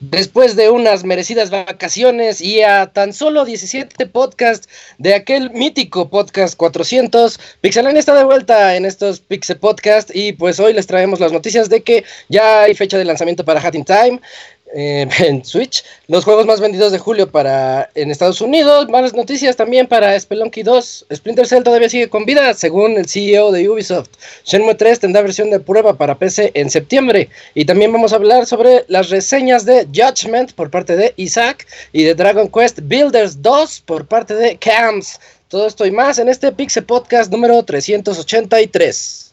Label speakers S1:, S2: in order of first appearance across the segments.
S1: Después de unas merecidas vacaciones y a tan solo 17 podcasts de aquel mítico podcast 400, Pixelania está de vuelta en estos Pixel Podcast y pues hoy les traemos las noticias de que ya hay fecha de lanzamiento para Hat in Time, eh, en Switch, los juegos más vendidos de julio para en Estados Unidos, malas noticias también para Spelunky 2, Splinter Cell todavía sigue con vida, según el CEO de Ubisoft. Shenmue 3 tendrá versión de prueba para PC en septiembre y también vamos a hablar sobre las reseñas de Judgment por parte de Isaac y de Dragon Quest Builders 2 por parte de Cams. Todo esto y más en este Pixel Podcast número 383.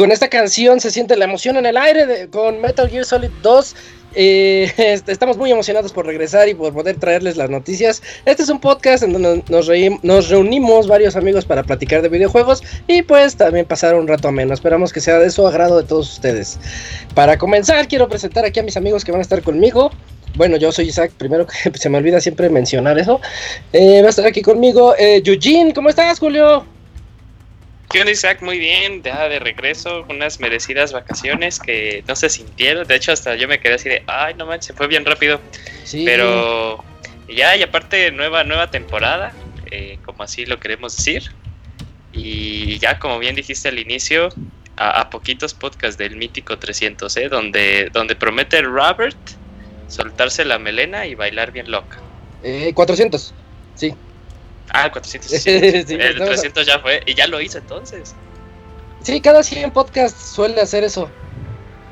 S2: Con esta canción se siente la emoción en el aire con Metal Gear Solid 2. Eh, estamos muy emocionados por regresar y por poder traerles las noticias. Este es un podcast en donde nos, nos, reunimos varios amigos para platicar de videojuegos y pues también pasar un rato ameno. Esperamos que sea de su agrado de todos ustedes. Para comenzar, quiero presentar aquí a mis amigos que van a estar conmigo. Bueno, yo soy Isaac, primero que se me olvida siempre mencionar eso. Eh, va a estar aquí conmigo eh, Eugene, ¿cómo estás, Julio?
S3: ¿Qué onda, Isaac? Muy bien, ya de regreso, unas merecidas vacaciones que no se sintieron. De hecho, hasta yo me quedé así de, ay, no manches, fue bien rápido. Sí. Pero ya, y aparte, nueva, nueva temporada, eh, como así lo queremos decir. Y ya, como bien dijiste al inicio, a, poquitos podcasts del mítico 300, ¿eh? Donde, donde promete Robert soltarse la melena y bailar bien loca.
S1: Eh, 400, sí.
S3: Ah, 400. Sí, el 300 ya fue. Y ya lo hizo entonces.
S1: Sí, cada 100 podcasts suele hacer eso.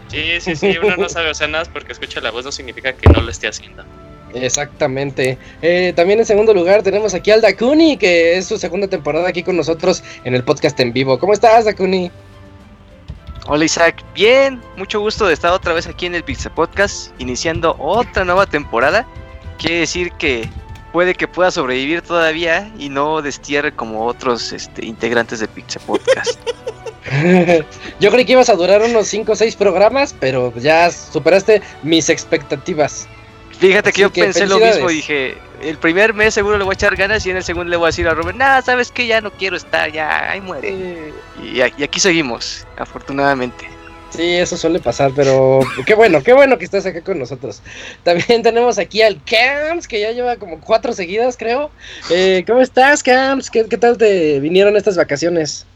S3: Sí, sí, sí. Uno no sabe, o sea, nada porque escucha la voz no significa que no lo esté haciendo.
S1: Exactamente. Eh, también en segundo lugar tenemos aquí al Dakuni, que es su segunda temporada aquí con nosotros en el podcast en vivo. ¿Cómo estás, Dakuni?
S4: Hola Isaac, bien, mucho gusto de estar otra vez aquí en el Pizza Podcast, iniciando otra nueva temporada. Quiere decir que puede que pueda sobrevivir todavía y no destierre como otros este, integrantes de Pizza Podcast.
S1: Yo creí que ibas a durar unos 5 o 6 programas, pero ya superaste mis expectativas.
S4: Fíjate que yo pensé lo mismo, dije, el primer mes seguro le voy a echar ganas y en el segundo le voy a decir a Robert, nada, sabes que ya no quiero estar, ya, ahí muere. y aquí seguimos, afortunadamente.
S1: Sí, eso suele pasar, pero qué bueno, qué bueno que estás acá con nosotros. También tenemos aquí al Camps, que ya lleva como cuatro seguidas, creo. Eh, ¿Cómo estás, Camps? ¿Qué, tal te vinieron estas vacaciones?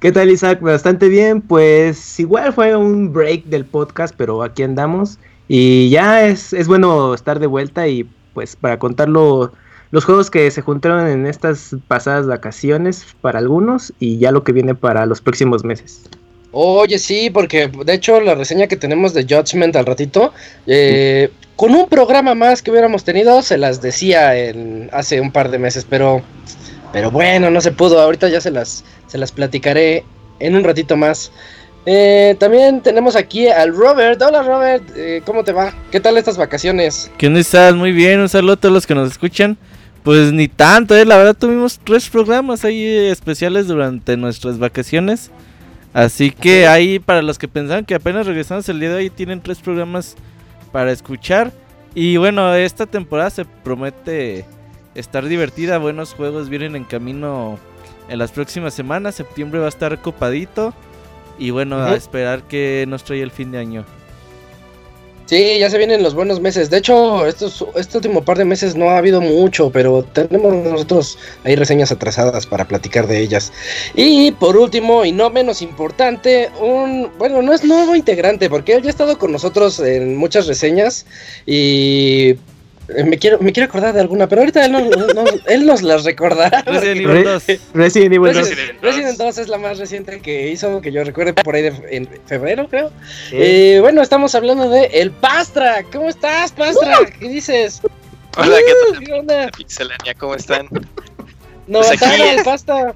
S5: ¿Qué tal, Isaac? Bastante bien, pues igual fue un break del podcast, pero aquí andamos. Y ya es, es bueno estar de vuelta y pues para contar los juegos que se juntaron en estas pasadas vacaciones para algunos y ya lo que viene para los próximos meses.
S1: Oye, sí, porque de hecho la reseña que tenemos de Judgment al ratito, eh, con un programa más que hubiéramos tenido, se las decía en, hace un par de meses, pero, pero bueno, no se pudo. Ahorita ya se las, se las platicaré en un ratito más. Eh, también tenemos aquí al Robert. Hola Robert, eh, ¿cómo te va? ¿Qué tal estas vacaciones?
S6: ¿Qué onda estás? Muy bien, un saludo a todos los que nos escuchan. Pues ni tanto, eh. la verdad tuvimos tres programas ahí especiales durante nuestras vacaciones. Así que ahí para los que pensaban que apenas regresamos el día de hoy tienen tres programas para escuchar. Y bueno, esta temporada se promete estar divertida, buenos juegos vienen en camino en las próximas semanas, septiembre va a estar copadito. Y bueno, a esperar que nos trae el fin de año.
S1: Sí, ya se vienen los buenos meses. De hecho, este último par de meses no ha habido mucho, pero tenemos nosotros ahí reseñas atrasadas para platicar de ellas. Y por último, y no menos importante, un, bueno, no es nuevo integrante, porque él ya ha estado con nosotros en muchas reseñas y me quiero, me quiero acordar de alguna, pero ahorita él, él nos las recordará.
S6: Resident Evil 2.
S1: Resident Evil 2. Resident 2 es la más reciente que hizo, que yo recuerde por ahí de, en febrero, creo. Eh, bueno, estamos hablando de El Pastra. ¿Cómo estás, Pastra? ¿Qué dices?
S7: Hola, ¿qué tal? onda? Pixelania, ¿cómo están?
S1: No, pues El Pasta.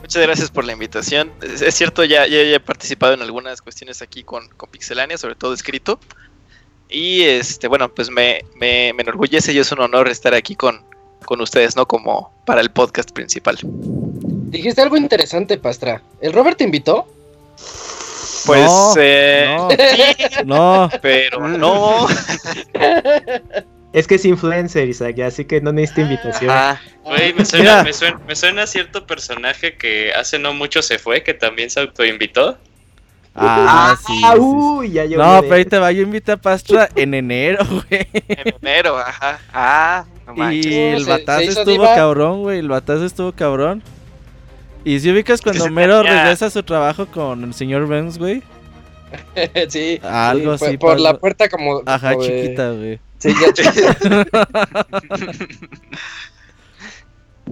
S7: Muchas gracias por la invitación. Es, cierto, ya, ya, he participado en algunas cuestiones aquí con, con Pixelania, sobre todo escrito. Y este, bueno, pues me, me, me enorgullece y es un honor estar aquí con, con ustedes, ¿no? Como para el podcast principal.
S1: Dijiste algo interesante, Pastra. ¿El Robert te invitó?
S7: Pues no, eh,
S6: no,
S7: pero no.
S5: Es que es influencer, Isaac, así que no necesita invitación.
S3: Ah, güey, me suena, me, suena, me suena, cierto personaje que hace no mucho se fue, que también se autoinvitó.
S6: Ah, ah, sí. Uy, ya no, pero ahí te va, yo invité a Pastra en enero, güey.
S7: En enero, ajá. Ah,
S6: no manches. Y el batazo estuvo cabrón, güey. El batazo estuvo cabrón. Y si ubicas cuando Mero regresa a su trabajo con el señor Benz, güey.
S1: sí.
S6: Algo así.
S1: Por, la puerta como.
S6: Ajá, chiquita, güey.
S1: Sí, ya chiquita.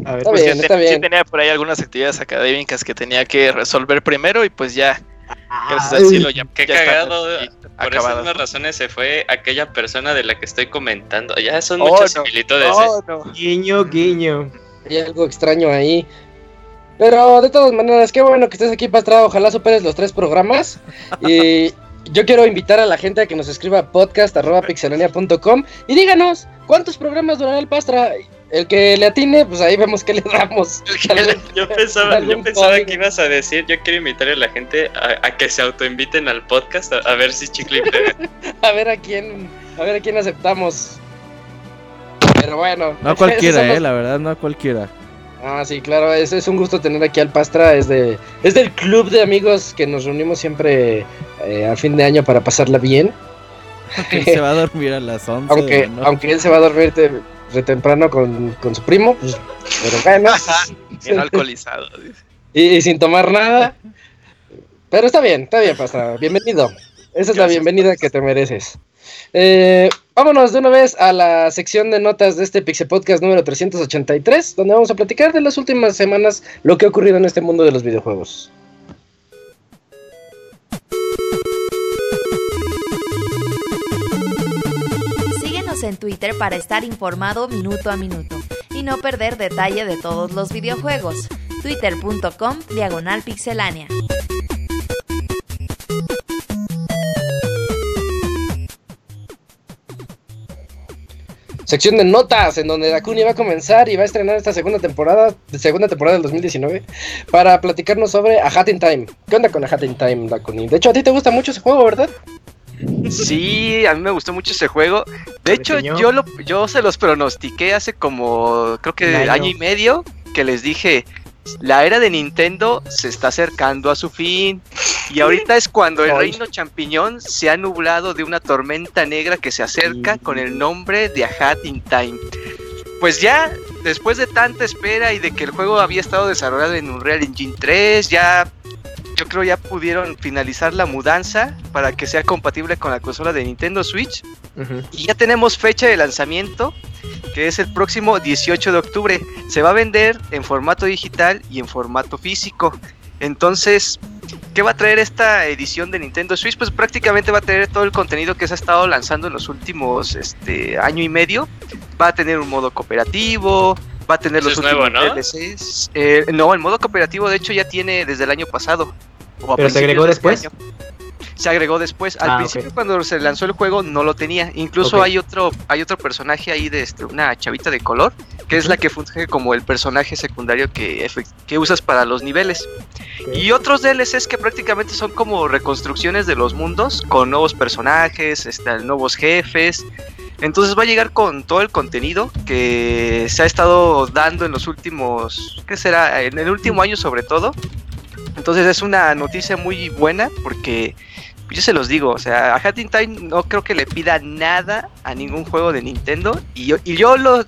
S7: A ver, está pues bien, está bien. sí tenía por ahí algunas actividades académicas que tenía que resolver primero y pues ya
S3: Gracias al cielo, ya, Qué cagado. Por esas mismas razones se fue aquella persona de la que estoy comentando. Ya son oh, muchas similitudes.
S1: Oh, ¿eh? Guiño, guiño. Hay algo extraño ahí. Pero de todas maneras, qué bueno que estés aquí, Pastra. Ojalá superes los tres programas. Y yo quiero invitar a la gente a que nos escriba a podcast.pixelania.com y díganos cuántos programas durará el Pastra el que le atine, pues ahí vemos que le damos.
S3: yo pensaba, yo pensaba que ibas a decir, yo quiero invitar a la gente a, que se autoinviten al podcast, a, ver si Chicle
S1: A ver a quién, a ver a quién aceptamos. Pero bueno.
S6: No a cualquiera, eh, la verdad, no a cualquiera.
S1: Ah, sí, claro, es, es un gusto tener aquí al Pastra, es, de, es del club de amigos que nos reunimos siempre eh, a fin de año para pasarla bien.
S6: Aunque se va a dormir a las 11.
S1: Aunque, aunque él se va a dormir de temprano con, su primo, pues, pero bueno.
S7: Bien alcoholizado.
S1: Y, sin tomar nada. Pero está bien, está bien, Pastra. Bienvenido. Esa es la bienvenida que te mereces. Eh, vámonos de una vez a la sección de notas de este Pixel Podcast número 383, donde vamos a platicar de las últimas semanas lo que ha ocurrido en este mundo de los videojuegos.
S8: En Twitter para estar informado minuto a minuto y no perder detalle de todos los videojuegos. Twitter.com Diagonal Pixelánea.
S1: sección de notas en donde Dakuni va a comenzar y va a estrenar esta segunda temporada, segunda temporada del 2019 para platicarnos sobre A Hat in Time. ¿Qué onda con A Hat in Time, Dakuni? De hecho, a ti te gusta mucho ese juego, ¿verdad?
S4: Sí, a mí me gustó mucho ese juego. De hecho, yo lo, yo se los pronostiqué hace como creo que año. año y medio que les dije, la era de Nintendo se está acercando a su fin y ahorita es cuando el reino champiñón se ha nublado de una tormenta negra que se acerca con el nombre de A Hat in Time. Pues ya, después de tanta espera y de que el juego había estado desarrollado en Unreal Engine 3, ya yo creo ya pudieron finalizar la mudanza para que sea compatible con la consola de Nintendo Switch. Y ya tenemos fecha de lanzamiento, que es el próximo 18 de octubre. Se va a vender en formato digital y en formato físico. Entonces, ¿qué va a traer esta edición de Nintendo Switch? Pues prácticamente va a tener todo el contenido que se ha estado lanzando en los últimos este, año y medio. Va a tener un modo cooperativo, va a tener los últimos
S3: ¿no?
S4: DLCs. Eh, no, el modo cooperativo de hecho ya tiene desde el año pasado.
S5: ¿Pero se agregó después?
S4: se agregó después. Al
S5: Ah,
S4: principio cuando se lanzó el juego no lo tenía. Incluso hay otro hay otro personaje ahí de este, una chavita de color que es la que funge como el personaje secundario que, que usas para los niveles. Y otros DLCs que prácticamente son como reconstrucciones de los mundos con nuevos personajes, este, nuevos jefes. Entonces va a llegar con todo el contenido que se ha estado dando en los últimos, ¿qué será? En el último año sobre todo. Entonces es una noticia muy buena porque yo se los digo, o sea, a Hat in Time no creo que le pida nada a ningún juego de Nintendo y yo, y yo lo,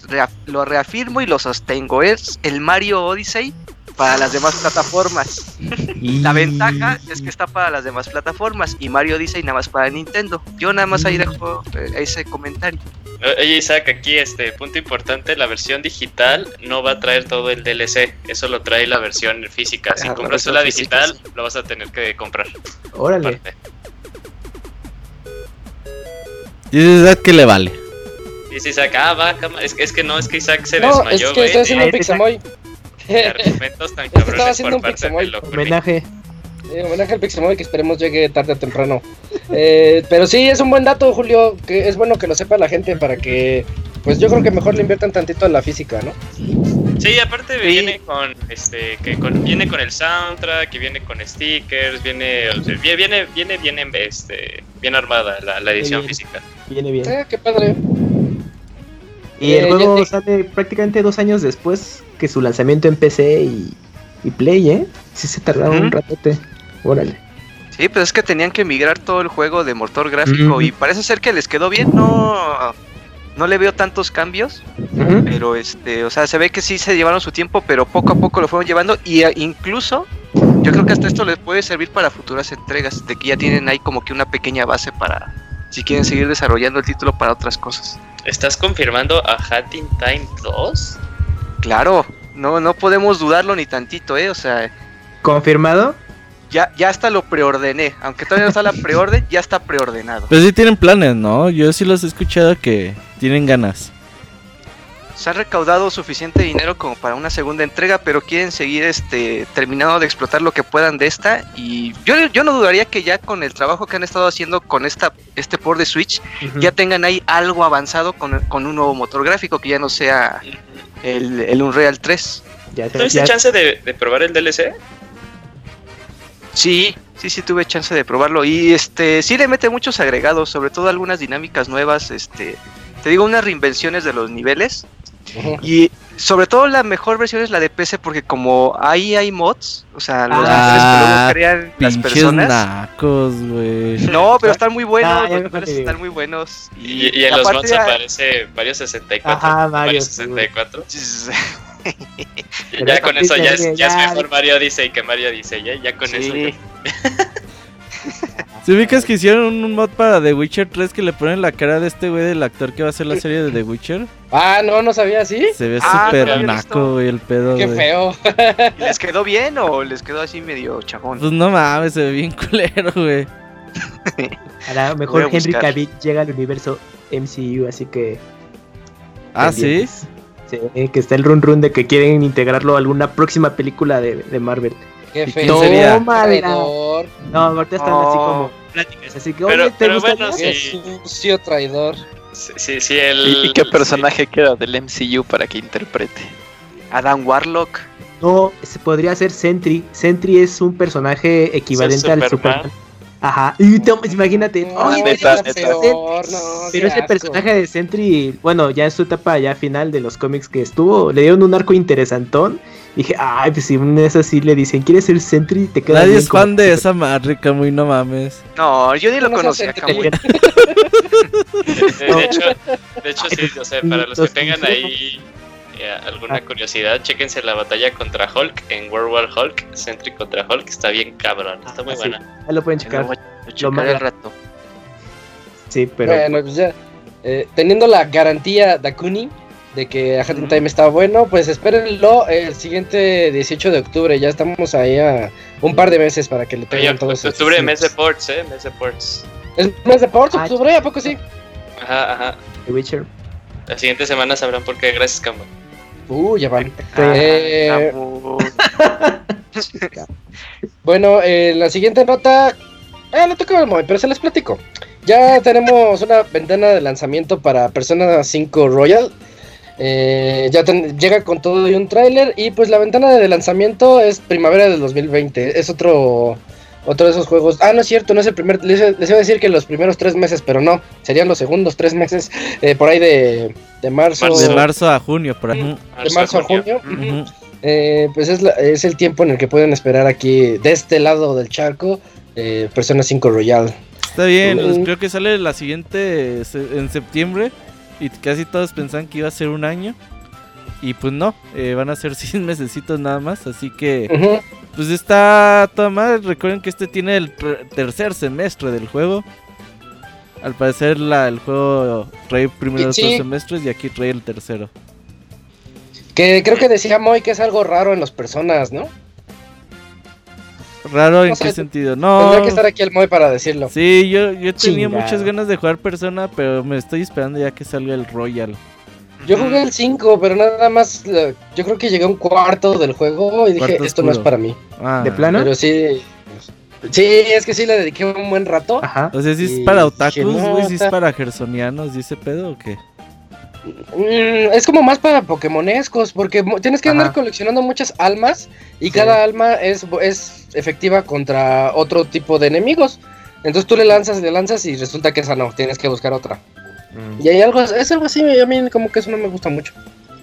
S4: lo reafirmo y lo sostengo, es el Mario Odyssey para las demás plataformas.
S5: Y-
S4: La ventaja es que está para las demás plataformas y Mario Odyssey nada más para Nintendo. Yo nada más ahí dejo eh, ese comentario.
S3: Oye, Isaac, aquí este punto importante, la versión digital no va a traer todo el DLC, eso lo trae la versión física. Si
S4: Ah, la
S3: compras la
S4: física,
S3: digital, lo vas a tener que comprar.
S5: Órale.
S3: aparte.
S6: Dice Isaac que le vale.
S3: Dice Isaac, ah, va, cama- es, es que no, es que Isaac se
S1: No, es
S3: desmayó,
S1: que
S3: güey.
S1: estoy haciendo un. Pixemoy.
S3: argumentos tan
S1: estaba
S3: cabrones
S1: haciendo
S3: por
S1: un
S3: parte
S1: Pixemoy.
S3: de Locuni.
S5: Homenaje.
S1: Eh, homenaje al Pixemoy que esperemos llegue tarde o temprano. Eh, pero sí, es un buen dato, Julio, que es bueno que lo sepa la gente para que, pues yo creo que mejor le inviertan tantito en la física, ¿no?
S3: Sí, aparte viene con este que con- viene con el soundtrack, que viene con stickers, viene o sea, vie- viene viene viene este bien armada la, la edición
S5: bien.
S3: física.
S5: Viene bien.
S1: Eh, qué padre.
S5: Y
S1: Eh,
S5: el
S1: ya
S5: juego
S1: te-
S5: sale prácticamente dos años después que su lanzamiento en PC y, y Play, ¿eh? Sí se tardaron un ratote. Órale.
S4: Sí, pues es que tenían que migrar todo el juego de motor gráfico y parece ser que les quedó bien, no no le veo tantos cambios, pero este, o sea, se ve que sí se llevaron su tiempo, pero poco a poco lo fueron llevando y eh, incluso yo creo que hasta esto les puede servir para futuras entregas, de que ya tienen ahí como que una pequeña base para si quieren seguir desarrollando el título para otras cosas.
S3: ¿Estás confirmando a Hat in Time 2?
S4: Claro, no no podemos dudarlo ni tantito, eh, o sea,
S5: ¿Confirmado?
S4: ya ya hasta lo preordené, aunque todavía no está la preorden, ya está preordenado.
S6: Pues sí tienen planes, ¿no? Yo sí los he escuchado que tienen ganas.
S4: Se han recaudado suficiente dinero como para una segunda entrega, pero quieren seguir este terminando de explotar lo que puedan de esta. Y yo, yo no dudaría que ya con el trabajo que han estado haciendo con esta este port de Switch, ya tengan ahí algo avanzado con, con un nuevo motor gráfico que ya no sea el, el Unreal 3.
S5: Ya,
S3: ¿Tuviste
S5: ya-
S3: chance de, de probar el DLC?
S4: Sí, sí, sí tuve chance de probarlo. Y este sí le mete muchos agregados, sobre todo algunas dinámicas nuevas, este. Te digo, unas reinvenciones de los niveles. Y sobre todo la mejor versión es la de PC porque como ahí hay mods, o sea, los
S5: Ah,
S4: que luego crean las personas.
S6: nacos.
S4: No, pero están muy buenos,
S5: Ah,
S4: los están muy buenos.
S3: Y, y en los mods
S4: ya-
S3: aparece Mario 64.
S5: Ajá, Mario,
S3: Mario
S5: sí,
S3: 64.
S4: Sí,
S3: Y ya con eso ya es,
S5: ya-
S3: es mejor Mario Odyssey que Mario Odyssey. Ya, ya con eso. ya-
S6: ¿Se ubicas que hicieron un mod para The Witcher 3 que le ponen la cara de este güey del actor que va a hacer la serie de The Witcher?
S1: Ah, no, no sabía así.
S6: Se ve
S4: Ah,
S6: súper
S4: no
S6: naco, güey, el pedo,
S1: Qué feo.
S4: ¿Y ¿Les quedó bien o les quedó así medio chafón?
S6: Pues no mames, se ve bien culero, güey.
S5: A la
S4: Voy
S5: mejor
S4: a
S5: Henry. Cavill llega al universo MCU, así que.
S6: Ah. Sí,
S5: que está el run run de que quieren integrarlo a alguna próxima película de, de Marvel. Tómala.
S1: Traidor.
S5: No, ahorita están así
S4: Oh.
S5: como pláticas, así que
S3: Pero-
S5: oye, ¿te
S3: pero
S5: gusta?
S3: bueno, sí.
S1: sucio traidor.
S3: Sí, sí, sí, el,
S7: ¿Y, y qué
S3: sí.
S7: personaje queda del MCU para que interprete?
S4: Adam Warlock.
S5: No, se podría ser Sentry. Sentry es un personaje equivalente al
S3: Superman.
S5: Superman. Ajá. Y imagínate.
S1: No,
S5: oye,
S7: neta,
S1: qué
S7: neta.
S1: peor, no,
S5: Pero ese
S1: asco.
S5: personaje de Sentry, bueno, ya en su etapa ya final de los cómics que estuvo, le dieron un arco interesantón. Dije, ay, pues si un es así le dicen, ¿quieres ser Sentry? Te
S6: Nadie es
S5: como-
S6: fan de esa marrica, muy no mames.
S4: No, yo ni lo conocía. Camuy.
S3: De, de hecho, de hecho sí, o sea, para los que tengan ahí alguna
S5: Ah.
S3: curiosidad, chéquense la batalla contra Hulk en World War Hulk, Sentry contra Hulk, está bien cabrón, está muy
S5: Ah, sí.
S3: buena.
S5: Ya lo pueden
S4: Lo
S5: checar.
S4: voy a checar
S5: manda.
S4: al rato.
S5: Sí, pero
S1: Bueno, pues ya. eh, teniendo la garantía de Akuni de que Hat in
S4: Ujú.
S1: Time está bueno, pues espérenlo el siguiente 18 de octubre. Ya estamos ahí a un par de meses para que le
S3: Oye,
S1: tengan todos
S3: octubre, mes de ports, eh, mes de ports.
S1: ¿Es mes de ports?
S5: Ah,
S1: ¿Octubre? ¿A poco sí?
S3: Ajá, ajá.
S5: The Witcher.
S3: La siguiente semana sabrán por qué, gracias, Camo.
S1: Uh, ya van.
S4: Ah,
S1: Eh. Bueno, eh, la siguiente nota. Ah, no tocaba el Moy, pero se les platico. Ya tenemos una ventana de lanzamiento para Persona 5 Royal. Eh, ya llega con todo y un tráiler. Y pues la ventana de lanzamiento es primavera del 2020. Es otro otro de esos juegos. Ah, no es cierto, no es el primer. Les, iba a decir que los primeros tres meses, pero no. Serían los segundos tres meses. Eh, por ahí de, de marzo.
S6: De marzo a junio, por ahí.
S1: De marzo a junio. Eh, pues es, es, el tiempo en el que pueden esperar aquí, de este lado del charco, eh, Persona 5 Royal.
S6: Está bien, pues creo que sale la siguiente en septiembre. Y casi todos pensaban que iba a ser un año. Y pues no, eh, van a ser 100 mesecitos nada más. Así que, pues está toda mal. Recuerden que este tiene el tercer semestre del juego. Al parecer la, el juego trae primero dos semestres y aquí trae el tercero.
S1: Que creo que decía Moy que es algo raro en las personas, ¿no?
S6: ¿Raro en qué sentido? No.
S1: Tendría que estar aquí el Moy para decirlo.
S6: Sí, yo, yo tenía muchas ganas de jugar Persona, pero me estoy esperando ya que salga el Royal.
S1: Yo jugué el 5, pero nada más. Yo creo que llegué a un cuarto del juego y dije, esto no es para mí.
S5: Ah. ¿De plano?
S1: Pero sí. Sí, es que sí le dediqué un buen rato.
S6: Ajá. O sea, si es para otakus, güey, si es para gersonianos, ¿dice pedo o qué?
S1: Mm, es como más para pokémonescos, porque tienes que andar coleccionando muchas almas y cada alma es, es efectiva contra otro tipo de enemigos. Entonces tú le lanzas, le lanzas y resulta que esa no, tienes que buscar otra. Mm. Y hay algo, es algo así, a mí como que eso no me gusta mucho.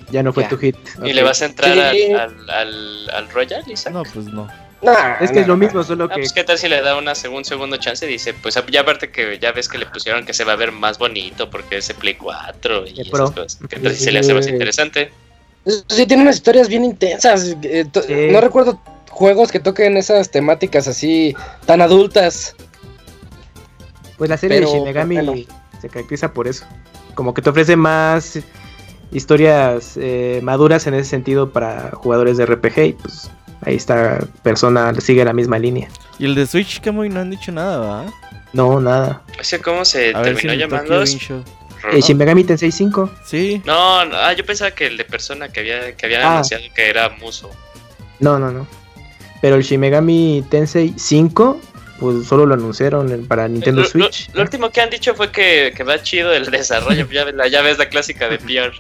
S5: Ya no fue tu hit.
S3: ¿Y le vas a entrar al, al, al, Royal, Isaac?
S6: No, pues no.
S5: es que es lo mismo, solo ah, que.
S3: Pues, ¿Qué tal si le da una segundo segundo chance? Dice, pues ya aparte que ya ves que le pusieron que se va a ver más bonito porque es el Play 4 y esas cosas. ¿Qué tal si se le hace más interesante?
S1: Sí, tiene unas historias bien intensas. Eh, no recuerdo juegos que toquen esas temáticas así tan adultas.
S5: Pues la serie de Shinigami se caracteriza por eso. Como que te ofrece más historias eh, maduras en ese sentido para jugadores de RPG y pues ahí está persona sigue la misma línea.
S6: ¿Y el de Switch que muy no han dicho nada, va?
S5: No, nada.
S3: ¿cómo se terminó llamando?
S5: El Shin Megami Tensei 5.
S6: Sí.
S3: No, ah, yo pensaba que el de persona que había que había ah. anunciado que era Muso.
S5: No, no, no. Pero el Shin Megami Tensei 5 pues solo lo anunciaron para Nintendo Switch.
S3: Lo, último que han dicho fue que, que va chido el desarrollo, ya, ves, ya ves la clásica de PR.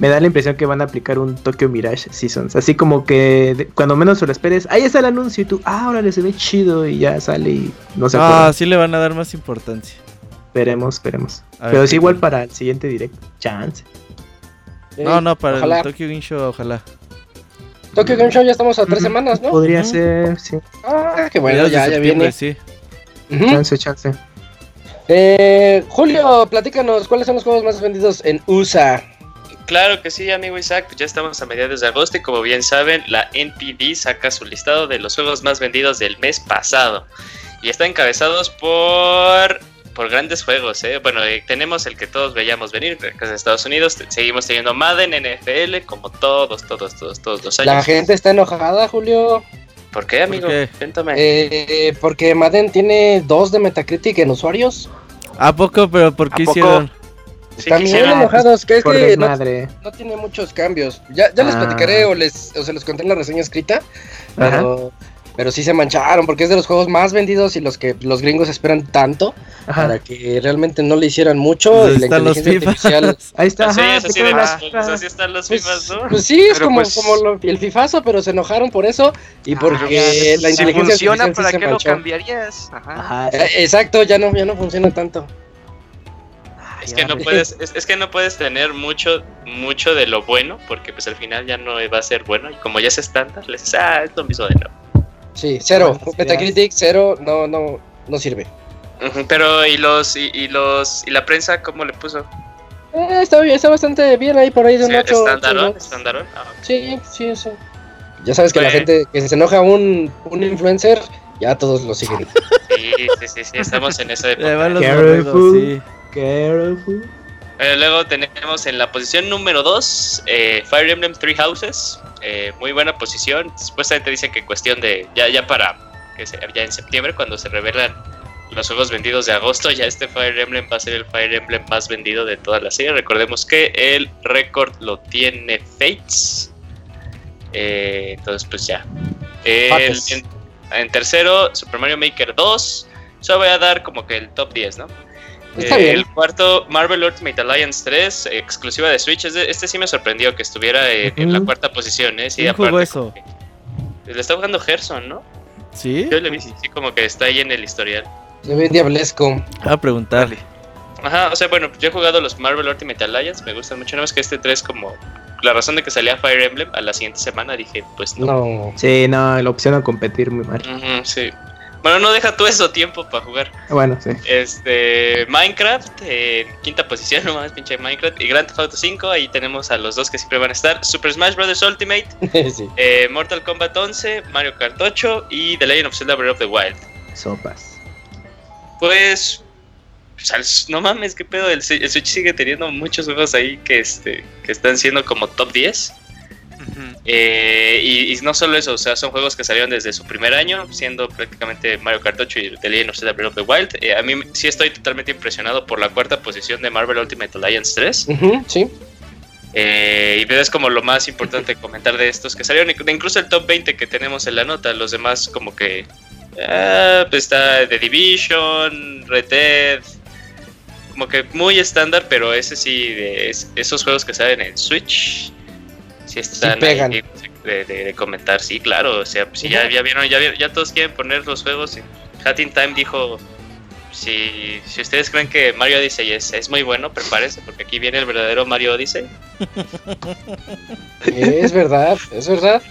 S5: Me da la impresión que van a aplicar un Tokyo Mirage Seasons, así como que cuando menos se lo esperes, ahí está el anuncio y tú, ah, ahora se ve chido y ya sale y no se
S6: Ah, sí le van a dar más importancia.
S5: Esperemos, esperemos. Pero es igual para el siguiente directo, chance.
S6: No, no, para el Tokyo Game Show, ojalá.
S1: Tokyo Game Show ya estamos a tres semanas, ¿no?
S5: Podría ser, sí.
S1: Ah, qué bueno, ya, ya viene.
S6: Sí.
S5: Chance, chance.
S1: Eh, Julio, platícanos, ¿cuáles son los juegos más vendidos en USA?
S3: Claro que sí, amigo Isaac, pues ya estamos a mediados de agosto y como bien saben, la NPD saca su listado de los juegos más vendidos del mes pasado. Y están encabezados por por grandes juegos, ¿eh? Bueno, eh, tenemos el que todos veíamos venir, que es Estados Unidos. Seguimos teniendo Madden, NFL, como todos, todos, todos, todos los años.
S1: La gente está enojada, Julio.
S3: ¿Por qué, amigo?
S1: Cuéntame. Eh, porque Madden tiene dos de Metacritic en usuarios.
S6: ¿A poco? ¿Pero por qué hicieron?
S1: Están bien enojados, que es que no, tiene muchos cambios. Ya, ya les ah. platicaré o, les, o se los conté en la reseña escrita, pero pero sí se mancharon porque es de los juegos más vendidos y los que los gringos esperan tanto para que realmente no le hicieran mucho.
S6: Pues y la inteligencia artificial.
S5: Ahí está.
S3: Así, de así están los pues, FIFAs, ¿no?
S1: Pues sí, es como, pues como el FIFAzo, pero se enojaron por eso y ah, porque la inteligencia
S3: si funciona, ¿para qué lo cambiarías? Ajá.
S1: Eh, exacto, ya no, ya no funciona tanto.
S3: Es que no puedes, es, es, que no puedes tener mucho, mucho de lo bueno, porque pues al final ya no va a ser bueno, y como ya es estándar, les ah, es lo mismo de nuevo.
S1: Sí, cero. Metacritic, cero, no, no, no sirve.
S3: pero, ¿y los, y, los, y la prensa cómo le puso?
S1: Eh, está, bien, está bastante bien ahí por ahí de un 8.
S3: ¿Estándar? Ah,
S1: sí, sí, sí. Ya sabes que la gente que se enoja un, un influencer, ya todos lo siguen.
S3: Sí, sí, sí, sí, estamos en esa época.
S5: Careful, careful.
S3: Eh, luego tenemos en la posición número 2 eh, Fire Emblem Three Houses. Eh, muy buena posición. Supuestamente dicen que cuestión de ya, ya para que ya en septiembre cuando se revelan los juegos vendidos de agosto, ya este Fire Emblem va a ser el Fire Emblem más vendido de toda la serie. Recordemos que el récord lo tiene Fates. entonces pues ya. en, en, tercero Super Mario Maker 2. Solo voy a dar como que el top 10, ¿no? Eh, el cuarto, Marvel Ultimate Alliance 3, exclusiva de Switch. Este, sí me sorprendió que estuviera en la cuarta posición, ¿eh? Sí,
S6: aparte, eso?
S3: le está jugando Gerson, ¿no?
S6: Sí.
S3: Yo le vi, sí, como que está ahí en el historial.
S1: Se ve diablesco.
S6: A preguntarle.
S3: Ajá, o sea, bueno, yo he jugado los Marvel Ultimate Alliance, me gustan mucho, nada más que este 3 como la razón de que salía Fire Emblem a la siguiente semana dije, pues no. no.
S5: Sí, no, la opción a competir muy mal.
S3: sí. Bueno, no deja tú eso tiempo para jugar.
S5: Bueno, sí.
S3: Este, Minecraft, en quinta posición nomás, pinche Minecraft. Y Grand Theft Auto 5, ahí tenemos a los dos que siempre van a estar. Super Smash Bros. Ultimate, eh, Mortal Kombat 11, Mario Kart 8 y The Legend of Zelda Breath of the Wild.
S5: Sopas.
S3: Pues, no mames, qué pedo. El, Switch sigue teniendo muchos juegos ahí que, este, que están siendo como top 10. Eh, y, no solo eso, o sea, son juegos que salieron desde su primer año, siendo prácticamente Mario Kart 8 y The Legend of Zelda Breath of the Wild. Eh, a mí sí estoy totalmente impresionado por la cuarta posición de Marvel Ultimate Alliance 3.
S1: sí.
S3: Eh, y es como lo más importante comentar de estos que salieron, incluso el top 20 que tenemos en la nota, los demás como que... Ah, pues está The Division, Red Dead, como que muy estándar, pero ese sí, de esos juegos que salen en Switch, si están ahí de, comentar, sí, claro, o sea, si ya, ya, vieron, ya, ya todos quieren poner los juegos. Hatting Time dijo, si, si ustedes creen que Mario Odyssey es, es muy bueno, prepárense, porque aquí viene el verdadero Mario Odyssey.
S1: es verdad, es verdad.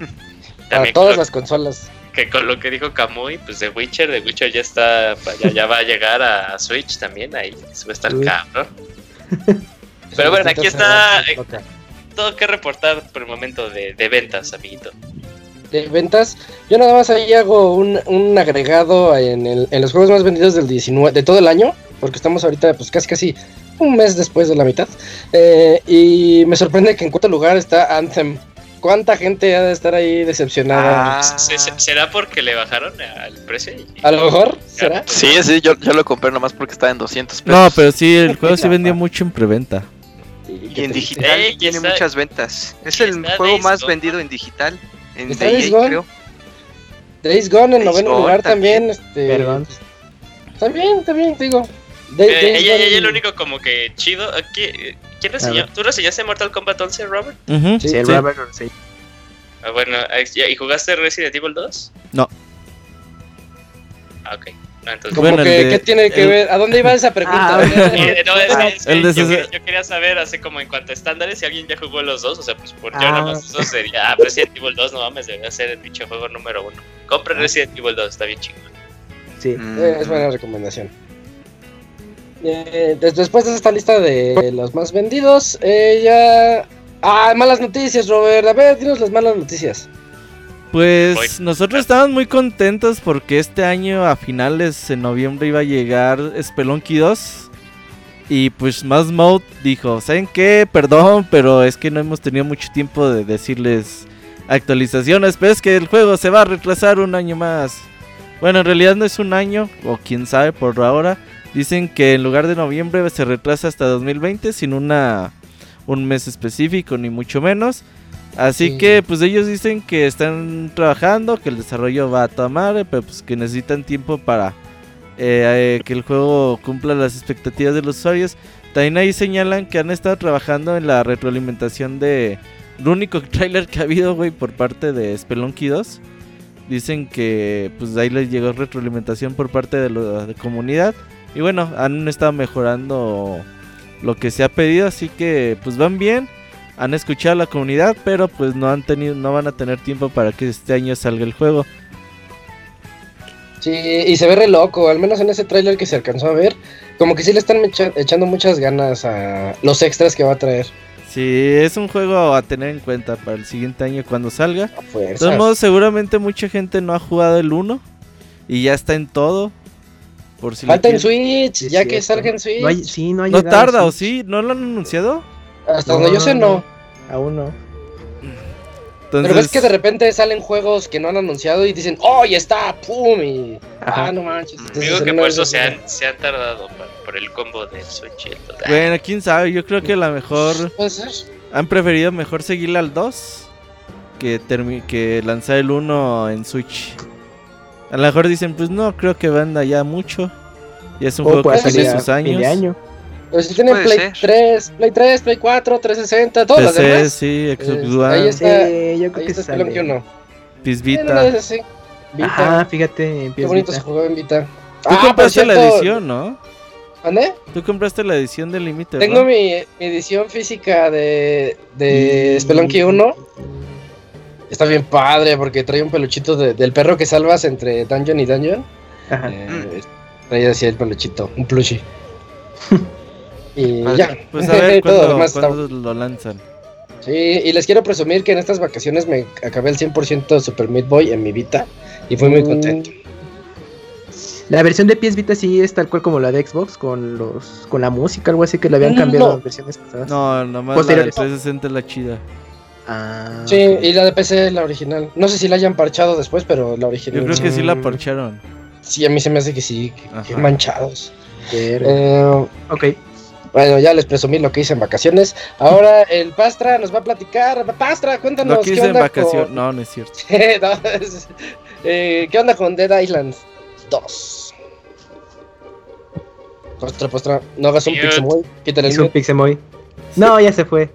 S1: Para todas las consolas.
S3: Que con lo que dijo Kamui, pues de Witcher, de Witcher ya está, ya, ya va a llegar a Switch también, ahí va a estar cabrón. Pero bueno, aquí está todo que reportar por el momento de, ventas, amiguito.
S1: De ventas, yo nada más ahí hago un, agregado en, los juegos más vendidos del 19, de todo el año, porque estamos ahorita pues casi casi un mes después de la mitad. Eh, y me sorprende que en cuarto lugar está Anthem. ¿Cuánta gente ha de estar ahí decepcionada?
S3: Ah. ¿Será porque le bajaron al precio?
S1: A lo mejor, ¿será?
S7: Sí, sí, yo, yo lo compré nomás porque estaba en 200 pesos.
S6: No, pero sí, el juego se vendió mucho en preventa.
S4: Y, en digital tiene muchas ventas. Es el juego más vendido en digital. En
S1: ¿Está Days Gone? creo. Days Gone en noveno lugar también. este, Perdón. Está bien, está bien, digo.
S3: eh, ella, ella, lo único como que chido. ¿Quién reseñó? ¿Tú reseñaste Mortal Kombat 11, Robert?
S5: sí, sí, Robert, sí.
S3: Ah, bueno, ¿y jugaste Resident Evil 2?
S6: No.
S3: Ah, ok.
S1: Como que, ¿qué tiene que ver? ¿A dónde iba esa pregunta?
S3: yo, quería saber, así como en cuanto a estándares, si alguien ya jugó los dos, o sea, pues por yo nada más ah. eso sería, ah, Resident Evil 2, no mames, debería ser el pinche juego número uno. Compre ah. Resident Evil 2, está bien chingón.
S1: Sí, mm. eh, es buena recomendación. Eh, después de esta lista de los más vendidos, eh, ya... Ah, malas noticias, Robert. A ver, dinos las malas noticias.
S6: Pues nosotros estábamos muy contentos porque este año a finales de noviembre iba a llegar Spelunky 2. Y pues Más Mode dijo, ¿saben qué? Perdón, pero es que no hemos tenido mucho tiempo de decirles actualizaciones. Pero es que el juego se va a retrasar un año más. Bueno, en realidad no es un año, o quién sabe por ahora. Dicen que en lugar de noviembre se retrasa hasta 2020 sin una un mes específico ni mucho menos. Así que pues ellos dicen que están trabajando, que el desarrollo va a tomar, pero pues que necesitan tiempo para eh, eh, que el juego cumpla las expectativas de los usuarios. También ahí señalan que han estado trabajando en la retroalimentación de el único trailer que ha habido, güey, por parte de Spelunky 2. Dicen que pues ahí les llegó retroalimentación por parte de la comunidad. Y bueno, han estado mejorando lo que se ha pedido, así que pues van bien han escuchado a la comunidad, pero pues no han tenido, no van a tener tiempo para que este año salga el juego.
S1: Sí, y se ve re loco, al menos en ese tráiler que se alcanzó a ver, como que sí le están echando muchas ganas a los extras que va a traer.
S6: Sí, es un juego a tener en cuenta para el siguiente año cuando salga. De todos modos, seguramente mucha gente no ha jugado el 1 y ya está en todo.
S1: Por si Falta en Switch, ya que salga en Switch.
S6: No,
S1: sí,
S6: no, no tarda, ¿o sí? ¿No lo han anunciado?
S1: Hasta donde yo sé, no.
S5: Aún no.
S1: Pero ves que de repente salen juegos que no han anunciado y dicen, ¡oh, ya está! ¡Pum! Y. Ah, no manches.
S3: Digo que por eso se han, se han tardado por, el combo del Switch.
S6: Bueno, quién sabe. Yo creo que a lo mejor.
S1: Puede ser.
S6: Han preferido mejor seguirle al 2 que, que lanzar el 1 en Switch. A lo mejor dicen, pues no, creo que venda ya mucho. Y es un juego que tiene sus años.
S1: Año. Pues si tienen Play 3, Play 3, Play 4, 360, todas las demás.
S6: sí, Xbox
S1: One. Ahí está, sí,
S5: yo creo ahí que está Spelunky
S1: 1.
S6: Pisvita.
S1: Sí,
S5: Ajá, fíjate,
S1: Qué bonito se jugó en Vita.
S6: Tú ah, compraste la edición, ¿no?
S1: ¿Dónde?
S6: Tú compraste la edición del límite.
S1: Tengo mi, edición física de, de Spelunky 1. Está bien padre porque trae un peluchito del perro que salvas entre dungeon y dungeon. Ajá. Eh, trae así el peluchito, un plushie. y ya.
S6: Pues a ver cuándo, lo lanzan.
S1: Sí, y les quiero presumir que en estas vacaciones me acabé el 100% Super Meat Boy en mi Vita y fui muy mm. contento.
S5: La versión de PS Vita sí es tal cual como la de Xbox, con los con la música, algo así que le habían cambiado en versiones pasadas.
S6: No, nomás la de 360 es la chida.
S1: Ah, sí, y la de PC es la original. No sé si la hayan parchado después, pero la original.
S6: Yo creo que sí la parcharon.
S1: Sí, a mí se me hace que sí, que, manchados. Eh, ok. Bueno, ya les presumí lo que hice en vacaciones. Ahora el Pastra nos va a platicar. Pastra, cuéntanos.
S6: ¿qué onda en vacaciones. No, no es cierto.
S1: Eh, ¿Qué onda con Dead Island 2? Pastra, Pastra, no hagas un Pixemoy. Quítale
S5: el un Pixemoy. No, ya se fue.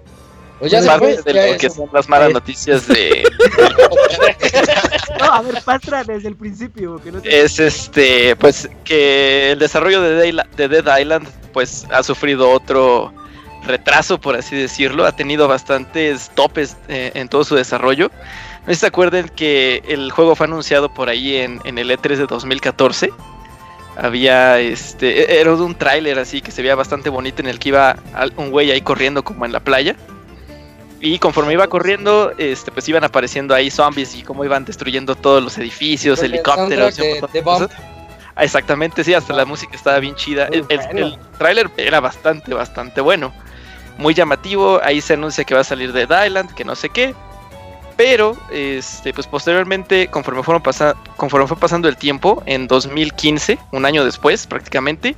S7: Pues ya se fue. De lo que son las malas noticias de.
S5: no, a ver, Pastra desde el principio. Que no
S7: Es este, pues que el desarrollo de Dead Island pues ha sufrido otro retraso, por así decirlo. Ha tenido bastantes topes eh, en todo su desarrollo. No se acuerden que el juego fue anunciado por ahí en, el E3 de 2014. Había este. E-, era un tráiler así que se veía bastante bonito en el que iba un güey ahí corriendo como en la playa. Y conforme iba corriendo, este, pues iban apareciendo ahí zombies y cómo iban destruyendo todos los edificios, helicópteros. Ah, exactamente, sí, hasta la música estaba bien chida. El, el, tráiler era bastante, bastante bueno. Muy llamativo, ahí se anuncia que va a salir de Island, que no sé qué. Pero, este, pues posteriormente, conforme, fueron conforme fue pasando el tiempo, en 2015, un año después prácticamente,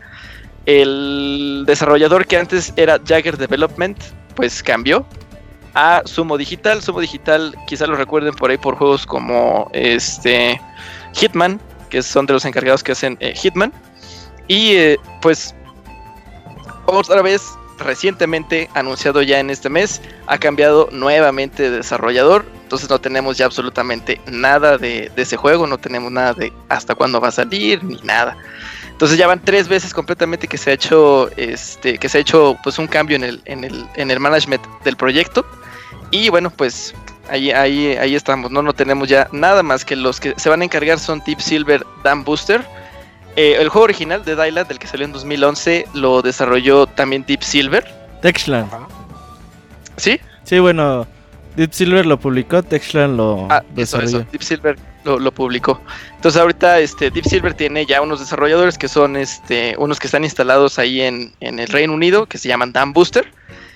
S7: el desarrollador que antes era Jagger Development, pues cambió a Sumo Digital. Sumo Digital, quizá lo recuerden por ahí por juegos como este Hitman, que son de los encargados que hacen eh, Hitman. Y eh, pues otra vez, recientemente anunciado ya en este mes, ha cambiado nuevamente de desarrollador. Entonces no tenemos ya absolutamente nada de, ese juego, no tenemos nada de hasta cuándo va a salir, ni nada. Entonces ya van tres veces completamente que se ha hecho este que se ha hecho pues un cambio en el, en el, en el management del proyecto. Y bueno, pues Ahí, ahí, ahí estamos, ¿no? No tenemos ya nada más que los que se van a encargar son Deep Silver Dam Booster. Eh, el juego original de Dylan, del que salió en 2011, lo desarrolló también Deep Silver.
S6: Texland.
S7: ¿Sí?
S6: Sí, bueno, Deep Silver lo publicó, Texland lo
S7: ah, desarrolló. Deep Silver lo, publicó. Entonces ahorita este Deep Silver tiene ya unos desarrolladores que son este unos que están instalados ahí en, en el Reino Unido, que se llaman Dam Booster.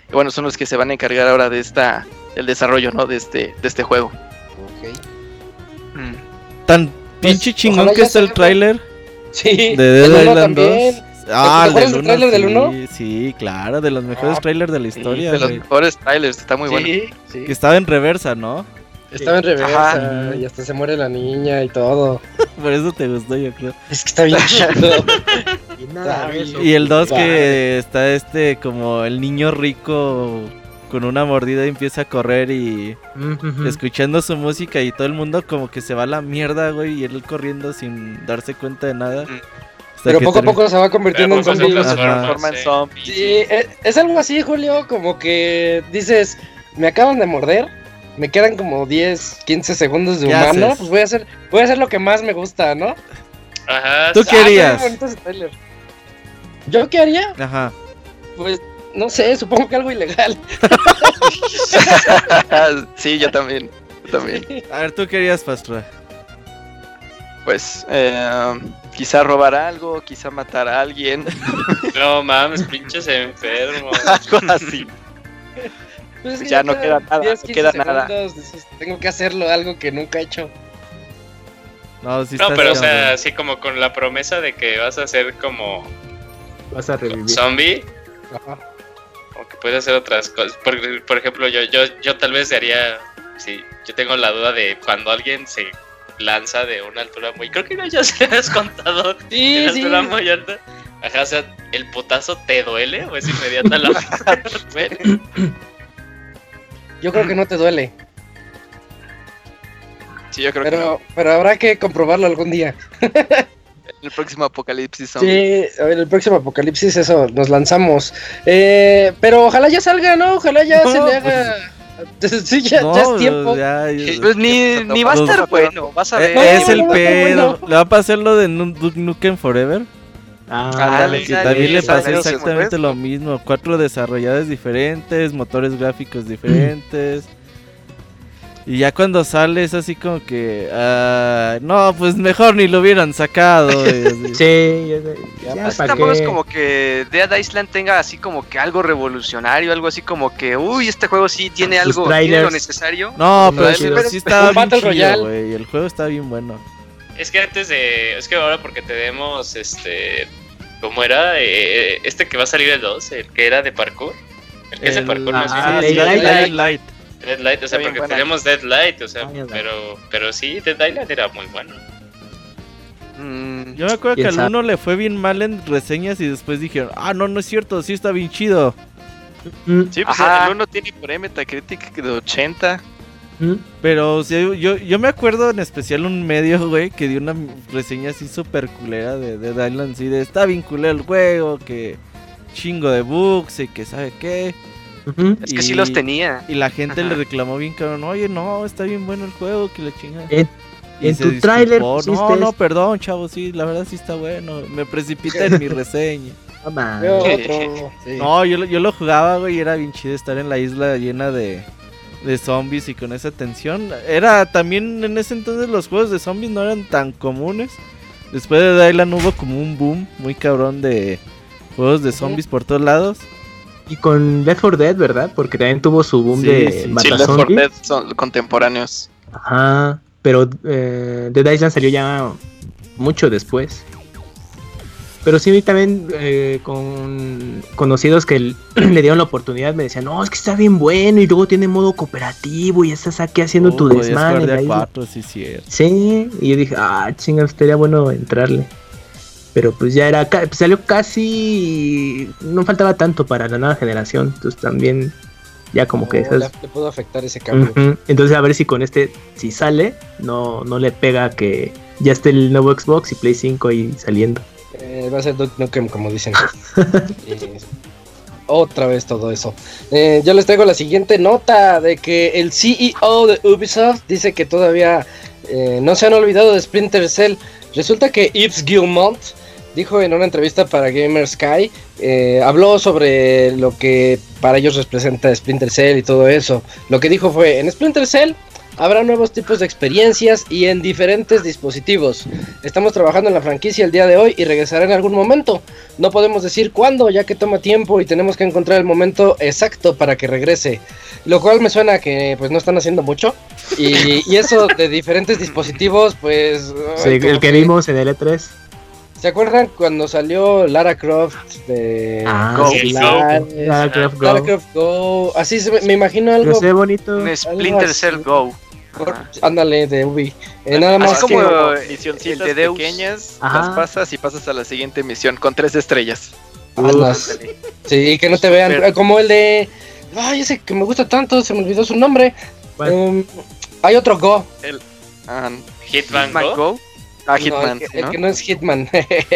S7: Y bueno, son los que se van a encargar ahora de esta el desarrollo, ¿no? De este, de este juego.
S6: Mm. Tan pinche pues, chingón que está el tráiler.
S1: Sí,
S6: de Dead Island 2. Ah, el del tráiler del 1? Sí, claro, de los mejores ah, trailers de la historia.
S7: de los mejores trailers, está muy bueno.
S6: Que estaba en reversa, ¿no?
S1: Estaba en reversa y hasta se muere la niña y todo.
S6: Por eso te gustó, yo creo.
S1: Es que está bien chido.
S6: y, y el 2 que está este como el niño rico con una mordida empieza a correr y escuchando su música y todo el mundo como que se va a la mierda, güey, y él corriendo sin darse cuenta de nada.
S1: Pero poco a poco se va convirtiendo en zombie. Sí, es, algo así, Julio, como que dices, me acaban de morder, me quedan como 10, 15 segundos de humano, pues voy a hacer voy a hacer lo que más me gusta, ¿no?
S6: Ajá. ¿Tú qué harías?
S1: ¿Yo qué haría?
S6: Ajá.
S1: Pues no sé, supongo que algo ilegal.
S7: sí, yo también. también.
S6: A ver, ¿tú querías, Pastra?
S7: Pues, eh, quizá robar algo, quizá matar a alguien.
S3: No mames, pinches enfermo.
S7: algo así. Pues ya, no queda nada, no queda nada.
S1: tengo que hacerlo, algo que nunca he hecho.
S3: No, sí no pero o sea, así como con la promesa de que vas a ser como...
S5: Vas a revivir.
S3: Zombie. Ajá que puede hacer otras cosas. Por, ejemplo, yo, yo, yo tal vez haría, sí, yo tengo la duda de cuando alguien se lanza de una altura muy. Creo que ya se has contado. Sí, de una altura muy alta. Ajá, o sea, ¿el putazo te duele o es inmediata la
S1: Yo creo que no te duele.
S7: Sí, yo creo
S1: pero,
S7: que no.
S1: Pero habrá que comprobarlo algún día.
S7: el próximo apocalipsis
S1: zombie. Sí, a ver, el próximo apocalipsis, eso, nos lanzamos. Eh, pero ojalá ya salga, ¿no? Ojalá ya se le haga. Sí, ya, ya es tiempo.
S4: Pues ni, ni va a estar bueno, vas a ver.
S6: Es el pedo. ¿Le va a pasar lo de Duke Nukem Forever? Ah, dale, que también le pasó exactamente lo mismo. Cuatro desarrolladores diferentes, motores gráficos diferentes. Y ya cuando sale es así como que. Uh, no, pues mejor ni lo hubieran sacado.
S4: sí, ya, ya, tampoco es como que Dead Island tenga así como que algo revolucionario, algo así como que, uy, este juego sí tiene algo, tiene lo necesario.
S6: No, pero, sí está bien chido, güey. El juego está bien bueno.
S3: Es que antes de. Es que ahora porque tenemos este. ¿Cómo era? Eh, este que va a salir el 2, el que era de parkour. El que es de parkour más ah, bien. Light, Light. Dead Light, o sea, porque tenemos Dead Light, o sea, pero, pero sí, Dead Island era muy bueno.
S6: Mm, yo me acuerdo que al uno le fue bien mal en reseñas y después dijeron, ah, no, no es cierto, sí está bien chido.
S7: Mm, sí, pues el uno tiene por ahí Metacritic de 80.
S6: Mm. Pero o sea, yo, yo me acuerdo en especial un medio, güey, que dio una reseña así súper culera de Dead Island, sí, de está bien culero el juego, que chingo de bugs y que sabe qué.
S4: Es que sí los tenía.
S6: Y la gente le reclamó bien cabrón, oye, no, está bien bueno el juego, que le chinga.
S5: En, tu tráiler
S6: No, no, perdón, chavo, sí, la verdad sí está bueno. Me precipita en mi reseña. No, yo, yo lo jugaba, güey, y era bien chido estar en la isla llena de, de zombies y con esa tensión. Era también en ese entonces los juegos de zombies no eran tan comunes. Después de Dylan hubo como un boom muy cabrón de juegos de zombies por todos lados.
S5: Y con Left 4 Dead, ¿verdad? Porque también tuvo su boom de
S7: sí. sí, Left 4 Dead son contemporáneos.
S5: Ajá, pero eh, Dead Island salió ya mucho después. Pero sí, también eh, con conocidos que le dieron la oportunidad me decían, no, es que está bien bueno y luego tiene modo cooperativo y estás aquí haciendo tu desmadre.
S6: sí,
S5: sí, y yo dije, ah, chinga, estaría bueno entrarle. Pero pues ya era, pues salió casi, no faltaba tanto para la nueva generación, entonces también ya como que
S1: esas... le, puedo afectar ese cambio.
S5: Entonces a ver si con este, si sale, no, no le pega que ya esté el nuevo Xbox y Play 5 ahí saliendo.
S1: Eh, va a ser Duke Nukem como dicen. otra vez todo eso. Eh, yo les traigo la siguiente nota de que el CEO de Ubisoft dice que todavía eh, no se han olvidado de Splinter Cell. Resulta que Yves Guillemot dijo en una entrevista para Gamer Sky, eh, habló sobre lo que para ellos representa Splinter Cell y todo eso. Lo que dijo fue, en Splinter Cell habrá nuevos tipos de experiencias y en diferentes dispositivos. Estamos trabajando en la franquicia el día de hoy y regresará en algún momento. No podemos decir cuándo, ya que toma tiempo y tenemos que encontrar el momento exacto para que regrese. Lo cual me suena que pues no están haciendo mucho. Y, eso de diferentes dispositivos, pues...
S5: Sí, el que vimos en el E3.
S1: ¿Se acuerdan cuando salió Lara Croft de
S5: ah, Go,
S1: Lara, Croft Go. Lara Croft Go. Así se, me imagino algo.
S5: No sé, bonito.
S4: Un Splinter Cell Go.
S1: Ándale, de Ubi. Eh, nada más
S7: como misioncitas el de pequeñas, las pasas y pasas a la siguiente misión con tres estrellas.
S1: sí, que no te vean. Como el de. Ay, ese que me gusta tanto, se me olvidó su nombre. Um, hay otro Go. El
S3: um, Hitman, Go.
S1: Ah, Hitman. el, que, no es Hitman.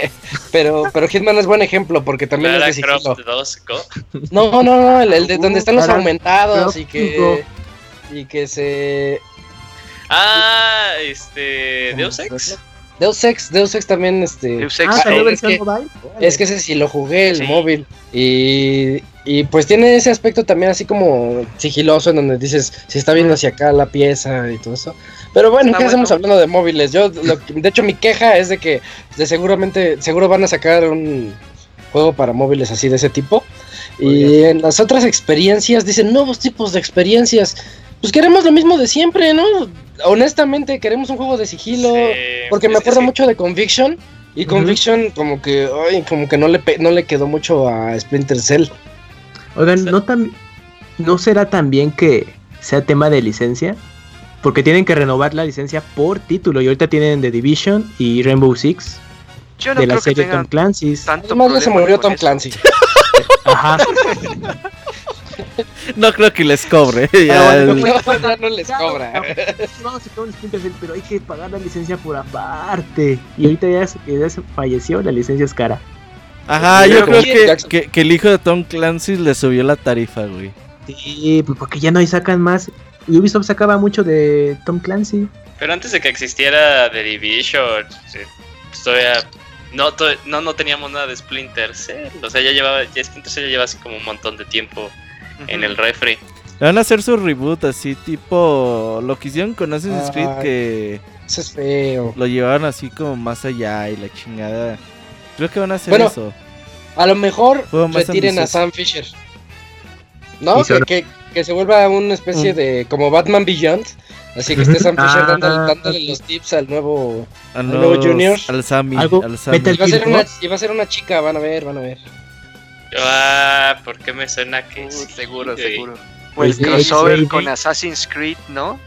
S1: pero, pero Hitman es buen ejemplo porque también es de sigilo. 2, No, no, no, el, de donde están los aumentados y que. Y que se.
S3: Ah, este. Deus Ex.
S1: Deus Ex, Deus Ex también, este. Deus Ex. Ah, es, que, es que ese sí lo jugué, el móvil. Y, y pues tiene ese aspecto también así como sigiloso en donde dices si está viendo hacia acá la pieza y todo eso. Pero bueno, ¿qué hacemos hablando de móviles? Yo, de hecho, mi queja es de que de seguramente, seguro van a sacar un juego para móviles así de ese tipo. y en las otras experiencias dicen nuevos tipos de experiencias. Pues queremos lo mismo de siempre, ¿no? Honestamente, queremos un juego de sigilo. porque me acuerdo mucho de Conviction. Y Conviction como que, ay, como que no le, no le quedó mucho a Splinter Cell.
S5: Oigan, ¿no, ¿no será también que sea tema de licencia? porque tienen que renovar la licencia por título y ahorita tienen The Division y Rainbow Six
S4: Yo no
S5: de la
S4: creo que
S5: serie
S4: tengan
S5: Tom Clancy's.
S4: tanto
S1: Además ya se murió Tom
S4: eso.
S1: Clancy.
S5: Ajá.
S6: No creo que les cobre.
S5: Ah,
S6: ya
S5: bueno,
S6: el-
S1: No, no les cobra.
S5: Vamos a sacar un Splinter Cell, pero hay que pagar la licencia por aparte. Y ahorita ya, se- ya se falleció, la licencia es cara.
S6: Ajá, yo creo que, que, que el hijo de Tom Clancy le subió la tarifa, güey.
S5: Sí, pues porque ya no hay sacan más. Ubisoft sacaba mucho de Tom Clancy.
S3: Pero antes de que existiera The Division, pues todavía no, to- no, no teníamos nada de Splinter Cell. O sea, ya llevaba, ya Splinter Cell ya lleva así como un montón de tiempo en el refri.
S6: Le van a hacer su reboot así, tipo lo que hicieron con Assassin's Creed,
S1: Ay.
S6: que
S1: Eso es feo.
S6: lo llevaron así como más allá y la chingada. Creo que van a hacer
S1: Bueno,
S6: eso.
S1: A lo mejor retiren a
S6: ambicioso.
S1: Sam Fisher. ¿No? Que, que, que se vuelva una especie
S6: Mm.
S1: de. como Batman Beyond. Así que esté Sam Fisher
S5: Ah,
S1: dándole, dándole los tips al nuevo.
S6: Al
S1: nuevo
S6: nuevo
S1: Junior.
S6: Al Sammy.
S5: Algo-
S6: Al Sammy.
S1: Y va, a ser una, y va a ser una chica, van a ver, van a ver.
S3: Ah, ¿por qué me suena que
S4: Uh,
S3: sí,
S4: seguro,
S3: güey?
S4: seguro. O el
S5: Sí,
S4: crossover
S5: sí,
S4: con. Assassin's Creed, ¿no?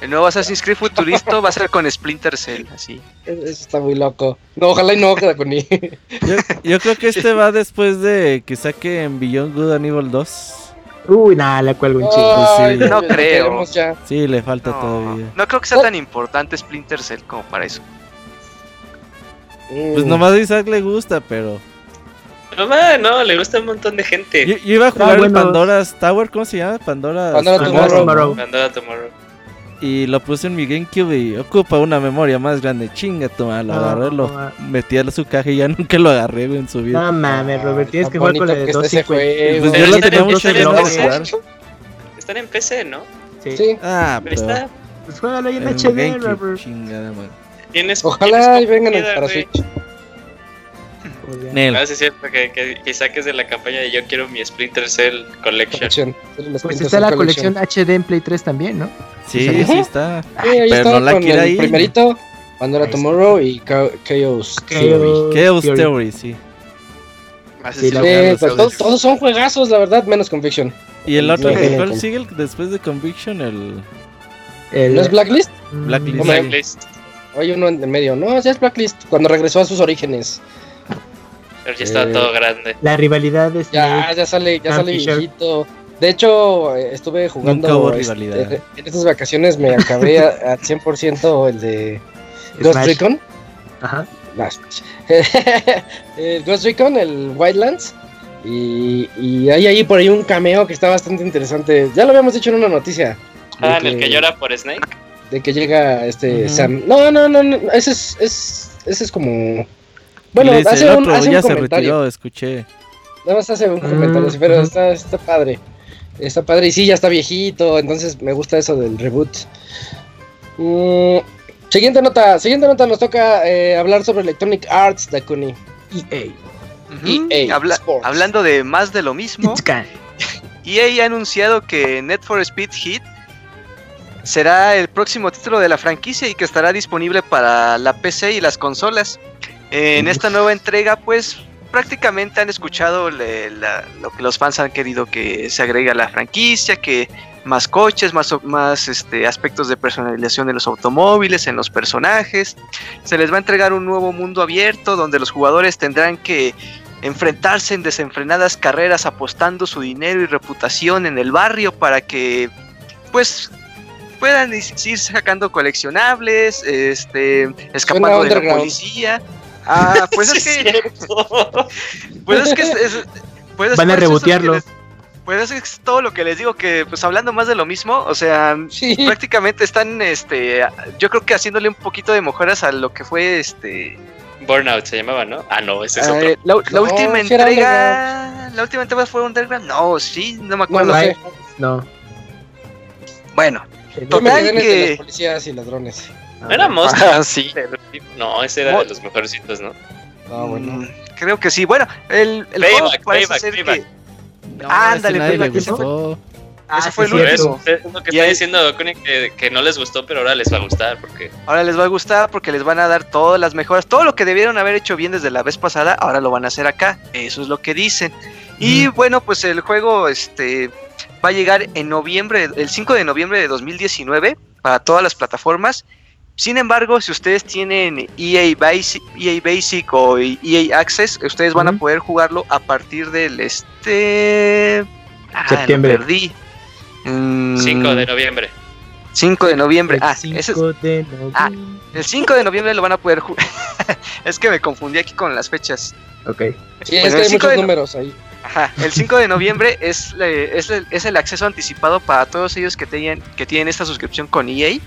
S4: El nuevo Assassin's Creed futurista va a ser con Splinter Cell, así.
S1: Eso está muy loco. No, ojalá y no queda con ni.
S6: Yo, yo creo que este va después de que saquen Beyond Good and Evil 2.
S5: Uy, nada, la cuelgo un chingo.
S6: Sí.
S4: No creo.
S6: Sí, le falta
S4: No,
S6: todavía.
S4: no creo que sea tan importante Splinter Cell como para eso.
S6: Pues nomás a Isaac le gusta, pero.
S3: No, va, no, le gusta a un montón de gente.
S6: Yo, yo iba a jugar el
S5: bueno.
S6: Pandora's Tower, ¿cómo se llama? Pandora.
S1: Pandora
S5: Tomorrow. Tomorrow.
S3: Pandora Tomorrow.
S6: Y lo puse en mi GameCube y ocupa una memoria más grande. Chinga tu madre, lo
S5: No,
S6: agarré, lo metí a su caja y ya nunca lo agarré en su vida.
S5: No mames, Robert, tienes que jugar con la de
S1: que está
S5: 2
S1: ese juego.
S6: Pues
S3: Pero
S6: yo lo
S3: están
S6: tenía
S3: en-
S6: mucho
S3: en
S6: jugar.
S3: Están en PC, ¿no?
S5: Sí.
S1: Sí,
S6: Ah,
S3: Pero está.
S5: Pues juégalo ahí en
S6: en
S5: HD, Robert.
S6: chingada
S1: ojalá y vengan para. Switch.
S6: Nel.
S3: Ah, sí es cierto que, que, que saques de la campaña de yo quiero mi Splinter Cell Collection.
S5: Pues está la colección HD en Play 3 también, ¿no?
S6: Sí, sí está.
S1: Sí, ahí
S6: pero
S1: está
S6: no la
S1: el
S6: ahí.
S1: primerito, Pandora. Tomorrow y Cha- Chaos Theory.
S6: Chaos
S5: Theory.
S6: Theory, sí.
S5: La-
S1: pues, todos, son juegazos, la verdad, menos Conviction.
S6: Y el otro,
S1: Sí.
S6: ¿cuál sigue el- después de Conviction? El
S5: El-
S1: ¿No es Blacklist?
S6: Blacklist.
S3: Blacklist.
S1: Hay uno en el medio. No, ya es Blacklist. Cuando regresó a sus orígenes.
S3: Pero ya está
S1: Eh,
S3: todo grande.
S5: La rivalidad de
S1: Ya,
S5: Snake.
S1: ya sale, ya sale viejito. De hecho, eh, estuve jugando.
S6: Nunca hubo
S1: este,
S6: rivalidad.
S1: en estas vacaciones me acabé al 100% el de Ghost
S5: Smash.
S1: Recon.
S5: Ajá.
S1: No, Smash. el Ghost Recon, el Wildlands. Y, y hay ahí por ahí un cameo que está bastante interesante. Ya lo habíamos dicho en una noticia.
S3: Ah, en el que llora por Snake.
S1: De que llega este. Sam. No, no, no, no. Ese es, es, ese es como. Bueno,
S6: dice,
S1: hace
S6: el
S1: un, hace un
S6: ya se
S1: comentario.
S6: retiró, escuché.
S1: Nada más hace un
S5: Mm,
S1: comentario, pero está, está padre. Está padre. Y sí, ya está viejito. Entonces me gusta eso del reboot. Mm, siguiente nota. Siguiente nota nos toca eh, hablar sobre Electronic Arts, Dakuni.
S5: EA.
S1: EA
S4: Habla-
S1: Sports.
S4: hablando de más de lo mismo. EA ha anunciado que Net for Speed Heat será el próximo título de la franquicia y que estará disponible para la PC y las consolas. En esta nueva entrega, pues prácticamente han escuchado le- la- lo que los fans han querido que se agregue a la franquicia, que más coches, más, o- más este, aspectos de personalización de los automóviles, en los personajes. Se les va a entregar un nuevo mundo abierto donde los jugadores tendrán que enfrentarse en desenfrenadas carreras apostando su dinero y reputación en el barrio para que pues puedan ir sacando coleccionables, este, escapando de la policía. Ah, pues es
S3: Sí,
S4: que
S3: cierto.
S4: pues es que es, es- pues es
S5: Van a
S4: por eso es que
S5: rebotearlo.
S4: Pues es todo lo que les digo que pues hablando más de lo mismo, o sea,
S1: Sí.
S4: prácticamente están este yo creo que haciéndole un poquito de mejoras a lo que fue este
S3: Burnout se llamaba, ¿no? Ah, no, ese es
S4: eh,
S3: otro.
S4: la, la
S1: No,
S4: última entrega la última entrega fue Underground no sí no me
S1: No
S4: acuerdo
S1: sé.
S5: No.
S4: bueno Total que-
S1: los policías y ladrones.
S3: ¿No era Monster?
S4: Ah, sí.
S3: No, ese era
S4: Mo-
S3: de los mejorcitos, ¿no?
S1: Ah, bueno.
S4: Mm, creo que sí bueno el, el
S3: Payback,
S4: juego parece
S3: Payback,
S4: ser
S3: Payback.
S4: que Ándale,
S6: ese
S4: Payback, ese fue-.
S5: Ah,
S4: ese fue
S5: sí,
S4: el
S5: cierto.
S3: es, lo que
S4: Y
S3: está
S4: ahí-
S3: diciendo Kuni que, que no les gustó, pero ahora les va a gustar porque
S4: ahora les va a gustar porque les van a dar todas las mejoras todo lo que debieron haber hecho bien desde la vez pasada ahora lo van a hacer acá eso es lo que dicen y bueno pues el juego este va a llegar en noviembre el 5 de noviembre de 2019 para todas las plataformas. Sin embargo, si ustedes tienen EA Basic, EA Basic o EA Access, ustedes van a poder jugarlo a partir del este
S5: ah, septiembre.
S3: perdí. 5 mm, de noviembre.
S4: 5 de noviembre. El ah, 5 ese de noviembre. Ah, el 5 de noviembre lo van a poder jugar. es que me confundí aquí con las fechas.
S5: Ok.
S1: Sí, es que hay muchos números ahí.
S4: Ajá, el 5 de noviembre es, es, es, el acceso anticipado para todos ellos que, que tienen esta suscripción con EA.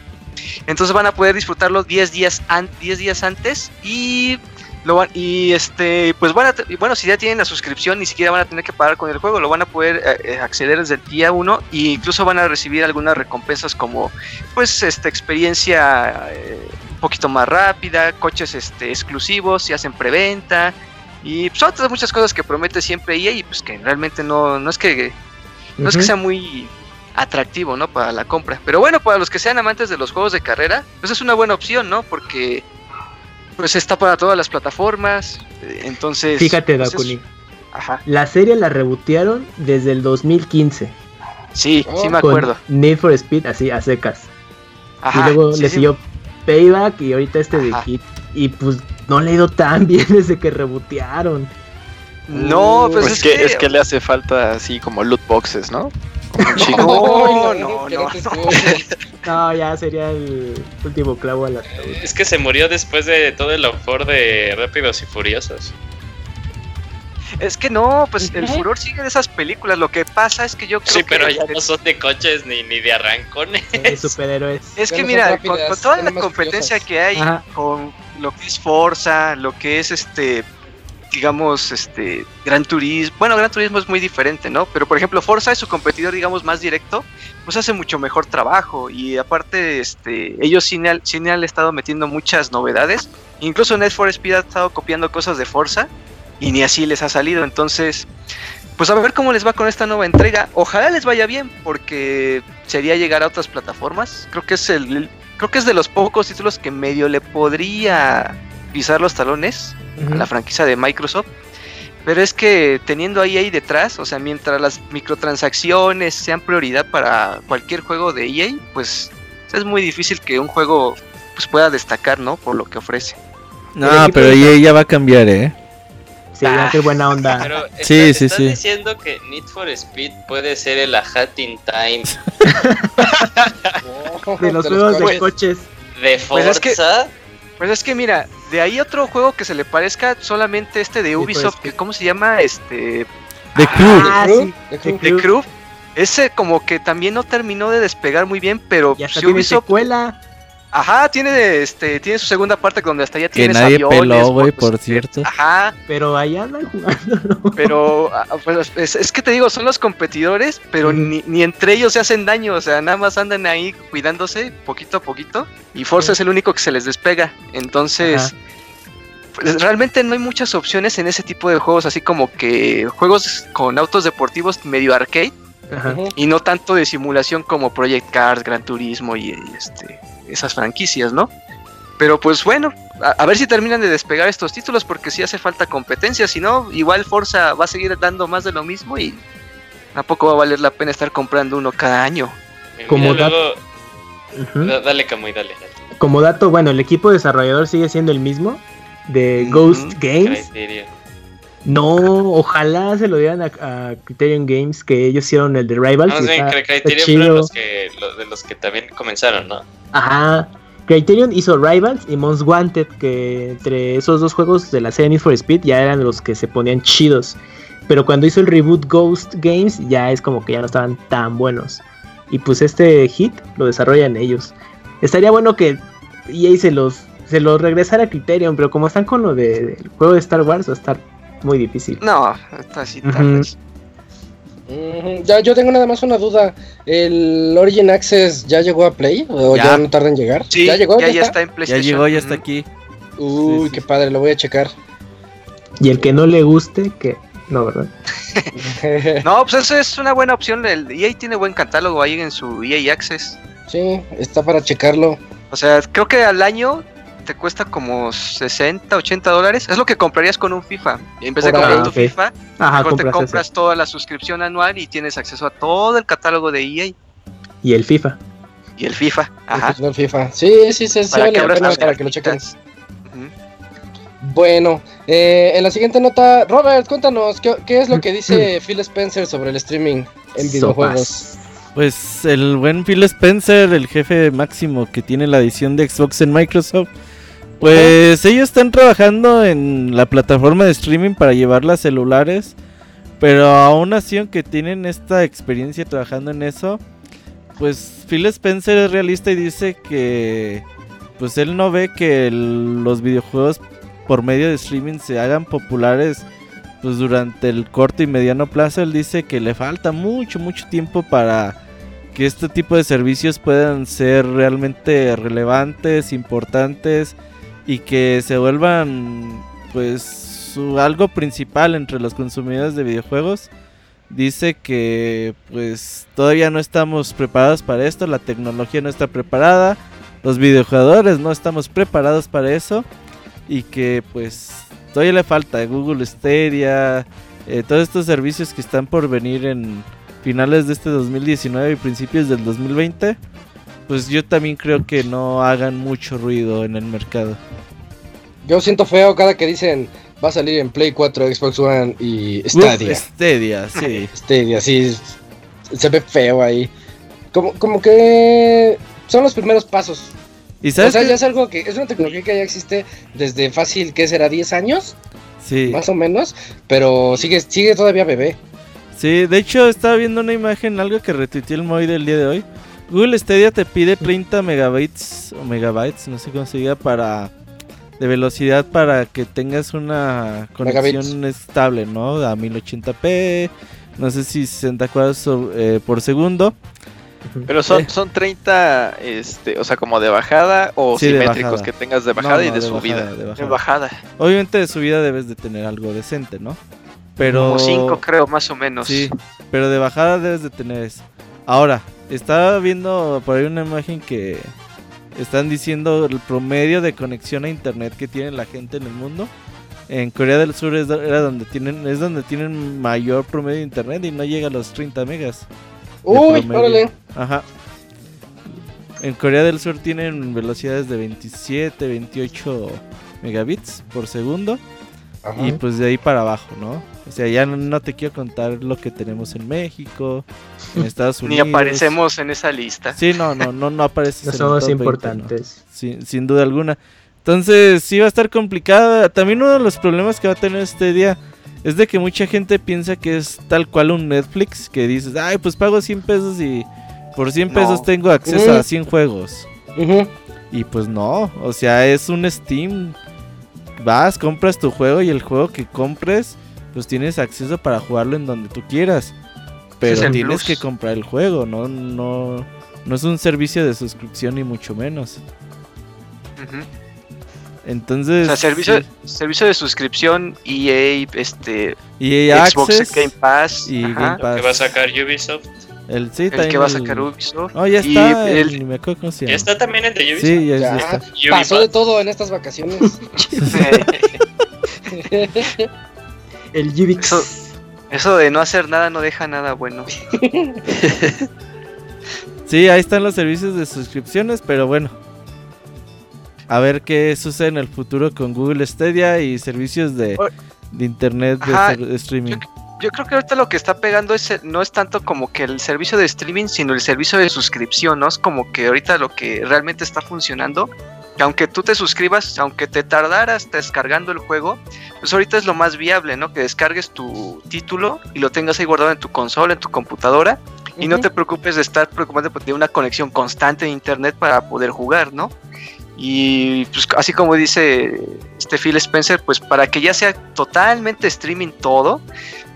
S4: Entonces van a poder disfrutarlo 10 días, 10 días antes y lo van, y este pues van a, bueno si ya tienen la suscripción ni siquiera van a tener que pagar con el juego lo van a poder eh, eh, acceder desde el día 1 e incluso van a recibir algunas recompensas como pues esta experiencia eh, un poquito más rápida coches este exclusivos si hacen preventa y pues otras muchas cosas que promete siempre EA y pues que realmente no, no es que no es que sea muy atractivo, ¿no? Para la compra. Pero bueno, para los que sean amantes de los juegos de carrera, pues es una buena opción, ¿no? Porque pues está para todas las plataformas. Eh, entonces.
S5: Fíjate, pues, Ajá. La serie la rebotearon desde el 2015.
S4: Sí, sí me acuerdo.
S5: Need for Speed, así a secas. Ajá, y luego le siguió Payback y ahorita este de Hit. Y pues no le ha ido tan bien desde que rebotearon.
S7: No, pues, es, que, es que le hace falta así como loot boxes, ¿no?
S5: No, no, no, no, ya sería el último clavo a la
S3: Es que se murió después de todo el autor de Rápidos y Furiosos.
S4: Es que no, pues el furor sigue de esas películas. Lo que pasa es que yo creo
S3: sí, pero ya no son de coches ni, ni de arrancones.
S5: De superhéroes.
S4: Es que mira, con, toda la competencia que hay, con lo que es Forza, lo que es este digamos, este, Gran Turismo, bueno, Gran Turismo es muy diferente, ¿no? Pero por ejemplo, Forza es su competidor, digamos, más directo, pues hace mucho mejor trabajo. Y aparte, este, ellos sí han, han estado metiendo muchas novedades, incluso Net for Speed ha estado copiando cosas de Forza y ni así les ha salido, entonces, pues a ver cómo les va con esta nueva entrega, ojalá les vaya bien, porque sería llegar a otras plataformas, creo que es el, creo que es de los pocos títulos que medio le podría pisar los talones a la franquicia de Microsoft. Pero es que teniendo ahí ahí detrás, o sea, mientras las microtransacciones sean prioridad para cualquier juego de EA, pues es muy difícil que un juego pues pueda destacar, ¿no? Por lo que ofrece.
S6: No, pero EA ya va a cambiar, ¿eh?
S5: Sí, ah, qué buena onda.
S3: Pero sí, sí, sí. diciendo que Need for Speed puede ser el Hat in Time
S5: de los juegos de coches.
S3: De Forza.
S4: Pues es pues es que mira, de ahí otro juego que se le parezca solamente este de Ubisoft, que ¿cómo se llama? Este
S6: The Crew.
S4: Ah, The, Crew. Ese como que también no terminó de despegar muy bien, pero
S5: si Ubisoft secuela.
S4: Ajá, tiene este tiene su segunda parte donde hasta ya tiene
S6: que nadie peló, güey, por cierto.
S4: Ajá.
S5: Pero allá andan jugando.
S4: Pero ah, pues, es, que te digo, son los competidores, pero ni, entre ellos se hacen daño, o sea, nada más andan ahí cuidándose poquito a poquito y Forza es el único que se les despega. Entonces, pues, realmente no hay muchas opciones en ese tipo de juegos, así como que juegos con autos deportivos medio arcade. Y no tanto de simulación como Project Cars, Gran Turismo y este esas franquicias, ¿no? Pero pues bueno, a, ver si terminan de despegar estos títulos porque si hace falta competencia, si no, igual Forza va a seguir dando más de lo mismo y tampoco va a valer la pena estar comprando uno cada año.
S5: Como dato...
S3: Dale, Camuy, dale,
S5: Como dato, bueno, el equipo desarrollador sigue siendo el mismo, de Ghost Games. No, ojalá se lo dieran a, Criterion Games, que ellos hicieron el de Rivals.
S3: No, sí, Criterion fueron los que, de los que también comenzaron, ¿no?
S5: Ajá. Criterion hizo Rivals y Most Wanted, que entre esos dos juegos de la serie Need for Speed ya eran los que se ponían chidos. Pero cuando hizo el reboot Ghost Games ya es como que ya no estaban tan buenos. Y pues este hit lo desarrollan ellos. Estaría bueno que EA se los, se los regresara a Criterion, pero como están con lo del juego de Star Wars va a estar muy difícil.
S4: No, está así
S1: ya, yo tengo nada más una duda. ¿El Origin Access ya llegó a Play? ¿O ya, no tarda en llegar?
S4: Sí,
S1: ya
S4: llegó. Ya, está en PlayStation.
S6: Ya llegó, ya está aquí.
S1: Uy, qué padre, lo voy a checar.
S5: Y el que no le guste, que no, ¿verdad?
S4: no, pues eso es una buena opción. El EA tiene buen catálogo ahí en su EA Access.
S1: Sí, está para checarlo.
S4: O sea, creo que al año te cuesta como 60, 80 dólares. Es lo que comprarías con un FIFA. Y en vez de comprar tu FIFA, mejor te compras toda la suscripción anual y tienes acceso a todo el catálogo de EA.
S5: Y el FIFA.
S4: y el FIFA. Ajá.
S1: El FIFA. Sí, sí, sí, sí para, que, para que lo chequen. Bueno, eh, en la siguiente nota, Robert, cuéntanos, ¿qué, es lo que dice Phil Spencer sobre el streaming en videojuegos?
S6: Pues el buen Phil Spencer, el jefe máximo que tiene la edición de Xbox en Microsoft, pues ellos están trabajando en la plataforma de streaming para llevarla a celulares, pero aún así aunque tienen esta experiencia trabajando en eso, pues Phil Spencer es realista y dice que pues él no ve que los videojuegos por medio de streaming se hagan populares pues durante el corto y mediano plazo. Él dice que le falta mucho, mucho tiempo para que este tipo de servicios puedan ser realmente relevantes, importantes y que se vuelvan pues algo principal entre los consumidores de videojuegos. Dice que pues todavía no estamos preparados para esto, la tecnología no está preparada, los videojuegos no estamos preparados para eso y que pues todavía le falta Google Stadia, eh, todos estos servicios que están por venir en finales de este 2019 y principios del 2020, pues yo también creo que no hagan mucho ruido en el mercado.
S1: Yo siento feo cada que dicen va a salir en Play 4, Xbox One y Stadia.
S6: Stadia, sí.
S1: Stadia, sí. Se ve feo ahí. Como, como que son los primeros pasos o sea, ya es algo que es una tecnología que ya existe desde fácil, ¿qué será? ¿10 años?
S6: Sí.
S1: Más o menos, pero sigue, sigue todavía bebé.
S6: Sí, de hecho estaba viendo una imagen, algo que retuiteé el Moy del día de hoy. Google Stadia te pide 30 megabytes o megabytes, no sé cómo se diga, para de velocidad para que tengas una conexión estable, ¿no? A 1080p, no sé si 60 cuadros eh, por segundo.
S7: Pero son, eh. son 30, este, o sea, como de bajada o simétricos que tengas de bajada y de, subida.
S4: de, bajada.
S6: Obviamente de subida debes de tener algo decente, ¿no? Pero...
S4: Como 5 creo, más o menos.
S6: Sí, pero de bajada debes de tener eso. Ahora, estaba viendo por ahí una imagen que están diciendo el promedio de conexión a internet que tiene la gente en el mundo. En Corea del Sur es, era donde tienen, es donde tienen mayor promedio de internet y no llega a los 30 megas.
S1: Uy, órale.
S6: Ajá. En Corea del Sur tienen velocidades de 27, 28 megabits por segundo. Y pues de ahí para abajo, ¿no? O sea, ya no, te quiero contar lo que tenemos en México, en Estados Unidos.
S4: Ni aparecemos en esa lista.
S6: Sí, no, no, no, no apareces.
S5: no somos importantes.
S6: Sin, sin duda alguna. Entonces, sí va a estar complicada. También uno de los problemas que va a tener este día es de que mucha gente piensa que es tal cual un Netflix, que dices, ay, pues pago 100 pesos y por 100 pesos tengo acceso a 100 juegos. Y pues no, o sea, es un Steam. Vas, compras tu juego y el juego que compres, pues tienes acceso para jugarlo en donde tú quieras. Pero tienes que comprar el juego, no, no, no es un servicio de suscripción ni mucho menos. Entonces.
S4: O sea, servicio, servicio de suscripción EA, este.
S6: EA
S4: Xbox Game Pass.
S3: Y Game Pass. que va a sacar Ubisoft.
S6: El, sí,
S4: el que va a sacar Ubisoft.
S6: Oh, ya está. el, me acuerdo.
S3: ¿Ya está también el de Ubisoft?
S6: Sí, ya, ya, está.
S1: Pasó de todo en estas vacaciones.
S5: el Ubix.
S4: Eso, eso de no hacer nada no deja nada bueno.
S6: sí, ahí están los servicios de suscripciones, pero bueno a ver qué sucede en el futuro con Google Stadia y servicios de, internet de, streaming.
S4: Yo, creo que ahorita lo que está pegando es no es tanto como que el servicio de streaming, sino el servicio de suscripción, ¿no? Es como que ahorita lo que realmente está funcionando, que aunque tú te suscribas, aunque te tardaras descargando el juego, pues ahorita es lo más viable, ¿no? Que descargues tu título y lo tengas ahí guardado en tu consola, en tu computadora, y no te preocupes de estar preocupado de una conexión constante de internet para poder jugar, ¿no? Y pues así como dice este Phil Spencer, pues para que ya sea totalmente streaming todo,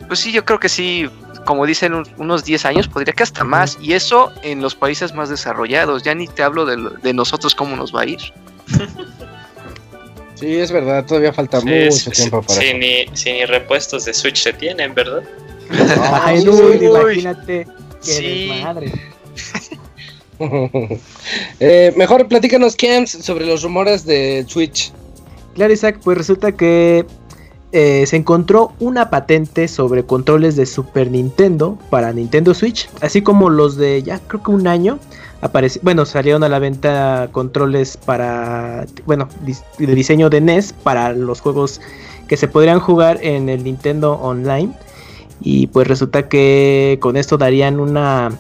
S4: pues sí, yo creo que sí, como dicen unos 10 años, podría que hasta más. Y eso en los países más desarrollados, ya ni te hablo de, nosotros cómo nos va a ir.
S1: Sí, es verdad, todavía falta mucho tiempo para
S3: sí, Ni, si ni repuestos de Switch se tienen, ¿verdad?
S5: Ay, no, imagínate. Qué sí.
S1: Eh, mejor platícanos, Ken, sobre los rumores de Twitch.
S5: Claro, Isaac, pues resulta que eh, se encontró una patente sobre controles de Super Nintendo para Nintendo Switch, así como los de ya creo que un año. bueno, salieron a la venta controles para, bueno, de diseño de NES para los juegos que se podrían jugar en el Nintendo Online. Y pues resulta que con esto darían una,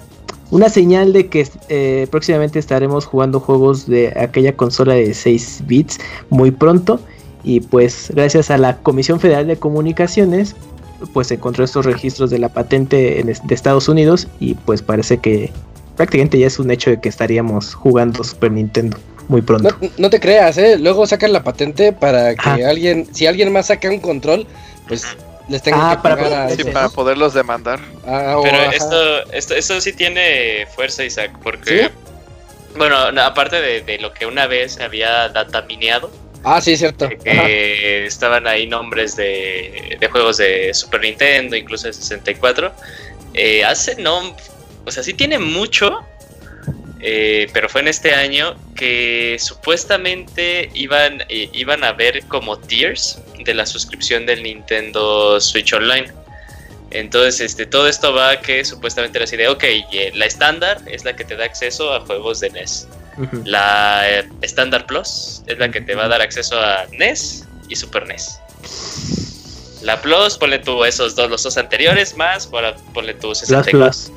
S5: una señal de que eh, próximamente estaremos jugando juegos de aquella consola de 6 bits muy pronto. Y pues gracias a la Comisión Federal de Comunicaciones, pues se encontró estos registros de la patente de Estados Unidos y pues parece que prácticamente ya es un hecho de que estaríamos jugando Super Nintendo muy pronto.
S1: No, te creas, ¿eh? Luego sacan la patente para que alguien, si alguien más saca un control, pues les tenga ah, que
S7: pagar para, para poderlos demandar.
S3: Ah, Pero esto, esto, esto sí tiene fuerza, Isaac, porque... Bueno, aparte de, de, lo que una vez había datamineado,
S1: Ah, sí, cierto.
S3: Estaban ahí nombres de, juegos de Super Nintendo, incluso de 64. Eh, hace no. O sea, sí tiene mucho. Eh, pero fue en este año que supuestamente iban, eh, iban a ver como tiers de la suscripción del Nintendo Switch Online. Entonces, este, todo esto va que supuestamente era así de, ok, la estándar es la que te da acceso a juegos de NES. La eh, Standard Plus es la que te va a dar acceso a NES y Super NES. La Plus, ponle tú esos dos, los dos anteriores, más, para ponle tú 64.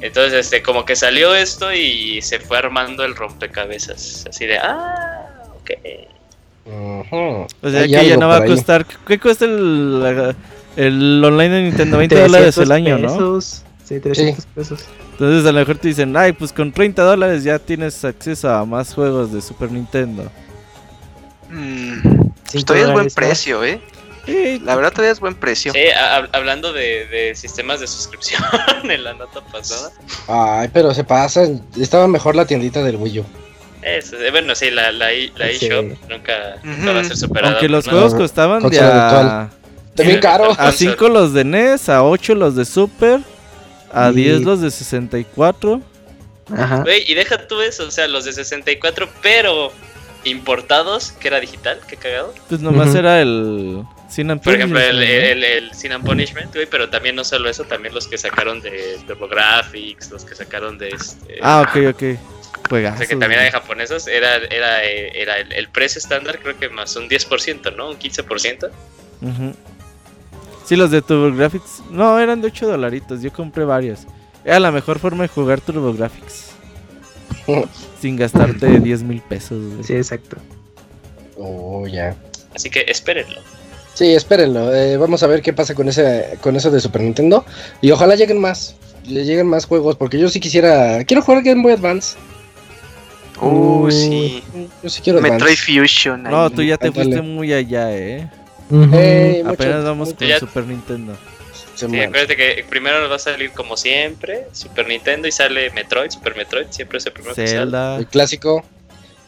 S3: Entonces, este, como que salió esto y se fue armando el rompecabezas. Así de, ah, ok.
S6: O sea, que ya no va a costar. ¿Qué cuesta el, el online de Nintendo? 20 dólares el año, ¿no?
S5: Sí, 300 pesos.
S6: Entonces a lo mejor te dicen, ay, pues con 30 dólares ya tienes acceso a más juegos de Super Nintendo.
S4: Mm, todavía es buen precio, ¿eh? Sí. La verdad todavía es buen precio.
S3: Sí, hablando de, sistemas de suscripción en la nota pasada.
S1: Ay, pero se pasa. Estaba mejor la tiendita del Wii U.
S3: Eh, bueno, sí, la, la, eShop nunca, va a ser superada.
S6: Aunque los juegos costaban de a...
S1: También caro.
S6: A 5 los de NES, a 8 los de Super a 10 los de 64.
S3: Ajá. y deja tú eso, o sea, los de 64, pero importados, que era digital, qué cagado.
S6: Pues nomás era el Sin
S3: Por ejemplo, el, el, el, Sin Punishment, güey, pero también no solo eso, también los que sacaron de TurboGrafx, los que sacaron de este...
S6: Ah, ok, ok.
S3: Juegazo, o sea, que también hay japonesos, era, era, era el, precio estándar, creo que más un 10%, ¿no? Un 15%.
S6: Ajá. Sí, los de TurboGrafx. No, eran de 8 dolaritos. Yo compré varios. Era la mejor forma de jugar TurboGrafx. sin gastarte 10 mil pesos.
S5: Sí, exacto.
S1: Oh, ya.
S3: Así que espérenlo.
S1: Sí, espérenlo. Eh, vamos a ver qué pasa con ese, con eso de Super Nintendo. Y ojalá lleguen más. Le lleguen más juegos. Porque yo sí quisiera. Quiero jugar Game Boy Advance.
S4: Uh, sí.
S1: Yo sí quiero
S4: Metroid Fusion.
S6: No, tú ya te fuiste muy allá, eh. Apenas vamos con Super Nintendo.
S3: Sí, acuérdate que primero nos va a salir como siempre Super Nintendo y sale Metroid, Super Metroid, siempre es el primero
S6: Zelda.
S1: El clásico.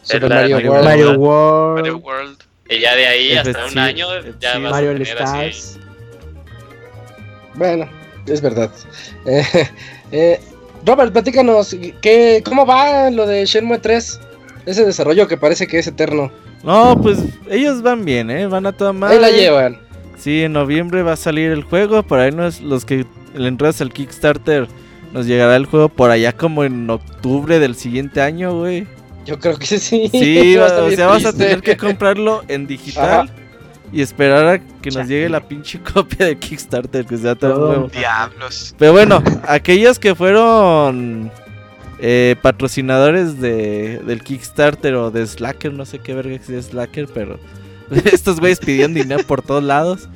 S3: Super
S5: Mario, World. Mario World. Mario
S3: World. Y ya de ahí hasta un año ya va
S5: Mario a tener Stars.
S1: Bueno, es verdad. Eh, eh, Robert, platícanos, ¿qué, ¿cómo va lo de Shenmue 3? Ese desarrollo que parece que es eterno.
S6: No, pues ellos van bien, ¿eh? Van a toda madre.
S1: Ahí la llevan.
S6: Sí, en noviembre va a salir el juego. Por ahí es los que le entras al Kickstarter nos llegará el juego por allá como en octubre del siguiente año, güey.
S1: Yo creo que sí.
S6: Sí, o sea, vas a tener que comprarlo en digital y esperar a que nos llegue la pinche copia de Kickstarter, que sea todo nuevo.
S4: Diablos.
S6: Pero bueno, aquellos que fueron eh, patrocinadores de, del Kickstarter o de Slacker, no sé qué verga es Slacker, pero estos güeyes pidieron dinero por todos lados.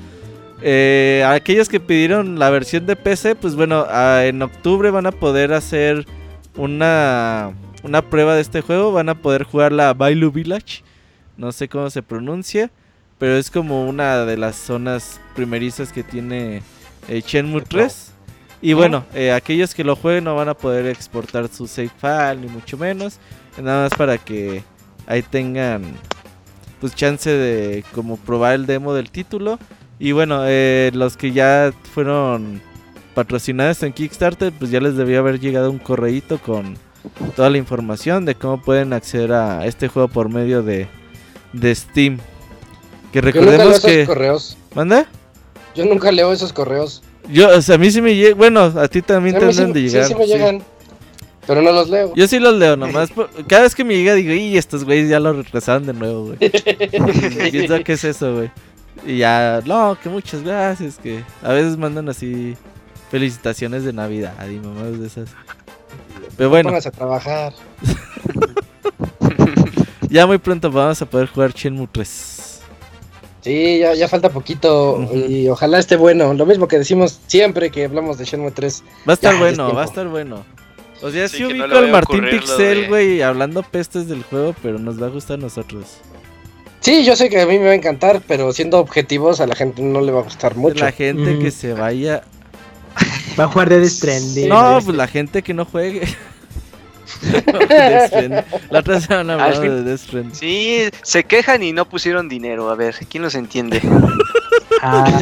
S6: Eh, aquellos que pidieron la versión de PC, pues bueno, en octubre van a poder hacer una, una prueba de este juego. Van a poder jugar la Bailu Village. No sé cómo se pronuncia, pero es como una de las zonas primerizas que tiene eh, Shenmue 3. Y bueno, eh, aquellos que lo jueguen no van a poder exportar su save file ni mucho menos. Nada más para que ahí tengan pues chance de como probar el demo del título. Y bueno, eh, los que ya fueron patrocinados en Kickstarter, pues ya les debía haber llegado un correíto con toda la información de cómo pueden acceder a este juego por medio de, de Steam. Que recordemos
S1: Yo
S6: que.
S1: correos.
S6: ¿Manda?
S1: Yo nunca leo esos correos.
S6: Yo, o sea, a mí sí me llegan. Bueno, a ti también te
S1: sí,
S6: de llegar.
S1: Sí, sí me llegan. Pero no los leo.
S6: Yo sí los leo, nomás. cada vez que me llega digo, y estos güeyes ya lo regresaron de nuevo, güey. Pienso que es eso, güey. Y ya, no, que muchas gracias. Que a veces mandan así felicitaciones de Navidad y mamás de esas. Pero bueno.
S1: Vamos a trabajar.
S6: ya muy pronto vamos a poder jugar Shenmue 3.
S1: Sí, ya, ya falta poquito y ojalá esté bueno. Lo mismo que decimos siempre que hablamos de Shenmue 3.
S6: Va a estar bueno, va a estar bueno. O sea, sí, ubico al Martín Pixel, güey, hablando pestes del juego, pero nos va a gustar a nosotros.
S1: Sí, yo sé que a mí me va a encantar, pero siendo objetivos a la gente no le va a gustar mucho.
S6: La gente que se vaya...
S5: Va a jugar de Stranding.
S6: No, pues la gente que no juegue. la otra semana hablando de Death Stranding.
S4: Sí, se quejan y no pusieron dinero. A ver, ¿quién los entiende?
S6: Ah,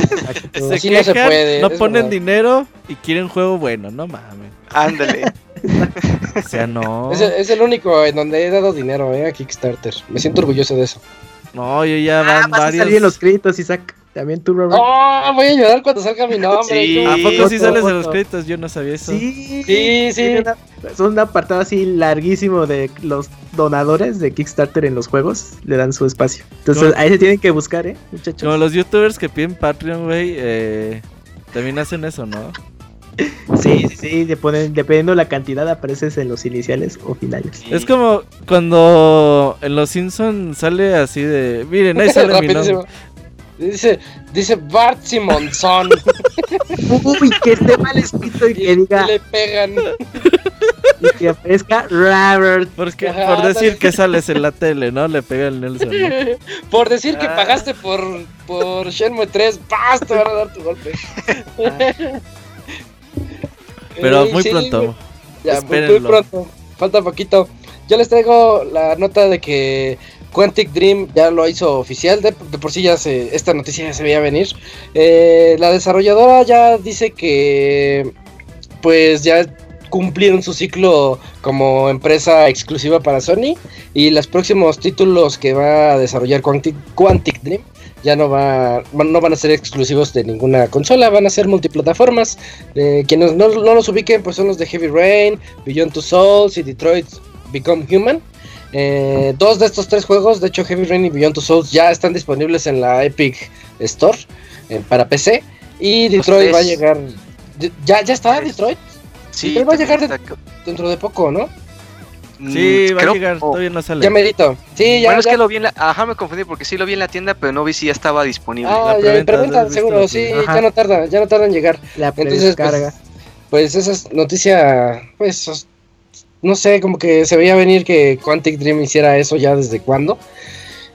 S6: se quejan, no, se puede, no ponen dinero y quieren juego bueno, no mames.
S4: Ándale.
S6: o sea, no.
S1: Es el, único en donde he dado dinero, eh, a Kickstarter. Me siento orgulloso de eso.
S6: No, yo ya van
S5: ah,
S6: varios.
S5: A los créditos, Isaac. También tú, Robert.
S1: Oh, voy a llorar cuando salga mi nombre.
S6: Sí. ¿A poco sí sales de los créditos? Yo no sabía eso.
S5: Sí, sí. sí. son un apartado así larguísimo de los donadores de Kickstarter en los juegos. Le dan su espacio. Entonces ahí se tienen que buscar, ¿eh, muchachos?
S6: Como los youtubers que piden Patreon, güey, eh, también hacen eso, ¿no?
S5: Sí, sí, sí, te ponen, dependiendo la cantidad apareces en los iniciales o finales.
S6: Es como cuando en Los Simpsons sale así de, miren, ahí sale mi nombre.
S1: Dice, dice Bart Simonson.
S5: Uy, que esté mal escrito y, que diga.
S1: le pegan.
S5: Y que aparezca Robert.
S6: Porque, por decir que sales en la tele, ¿no? Le pega el Nelson.
S1: por decir que ah. pagaste por, por Shenmue 3, ¡paz! Te van a dar tu golpe.
S6: Pero muy pronto.
S1: Ya, muy pronto. Falta poquito. Yo les traigo la nota de que Quantic Dream ya lo hizo oficial, de, por sí ya se, esta noticia ya se veía venir. Eh, la desarrolladora ya dice que pues ya cumplieron su ciclo como empresa exclusiva para Sony y los próximos títulos que va a desarrollar Quantic, Quantic Dream ya no va no van a ser exclusivos de ninguna consola, van a ser multiplataformas. Eh, quienes no, no, los ubiquen pues son los de Heavy Rain, Beyond Two Souls y Detroit Become Human. Eh, dos de estos tres juegos, de hecho Heavy Rain y Beyond Two Souls, ya están disponibles en la Epic Store eh, para PC. Y Detroit va a llegar. ¿Ya, ya está Detroit? Sí, va a llegar dentro de poco, ¿no?
S6: Sí, mm, va a llegar, todavía no sale.
S1: Ya medito. Sí, ya.
S4: Bueno, es que lo vi en la. Ajá, me confundí porque sí lo vi en la tienda, pero no vi si ya estaba disponible.
S1: Ah, ya, pregunta, seguro, sí, ya no tarda, ya no tarda en llegar.
S5: La Entonces,
S1: pues, pues, esa es noticia, pues no sé, como que se veía venir que Quantic Dream hiciera eso ya desde cuándo.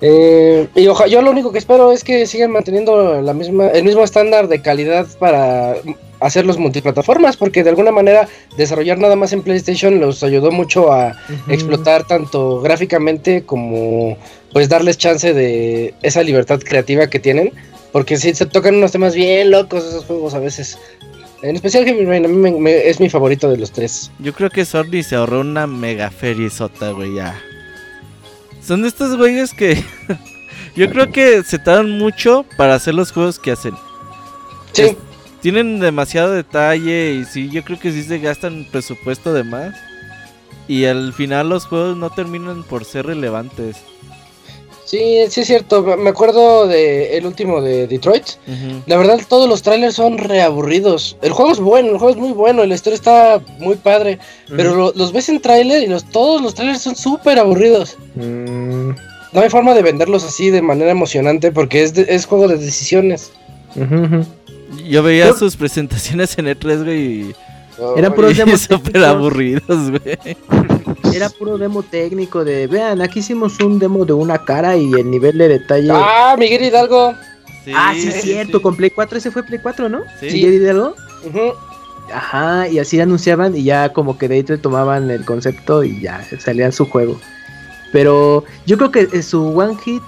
S1: Eh, y ojalá, yo lo único que espero es que sigan manteniendo la misma, el mismo estándar de calidad para hacer los multiplataformas, porque de alguna manera desarrollar nada más en PlayStation los ayudó mucho a explotar tanto gráficamente como pues darles chance de esa libertad creativa que tienen, porque si se tocan unos temas bien locos esos juegos a veces. En especial Heavy Rain, a mí es mi favorito de los tres.
S6: Yo creo que Sony se ahorró una mega sota, güey, ya. Son de estos güeyes que... yo creo que se tardan mucho para hacer los juegos que hacen.
S1: Sí.
S6: tienen demasiado detalle y sí, yo creo que sí se gastan presupuesto de más. Y al final los juegos no terminan por ser relevantes.
S1: Sí, sí es cierto. Me acuerdo de el último de Detroit. La verdad, todos los trailers son reaburridos. El juego es bueno, el juego es muy bueno, la historia está muy padre. Pero los ves en trailer y los, todos los trailers son súper aburridos. Mm. No hay forma de venderlos así de manera emocionante porque es, es juego de decisiones.
S6: Yo veía sus presentaciones en E3, güey. Y...
S5: Eran puros demos
S6: súper aburridos, güey.
S5: Era puro demo técnico de, vean, aquí hicimos un demo de una cara y el nivel de detalle.
S1: Ah, Miguel Hidalgo.
S5: ah, sí, es cierto, con Play 4, ese fue Play 4, ¿no? Sí. Miguel Hidalgo. Ajá, y así anunciaban y ya como que de ahí tomaban el concepto y ya salía su juego. Pero yo creo que su One Hit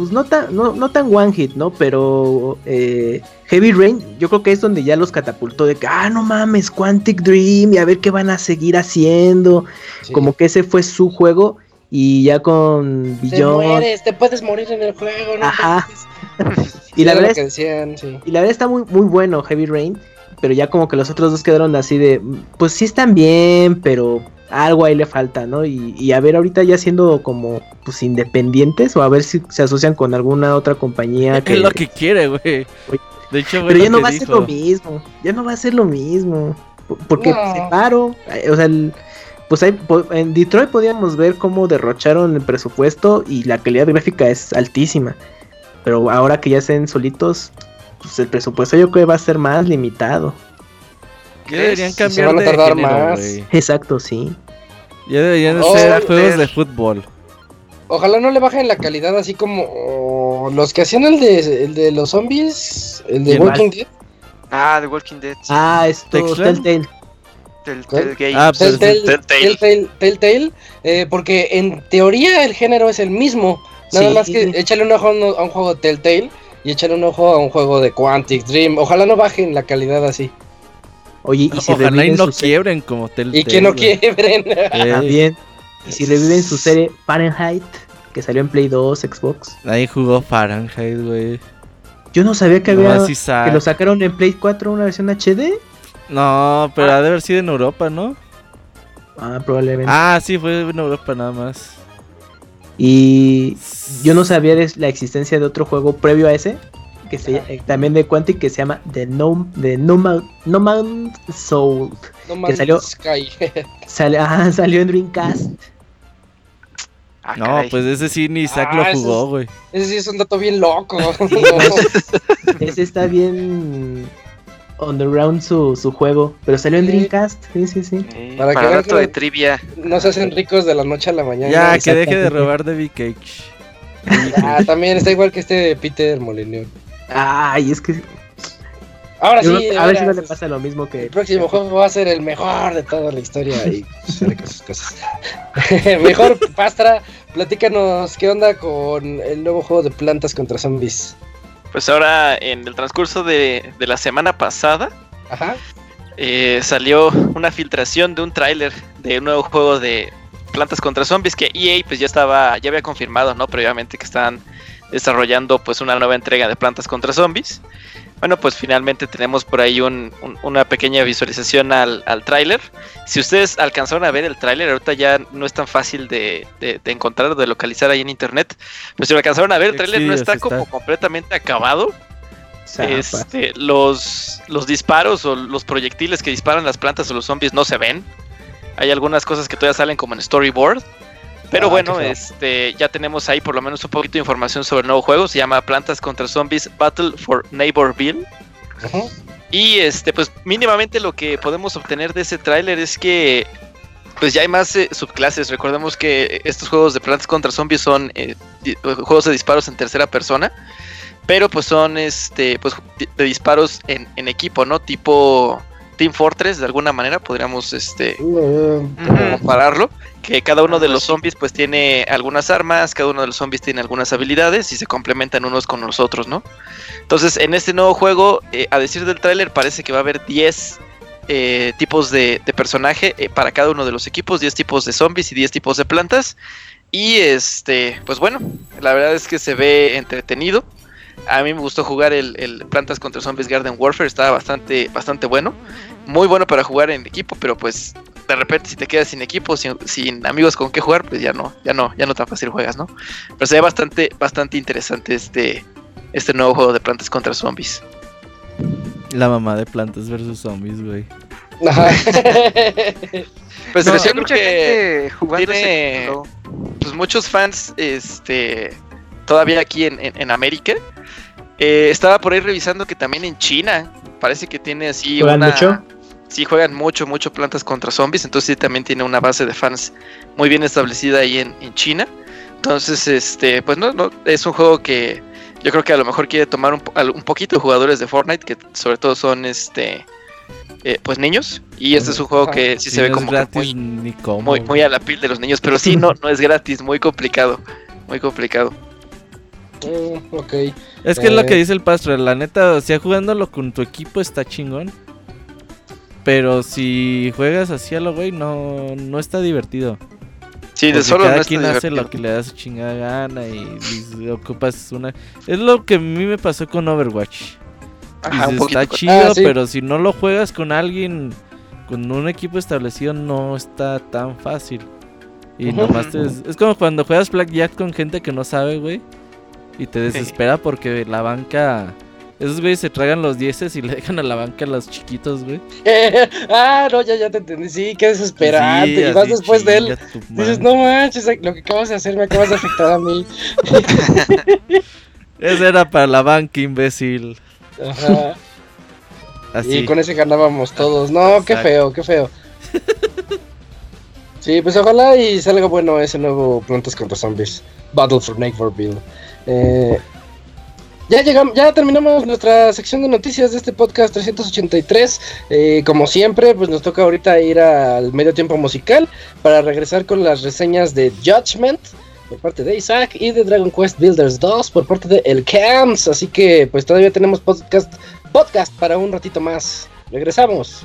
S5: pues no tan, no, no tan one hit, ¿no? Pero eh, Heavy Rain, yo creo que es donde ya los catapultó de que, ah, no mames, Quantic Dream, y a ver qué van a seguir haciendo. Como que ese fue su juego. Y ya con
S1: Beyond. Te mueres, te puedes morir en el juego, ¿no? Ajá.
S5: y, la verdad y la verdad está muy, muy bueno Heavy Rain. Pero ya como que los otros dos quedaron así de. Pues sí están bien, pero algo ahí le falta, ¿no? Y, a ver, ahorita ya siendo como pues independientes o a ver si se asocian con alguna otra compañía.
S6: Que, es lo que quiere, güey. De hecho,
S5: pero ya no va a ser lo mismo. Ya no va a ser lo mismo. Porque no. separo. O sea, pues ahí, en Detroit podíamos ver cómo derrocharon el presupuesto y la calidad gráfica es altísima. Pero ahora que ya sean solitos, pues el presupuesto yo creo que va a ser más limitado.
S6: Ya deberían cambiar van a tardar más.
S5: Exacto, sí.
S6: Ya deberían oh, ser juegos de fútbol.
S1: Ojalá no le bajen la calidad así como los que hacían el de, el de los zombies, el de Walking Dead.
S7: Ah, de Walking Dead.
S5: Ah, esto, Telltale.
S1: Telltale Games. Ah, pues, Telltale. Telltale, eh, porque en teoría el género es el mismo. Nada más que échale un ojo a un, juego de Telltale y échale un ojo a un juego de Quantic Dream. Ojalá no bajen la calidad así.
S5: Oye, y si
S6: Ojalá y no quiebren como Telltale.
S1: Y que no quiebren.
S5: También. Y si reviven su serie Fahrenheit, que salió en Play 2, Xbox.
S6: Nadie jugó Fahrenheit, güey.
S5: Yo no sabía que había. que lo sacaron en Play 4 una versión HD.
S6: No, pero ha de haber sido en Europa, ¿no?
S5: Ah, probablemente.
S6: Ah, sí, fue en Europa nada más.
S5: Y yo no sabía la existencia de otro juego previo a ese, que se, eh, también de Quantic, que se llama The No, The no, Man, no Man Soul. No que salió, Sky. salió en Dreamcast.
S6: Ah, no, pues ese sí ni Isaac lo ah, jugó, güey.
S1: Ese sí es un dato bien loco.
S5: ese está bien underground su, su juego, pero salió en Dreamcast, sí, sí, sí.
S7: para, para que de trivia.
S1: No se hacen ricos de la noche a la mañana.
S6: Ya, que deje de robar de Cage.
S1: ah, también está igual que este de Peter Molyneux.
S5: Ay, es que
S1: Ahora sí.
S5: a ver si no le pasa lo mismo que.
S1: El próximo juego va a ser el mejor de toda la historia y sus cosas. mejor, Pastra, platícanos qué onda con el nuevo juego de plantas contra zombies.
S7: Pues ahora, en el transcurso de, la semana pasada, eh, salió una filtración de un tráiler de un nuevo juego de Plantas contra Zombies que EA pues ya estaba, ya había confirmado, ¿no? Previamente que están desarrollando pues una nueva entrega de Plantas contra Zombies. Bueno, pues finalmente tenemos por ahí una pequeña visualización al, al tráiler. Si ustedes alcanzaron a ver el tráiler, ahorita ya no es tan fácil de, de, encontrar o de localizar ahí en internet. Pero si lo alcanzaron a ver, el tráiler no está, como completamente acabado. Este, los, los disparos o los proyectiles que disparan las plantas o los zombies no se ven. Hay algunas cosas que todavía salen como en storyboard. Pero ah, bueno, este, ya tenemos ahí por lo menos un poquito de información sobre el nuevo juego. Se llama Plantas contra Zombies Battle for Neighborville. Y este, pues mínimamente lo que podemos obtener de ese tráiler es que pues ya hay más eh, subclases. Recordemos que estos juegos de Plantas contra Zombies son eh, juegos de disparos en tercera persona. Pero pues son este pues de disparos en, en equipo, ¿no? Tipo Team Fortress, de alguna manera, podríamos este compararlo. Que cada uno de los zombies pues tiene algunas armas, cada uno de los zombies tiene algunas habilidades y se complementan unos con los otros, ¿no? Entonces, en este nuevo juego, eh, a decir del tráiler, parece que va a haber 10 eh, tipos de, personaje eh, para cada uno de los equipos, 10 tipos de zombies y 10 tipos de plantas. Y este, pues bueno, la verdad es que se ve entretenido. A mí me gustó jugar el, Plantas contra Zombies Garden Warfare, estaba bastante, bastante bueno. Muy bueno para jugar en equipo, pero pues de repente si te quedas sin equipo, sin, amigos con qué jugar, pues ya no, ya no, ya no tan fácil juegas, ¿no? Pero se ve bastante, bastante interesante este, este nuevo juego de Plantas contra Zombies.
S6: La mamá de Plantas versus Zombies, güey.
S7: pues no, yo creo que tiene pues muchos fans este todavía aquí en, en América eh, estaba por ahí revisando que también en China parece que tiene así
S5: ¿Juegan mucho?
S7: Sí, juegan mucho, mucho plantas contra zombies. Entonces sí también tiene una base de fans muy bien establecida ahí en, China. Entonces, este, pues no, no, es un juego que yo creo que a lo mejor quiere tomar un, un poquito de jugadores de Fortnite, que sobre todo son este eh, pues niños. Y este es un juego que sí, se ve como muy, muy, muy, a la piel de los niños. Pero sí, no, no es gratis, muy complicado. Muy complicado.
S1: Ok.
S6: Es que es lo que eh, dice el pastor, la neta, o sea, jugándolo con tu equipo está chingón. Pero si juegas así a lo güey, no, no está divertido. Sí, de solo cada quien hace lo que le da su chingada gana y, ocupas una... Es lo que a mí me pasó con Overwatch. Ajá, está chido, ah, pero si no lo juegas con alguien, con un equipo establecido, no está tan fácil. Y nomás es como cuando juegas Blackjack con gente que no sabe, güey. Y te desespera porque la banca esos güeyes se tragan los dieces y le dejan a la banca a los chiquitos, güey.
S1: ah, no, ya, ya te entendí. Sí, qué desesperante. y vas después de él. Dices, no manches, lo que acabas de hacer me acabas de afectar a mí.
S6: Ese era para la banca, imbécil. Ajá.
S1: Así. Y con ese ganábamos todos. No, qué feo, qué feo. Sí, pues ojalá y salga bueno ese nuevo Plantas contra Zombies. Battle for Nightmare Eh, ya llegamos, ya terminamos nuestra sección de noticias de este podcast 383. Eh, como siempre, pues nos toca ahorita ir al medio tiempo musical para regresar con las reseñas de Judgment por parte de Isaac y de Dragon Quest Builders 2 por parte de El Camps. Así que pues todavía tenemos podcast, podcast para un ratito más. Regresamos.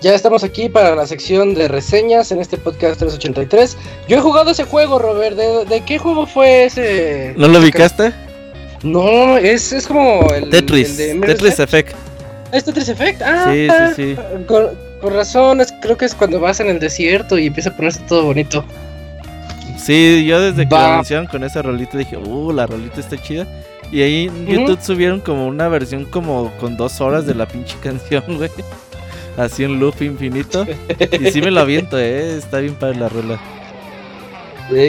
S1: Ya estamos aquí para la sección de reseñas en este podcast 383. Yo he jugado ese juego, Robert. ¿De, qué juego fue ese?
S6: ¿No lo ubicaste?
S1: No, es, es como el,
S6: Tetris. Tetris Effect.
S1: ¿Es Tetris Effect? Ah, sí, sí, sí. Con, razón, creo que es cuando vas en el desierto y empieza a ponerse todo bonito.
S6: Sí, yo desde que lo anunciaron con esa rolita dije, uh, la rolita está chida. Y ahí en YouTube subieron como una versión como con dos horas de la pinche canción, güey. Así en loop infinito. Y sí me lo aviento, eh, está bien para la rola.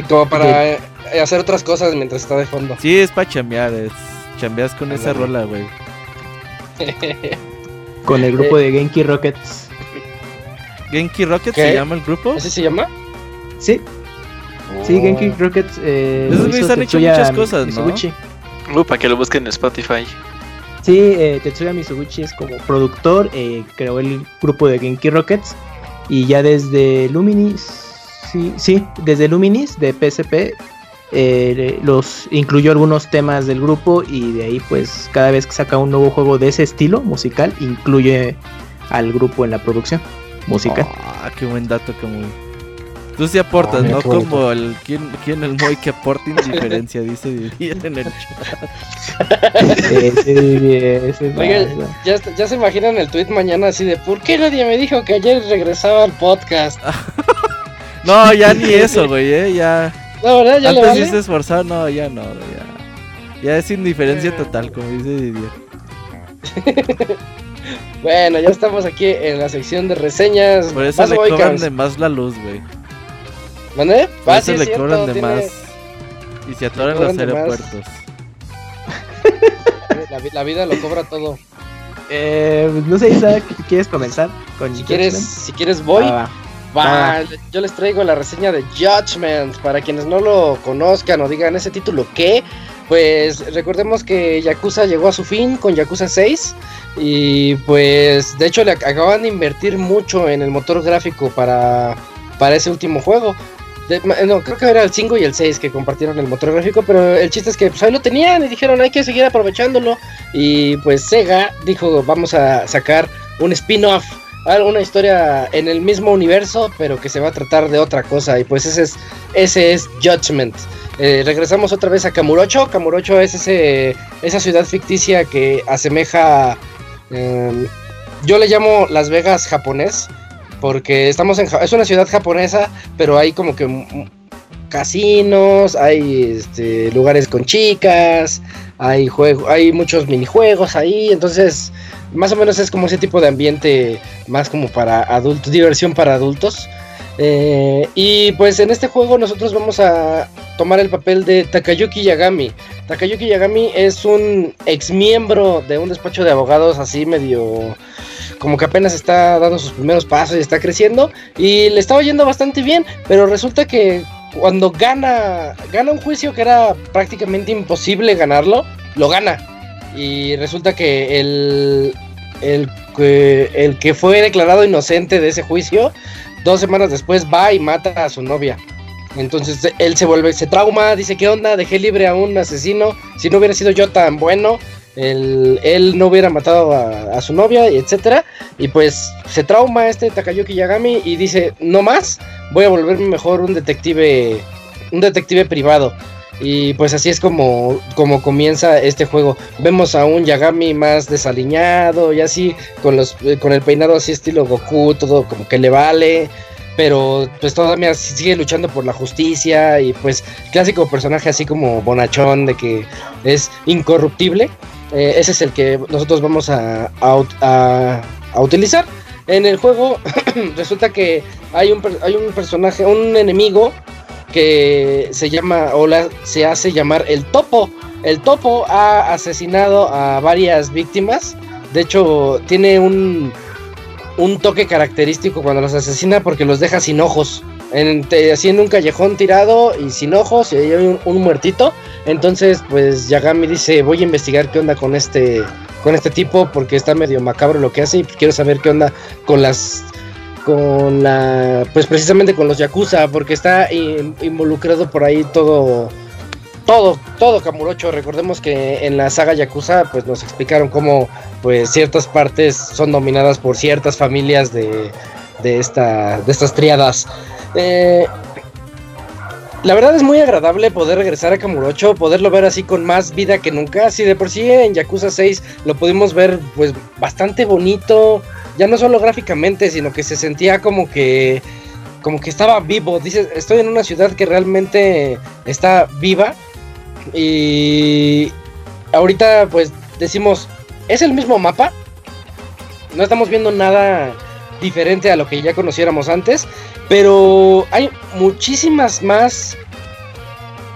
S1: como para eh, hacer otras cosas mientras está de fondo.
S6: Sí, es para chambear, es chambeas con esa rola, güey.
S5: con el grupo de Genki Rockets.
S6: ¿Genki Rockets se llama el grupo?
S1: ¿Así se llama?
S5: Sí. Sí, Genki oh. Rockets. Eh,
S6: Esos han hecho muchas cosas, ¿no?
S7: Uh, para que lo busquen en Spotify.
S5: Sí, eh, Tetsuya Mizuguchi es como productor, eh, creó el grupo de Genki Rockets y ya desde Luminis, sí, sí, desde Luminis de PSP eh, los incluyó algunos temas del grupo y de ahí pues cada vez que saca un nuevo juego de ese estilo musical incluye al grupo en la producción musical.
S6: Ah, qué buen dato como Tú sí aportas, ¿no? Como el ¿quién, quién el Moy que aporta indiferencia, dice en el
S1: chat. Oiga, ya, ya se imaginan el tweet mañana así de ¿por qué nadie me dijo que ayer regresaba al podcast?
S6: no, ya ni eso, güey, eh, ya.
S1: No, ¿verdad? Ya
S6: Antes le vale? esforzado, no, ya no, ya. Ya es indiferencia total, como dice Didier.
S1: bueno, ya estamos aquí en la sección de reseñas.
S6: Por eso le cobran de más la luz, güey. Por eso le cobran de más. Y se atoran los aeropuertos.
S1: La, vida lo cobra todo.
S5: Eh, no sé, Isaac, ¿quieres comenzar?
S1: Con si quieres, si quieres voy. Ah, va. yo les traigo la reseña de Judgment. Para quienes no lo conozcan o digan ese título, ¿qué? Pues recordemos que Yakuza llegó a su fin con Yakuza 6. Y pues de hecho le acaban de invertir mucho en el motor gráfico para, para ese último juego no, creo que era el 5 y el 6 que compartieron el motor gráfico, pero el chiste es que pues, ahí lo tenían y dijeron hay que seguir aprovechándolo. Y pues Sega dijo vamos a sacar un spin-off, una historia en el mismo universo, pero que se va a tratar de otra cosa. Y pues ese es, ese es Judgment. Eh, regresamos otra vez a Kamurocho. Kamurocho es ese, esa ciudad ficticia que asemeja... Em, yo le llamo Las Vegas japonés porque estamos en es una ciudad japonesa, pero hay como que casinos, hay este, lugares con chicas, hay juego, hay muchos minijuegos ahí, entonces más o menos es como ese tipo de ambiente más como para adultos, diversión para adultos. Eh, y pues en este juego nosotros vamos a tomar el papel de Takayuki Yagami. Takayuki Yagami es un ex miembro de un despacho de abogados así medio como que apenas está dando sus primeros pasos y está creciendo y le estaba yendo bastante bien, pero resulta que cuando gana gana un juicio que era prácticamente imposible ganarlo, lo gana. Y resulta que el el que, el que fue declarado inocente de ese juicio, dos semanas después va y mata a su novia. Entonces él se vuelve, se trauma, dice, ¿qué onda? Dejé libre a un asesino. Si no hubiera sido yo tan bueno, él, no hubiera matado a, su novia, etcétera. Y pues se trauma este Takayuki Yagami y dice, no más, voy a volverme mejor un detective, un detective privado. Y pues así es como, como comienza este juego. Vemos a un Yagami más desaliñado y así, con, los, con el peinado así estilo Goku, todo como que le vale. Pero pues todavía sigue luchando por la justicia y pues clásico personaje así como bonachón de que es incorruptible. Eh, ese es el que nosotros vamos a, a, utilizar. En el juego resulta que hay un, hay un personaje, un enemigo que se llama o se hace llamar el topo. El topo ha asesinado a varias víctimas. De hecho, tiene un, un toque característico cuando los asesina porque los deja sin ojos. En, así en un callejón tirado y sin ojos y hay un muertito. Entonces, pues Yagami dice, voy a investigar qué onda con este con este tipo porque está medio macabro lo que hace y quiero saber qué onda con las con la pues precisamente con los yakuza porque está involucrado por ahí todo todo todo Kamurocho recordemos que en la saga yakuza pues nos explicaron cómo pues ciertas partes son dominadas por ciertas familias de de esta de estas triadas eh, la verdad es muy agradable poder regresar a Kamurocho, poderlo ver así con más vida que nunca. Así de por sí en Yakuza 6 lo pudimos ver pues bastante bonito, ya no solo gráficamente, sino que se sentía como que como que estaba vivo. Dices, estoy en una ciudad que realmente está viva y ahorita pues decimos, ¿es el mismo mapa? No estamos viendo nada diferente a lo que ya conociéramos antes, pero hay muchísimas más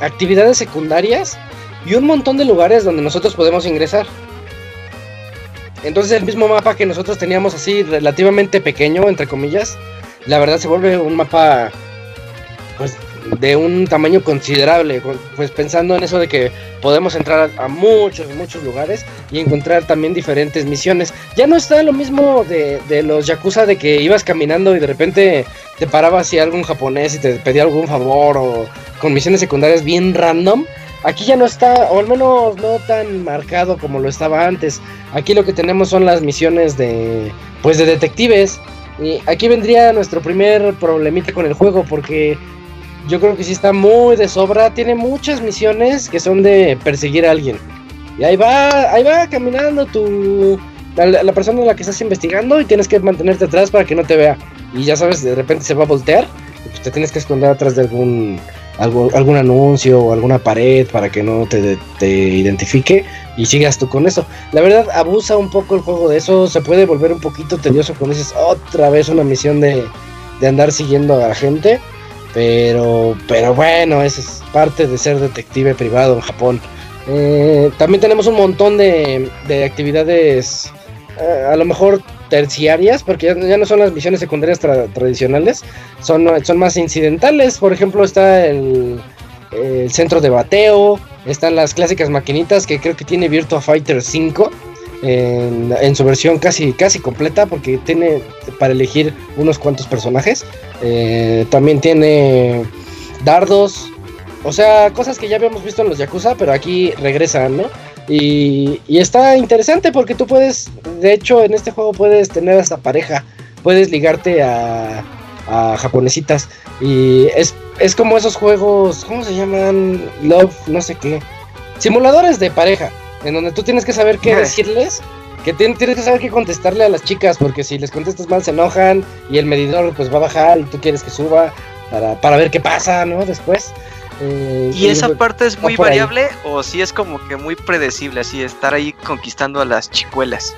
S1: actividades secundarias y un montón de lugares donde nosotros podemos ingresar. Entonces el mismo mapa que nosotros teníamos así relativamente pequeño, entre comillas, la verdad se vuelve un mapa pues de un tamaño considerable, pues pensando en eso de que podemos entrar a, muchos, muchos lugares y encontrar también diferentes misiones. Ya no está lo mismo de, de, los Yakuza de que ibas caminando y de repente te parabas y algún japonés y te pedía algún favor o con misiones secundarias bien random. Aquí ya no está, o al menos no tan marcado como lo estaba antes. Aquí lo que tenemos son las misiones de, pues de detectives. Y aquí vendría nuestro primer problemita con el juego porque yo creo que sí está muy de sobra. Tiene muchas misiones que son de perseguir a alguien. Y ahí va, ahí va caminando tu la, persona a la que estás investigando y tienes que mantenerte atrás para que no te vea. Y ya sabes, de repente se va a voltear y pues te tienes que esconder atrás de algún, algún, anuncio o alguna pared para que no te, te identifique y sigas tú con eso. La verdad, abusa un poco el juego de eso. Se puede volver un poquito tedioso cuando dices otra vez una misión de, de andar siguiendo a la gente. Pero, pero bueno, eso es parte de ser detective privado en Japón. Eh, también tenemos un montón de, de actividades, eh, a lo mejor terciarias, porque ya, no son las misiones secundarias tradicionales, son, son más incidentales. Por ejemplo, está el, el, centro de bateo, están las clásicas maquinitas que creo que tiene Virtua Fighter 5 en, su versión casi, casi completa porque tiene para elegir unos cuantos personajes. Eh, también tiene dardos, o sea, cosas que ya habíamos visto en los Yakuza, pero aquí regresan, ¿no? Y, está interesante porque tú puedes, de hecho, en este juego puedes tener hasta pareja, puedes ligarte a, a japonesitas. Y es, es como esos juegos, ¿cómo se llaman? Love, no sé qué. Simuladores de pareja en donde tú tienes que saber qué decirles, que tienes que saber qué contestarle a las chicas, porque si les contestas mal se enojan y el medidor pues va a bajar y tú quieres que suba para, ver qué pasa, ¿no? Después.
S4: Eh, ¿Y esa parte es muy variable o si es como que muy predecible, así estar ahí conquistando a las chicuelas?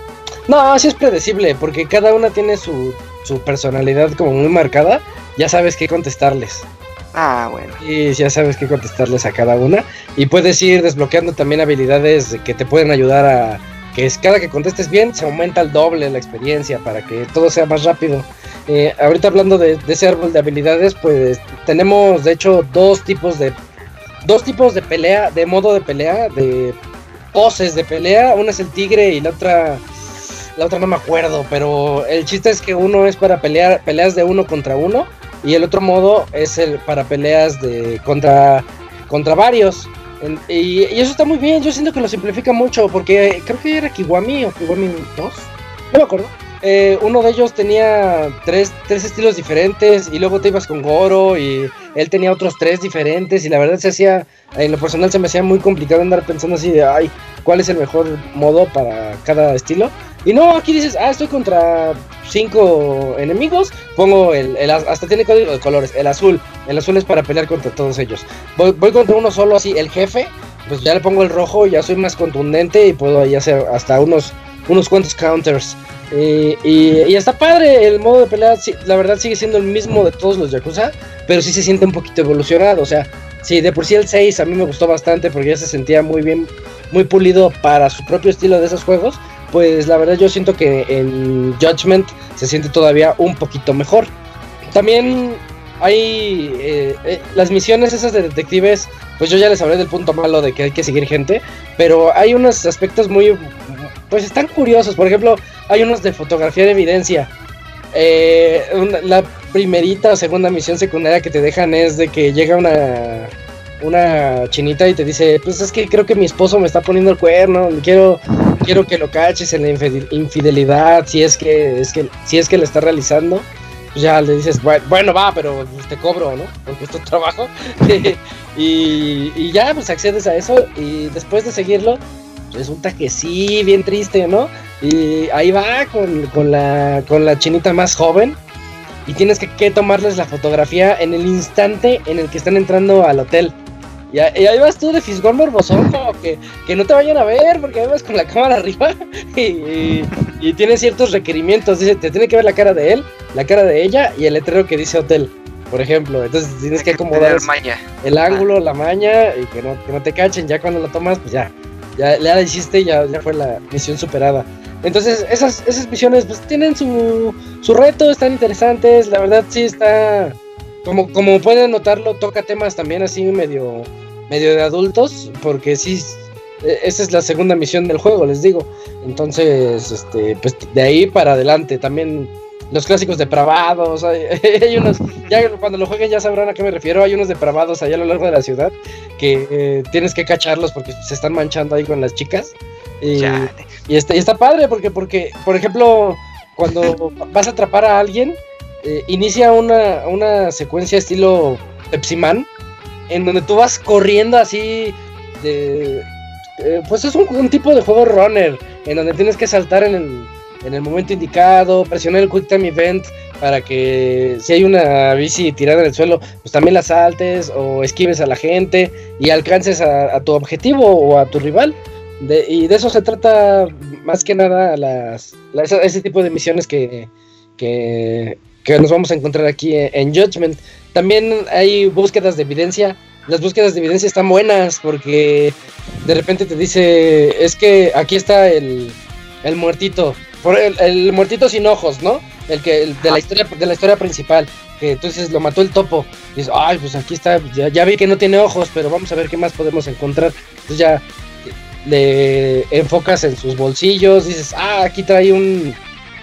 S1: No, sí es predecible, porque cada una tiene su, su personalidad como muy marcada, ya sabes qué contestarles.
S4: Ah, bueno.
S1: Y ya sabes qué contestarles a cada una. Y puedes ir desbloqueando también habilidades que te pueden ayudar a que cada que contestes bien se aumenta el doble la experiencia para que todo sea más rápido. Eh, ahorita hablando de, ese árbol de habilidades, pues tenemos de hecho dos tipos de dos tipos de pelea, de modo de pelea, de poses de pelea. Una es el tigre y la otra la otra no me acuerdo, pero el chiste es que uno es para pelear peleas de uno contra uno y el otro modo es el para peleas de contra, contra varios. y, eso está muy bien, yo siento que lo simplifica mucho, porque creo que era Kiwami o Kiwami 2, no me acuerdo. Eh, uno de ellos tenía tres, tres estilos diferentes y luego te ibas con Goro y él tenía otros tres diferentes y la verdad se hacía, en lo personal se me hacía muy complicado andar pensando así de, ay, ¿cuál es el mejor modo para cada estilo? Y no, aquí dices, ah, estoy contra cinco enemigos, pongo el, hasta tiene código de colores, el azul, el azul es para pelear contra todos ellos. Voy, contra uno solo así, el jefe, pues ya le pongo el rojo, ya soy más contundente y puedo ahí hacer hasta unos, unos cuantos counters. y, y, está padre, el modo de pelea, la verdad sigue siendo el mismo de todos los Yakuza, pero sí se siente un poquito evolucionado, o sea, sí, de por sí el 6 a mí me gustó bastante porque ya se sentía muy bien, muy pulido para su propio estilo de esos juegos pues la verdad yo siento que en Judgment se siente todavía un poquito mejor. También hay eh, eh, las misiones esas de detectives, pues yo ya les hablé del punto malo de que hay que seguir gente, pero hay unos aspectos muy, pues están curiosos. Por ejemplo, hay unos de fotografía de evidencia. Eh, la primerita o segunda misión secundaria que te dejan es de que llega una una chinita y te dice, pues es que creo que mi esposo me está poniendo el cuerno, quiero quiero que lo caches en la infidelidad, si es que, es que, si es que le está realizando, pues ya le dices, bueno, va, pero te cobro, ¿no? Porque es tu trabajo. y, y, ya, pues accedes a eso y después de seguirlo, resulta que sí, bien triste, ¿no? Y ahí va con, con, la, con la chinita más joven y tienes que, que tomarles la fotografía en el instante en el que están entrando al hotel. Y, ahí vas tú de fisgón morbosón, como que, que no te vayan a ver, porque ahí vas con la cámara arriba y, y, tiene ciertos requerimientos. Dice, te tiene que ver la cara de él, la cara de ella y el letrero que dice hotel, por ejemplo. Entonces tienes que, acomodar el ángulo, la maña y que no, que no te cachen. Ya cuando lo tomas, pues ya, ya, la hiciste y ya, ya fue la misión superada. Entonces, esas, esas misiones pues tienen su, su reto, están interesantes, la verdad sí está, como, como pueden notarlo, toca temas también así medio, medio de adultos, porque sí, e, esa es la segunda misión del juego, les digo. Entonces, este, pues de ahí para adelante, también los clásicos depravados, hay, unos, ya cuando lo jueguen ya sabrán a qué me refiero, hay unos depravados allá a lo largo de la ciudad que eh, tienes que cacharlos porque se están manchando ahí con las chicas. Y, y está, y está padre porque, porque, por ejemplo, cuando vas a atrapar a alguien, eh, inicia una, una secuencia estilo Pepsi Man, en donde tú vas corriendo así de... Eh, pues es un, tipo de juego runner, en donde tienes que saltar en el, en el momento indicado, presionar el Quick Time Event para que si hay una bici tirada en el suelo, pues también la saltes o esquives a la gente y alcances a, tu objetivo o a tu rival. Y de eso se trata más que nada las, ese tipo de misiones que, que, nos vamos a encontrar aquí en, Judgment. También hay búsquedas de evidencia. Las búsquedas de evidencia están buenas porque de repente te dice, es que aquí está el, el muertito, por el, muertito sin ojos, ¿no? El que de la historia de la historia principal, que entonces lo mató el topo. Y dices, ay, pues aquí está, ya, ya vi que no tiene ojos, pero vamos a ver qué más podemos encontrar. Entonces ya le enfocas en sus bolsillos, dices, ah, aquí trae un,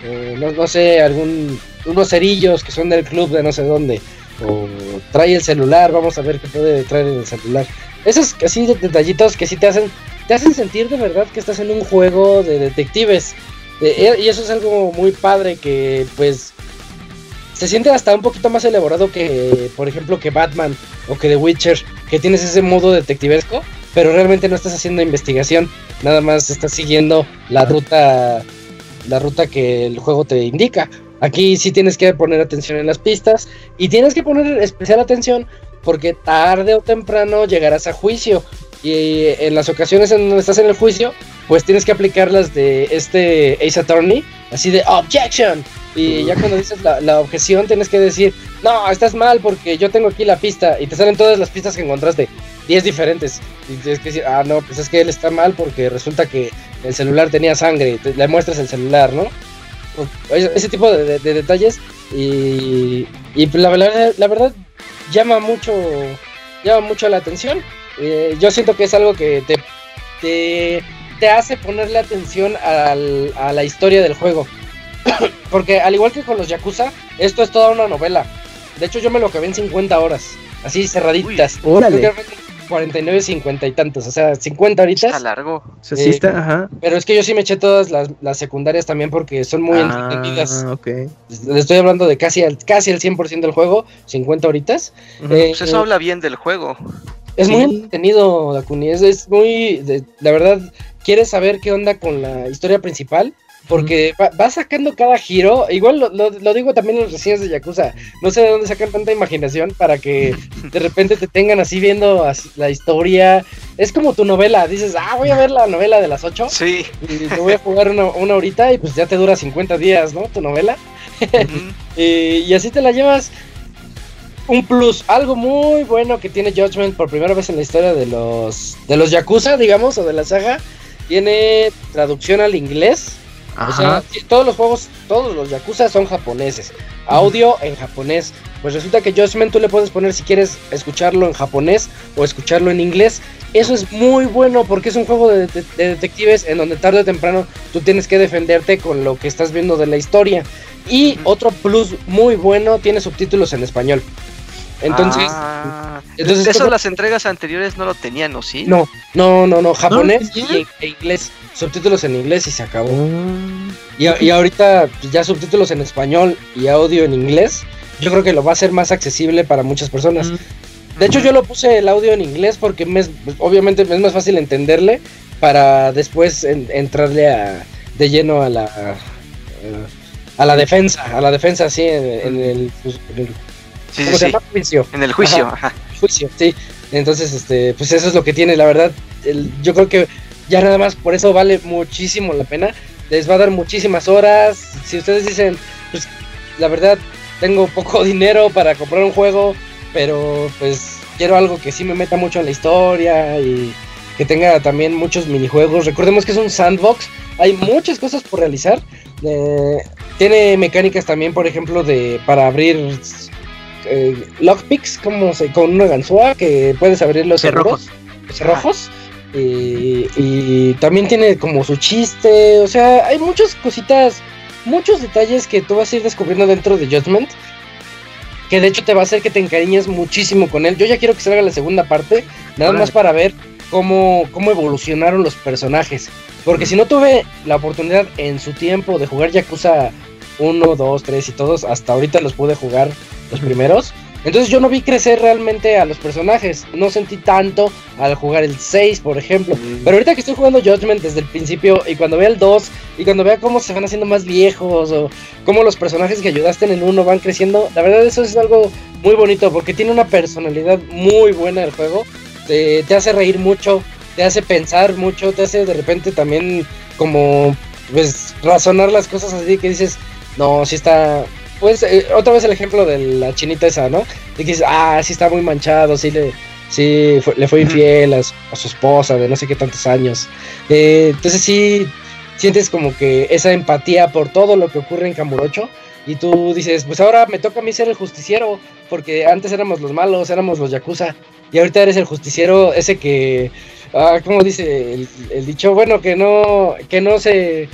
S1: eh, no, sé, algún, unos cerillos que son del club de no sé dónde, o trae el celular, vamos a ver qué puede traer en el celular. Esos así detallitos que sí te hacen, te hacen sentir de verdad que estás en un juego de detectives. Eh, y eso es algo muy padre que pues se siente hasta un poquito más elaborado que, por ejemplo, que Batman o que The Witcher, que tienes ese modo detectivesco pero realmente no estás haciendo investigación, nada más estás siguiendo la ruta, la ruta que el juego te indica. Aquí sí tienes que poner atención en las pistas y tienes que poner especial atención porque tarde o temprano llegarás a juicio y en las ocasiones en donde estás en el juicio, pues tienes que aplicar las de este Ace Attorney, así de objection. Y ya cuando dices la, la, objeción, tienes que decir, no, estás mal porque yo tengo aquí la pista y te salen todas las pistas que encontraste. 10 diferentes. Y tienes que decir, ah, no, pues es que él está mal porque resulta que el celular tenía sangre. le muestras el celular, ¿no? Ese tipo de, detalles. Y, y la, la, verdad llama mucho, llama mucho la atención. Eh, yo siento que es algo que te, te, te hace ponerle atención al, a la historia del juego. porque al igual que con los Yakuza, esto es toda una novela. De hecho, yo me lo acabé en 50 horas. Así cerraditas. órale. 49, 50 y tantos, o sea, 50 horitas.
S4: Está largo.
S1: Eh, ajá. Pero es que yo sí me eché todas las, las secundarias también porque son muy ah, entretenidas.
S5: Ok.
S1: Le estoy hablando de casi al, casi el 100% del juego, 50 horitas.
S4: Eh, pues eso habla bien del juego.
S1: Es muy entretenido, Dakuni, es, es muy, la verdad, quieres saber qué onda con la historia principal porque va, sacando cada giro. Igual lo, digo también en los reseñas de Yakuza. No sé de dónde sacan tanta imaginación para que de repente te tengan así viendo la historia. Es como tu novela. Dices, ah, voy a ver la novela de las 8.
S4: Sí.
S1: Y te voy a jugar una, una horita y pues ya te dura 50 días, ¿no? Tu novela. y, así te la llevas. Un plus, algo muy bueno que tiene Judgment por primera vez en la historia de los de los Yakuza, digamos, o de la saga, tiene traducción al inglés o sea, todos los juegos, todos los Yakuza son japoneses. Audio en japonés. Pues resulta que Judgment tú le puedes poner si quieres escucharlo en japonés o escucharlo en inglés. Eso es muy bueno porque es un juego de, detectives en donde tarde o temprano tú tienes que defenderte con lo que estás viendo de la historia. Y otro plus muy bueno, tiene subtítulos en español. Entonces,
S4: ah. entonces eso las entregas anteriores no lo tenían, ¿no? Sí.
S1: No, no, no, no, japonés y e inglés, subtítulos en inglés y se acabó. Ah. Y, y, ahorita pues, ya subtítulos en español y audio en inglés, yo creo que lo va a hacer más accesible para muchas personas. Mm. De hecho, yo lo puse el audio en inglés porque me, obviamente es más fácil entenderle para después entrarle a, de lleno a la a, la defensa, a la defensa así en, el, pues, en el
S4: Sí, sí, Juicio. En el juicio. Ajá.
S1: Juicio, sí. Entonces, este, pues eso es lo que tiene, la verdad. yo creo que ya nada más por eso vale muchísimo la pena. Les va a dar muchísimas horas. Si ustedes dicen, pues la verdad, tengo poco dinero para comprar un juego, pero pues quiero algo que sí me meta mucho en la historia y que tenga también muchos minijuegos. Recordemos que es un sandbox, hay muchas cosas por realizar. Eh, tiene mecánicas también, por ejemplo, de para abrir eh, lockpicks como con una ganzúa que puedes abrir los cerrojos. Cerrojos. Y, y, también tiene como su chiste. O sea, hay muchas cositas, muchos detalles que tú vas a ir descubriendo dentro de Judgment. Que de hecho te va a hacer que te encariñes muchísimo con él. Yo ya quiero que salga la segunda parte. Nada más para ver cómo, cómo evolucionaron los personajes. Porque si no tuve la oportunidad en su tiempo de jugar Yakuza 1, 2, 3 y todos, hasta ahorita los pude jugar los primeros. Entonces yo no vi crecer realmente a los personajes. No sentí tanto al jugar el 6, por ejemplo. Pero ahorita que estoy jugando Judgment desde el principio y cuando vea el 2 y cuando vea cómo se van haciendo más viejos o cómo los personajes que ayudaste en el 1 van creciendo, la verdad eso es algo muy bonito porque tiene una personalidad muy buena el juego. Te, te hace reír mucho, te hace pensar mucho, te hace de repente también como pues razonar las cosas así que dices, no, si está pues eh, otra vez el ejemplo de la chinita esa, ¿no? De que dices, ah, sí está muy manchado, sí le, sí le fue infiel a su, esposa de no sé qué tantos años. Eh, entonces sí sientes como que esa empatía por todo lo que ocurre en Camurocho. Y tú dices, pues ahora me toca a mí ser el justiciero, porque antes éramos los malos, éramos los yakuza, y ahorita eres el justiciero ese que, ah, ¿cómo dice el, el dicho? Bueno, que no, que no se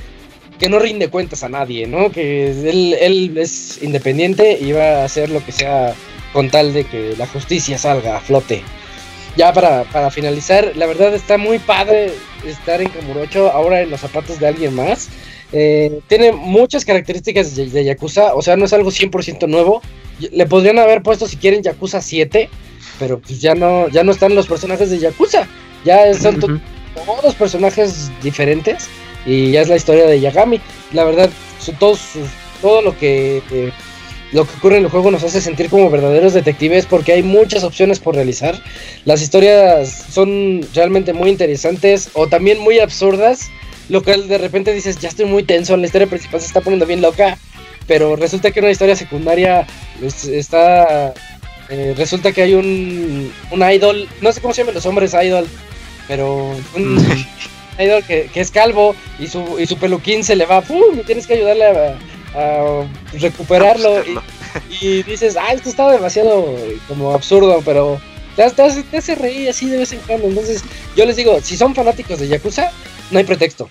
S1: que no rinde cuentas a nadie, ¿no? Que él, es independiente y va a hacer lo que sea con tal de que la justicia salga a flote. Ya para, finalizar, la verdad está muy padre estar en Kamurocho, ahora en los zapatos de alguien más. Eh, tiene muchas características de, Yakuza, o sea, no es algo 100% nuevo. Le podrían haber puesto si quieren Yakuza 7, pero pues ya no, ya no están los personajes de Yakuza. Ya son todos personajes diferentes y ya es la historia de Yagami. La verdad, todos, todo lo que, lo que ocurre en el juego nos hace sentir como verdaderos detectives porque hay muchas opciones por realizar. Las historias son realmente muy interesantes o también muy absurdas, lo cual de repente dices, ya estoy muy tenso, la historia principal se está poniendo bien loca, pero resulta que una historia secundaria está... Eh, resulta que hay un, un idol, no sé cómo se llaman los hombres idol, pero un, que, es calvo y su, y su peluquín se le va, ¡pum! Y tienes que ayudarle a, recuperarlo. Y, dices, ah, esto está demasiado como absurdo, pero te, te, hace reír así de vez en cuando. Entonces, yo les digo, si son fanáticos de Yakuza, no hay pretexto.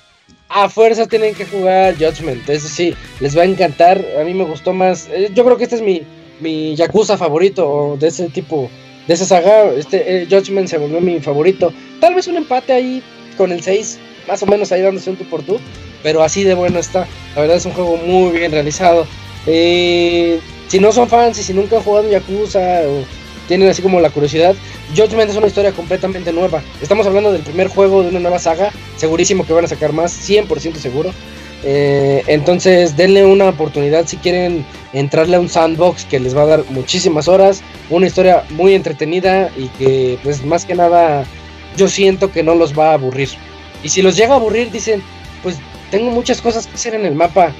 S1: A fuerza tienen que jugar Judgment, eso sí, les va a encantar. A mí me gustó más. Eh, yo creo que este es mi, mi Yakuza favorito de ese tipo, de esa saga. Este eh, Judgment se volvió mi favorito. Tal vez un empate ahí con el 6, más o menos ahí dándose un tú por tú, pero así de bueno está. La verdad es un juego muy bien realizado. Eh, si no son fans y si nunca han jugado Yakuza o tienen así como la curiosidad, Judgment es una historia completamente nueva. Estamos hablando del primer juego de una nueva saga, segurísimo que van a sacar más, 100% seguro. Eh, entonces denle una oportunidad si quieren entrarle a un sandbox que les va a dar muchísimas horas, una historia muy entretenida y que pues más que nada yo siento que no los va a aburrir. Y si los llega a aburrir, dicen, pues tengo muchas cosas que hacer en el mapa,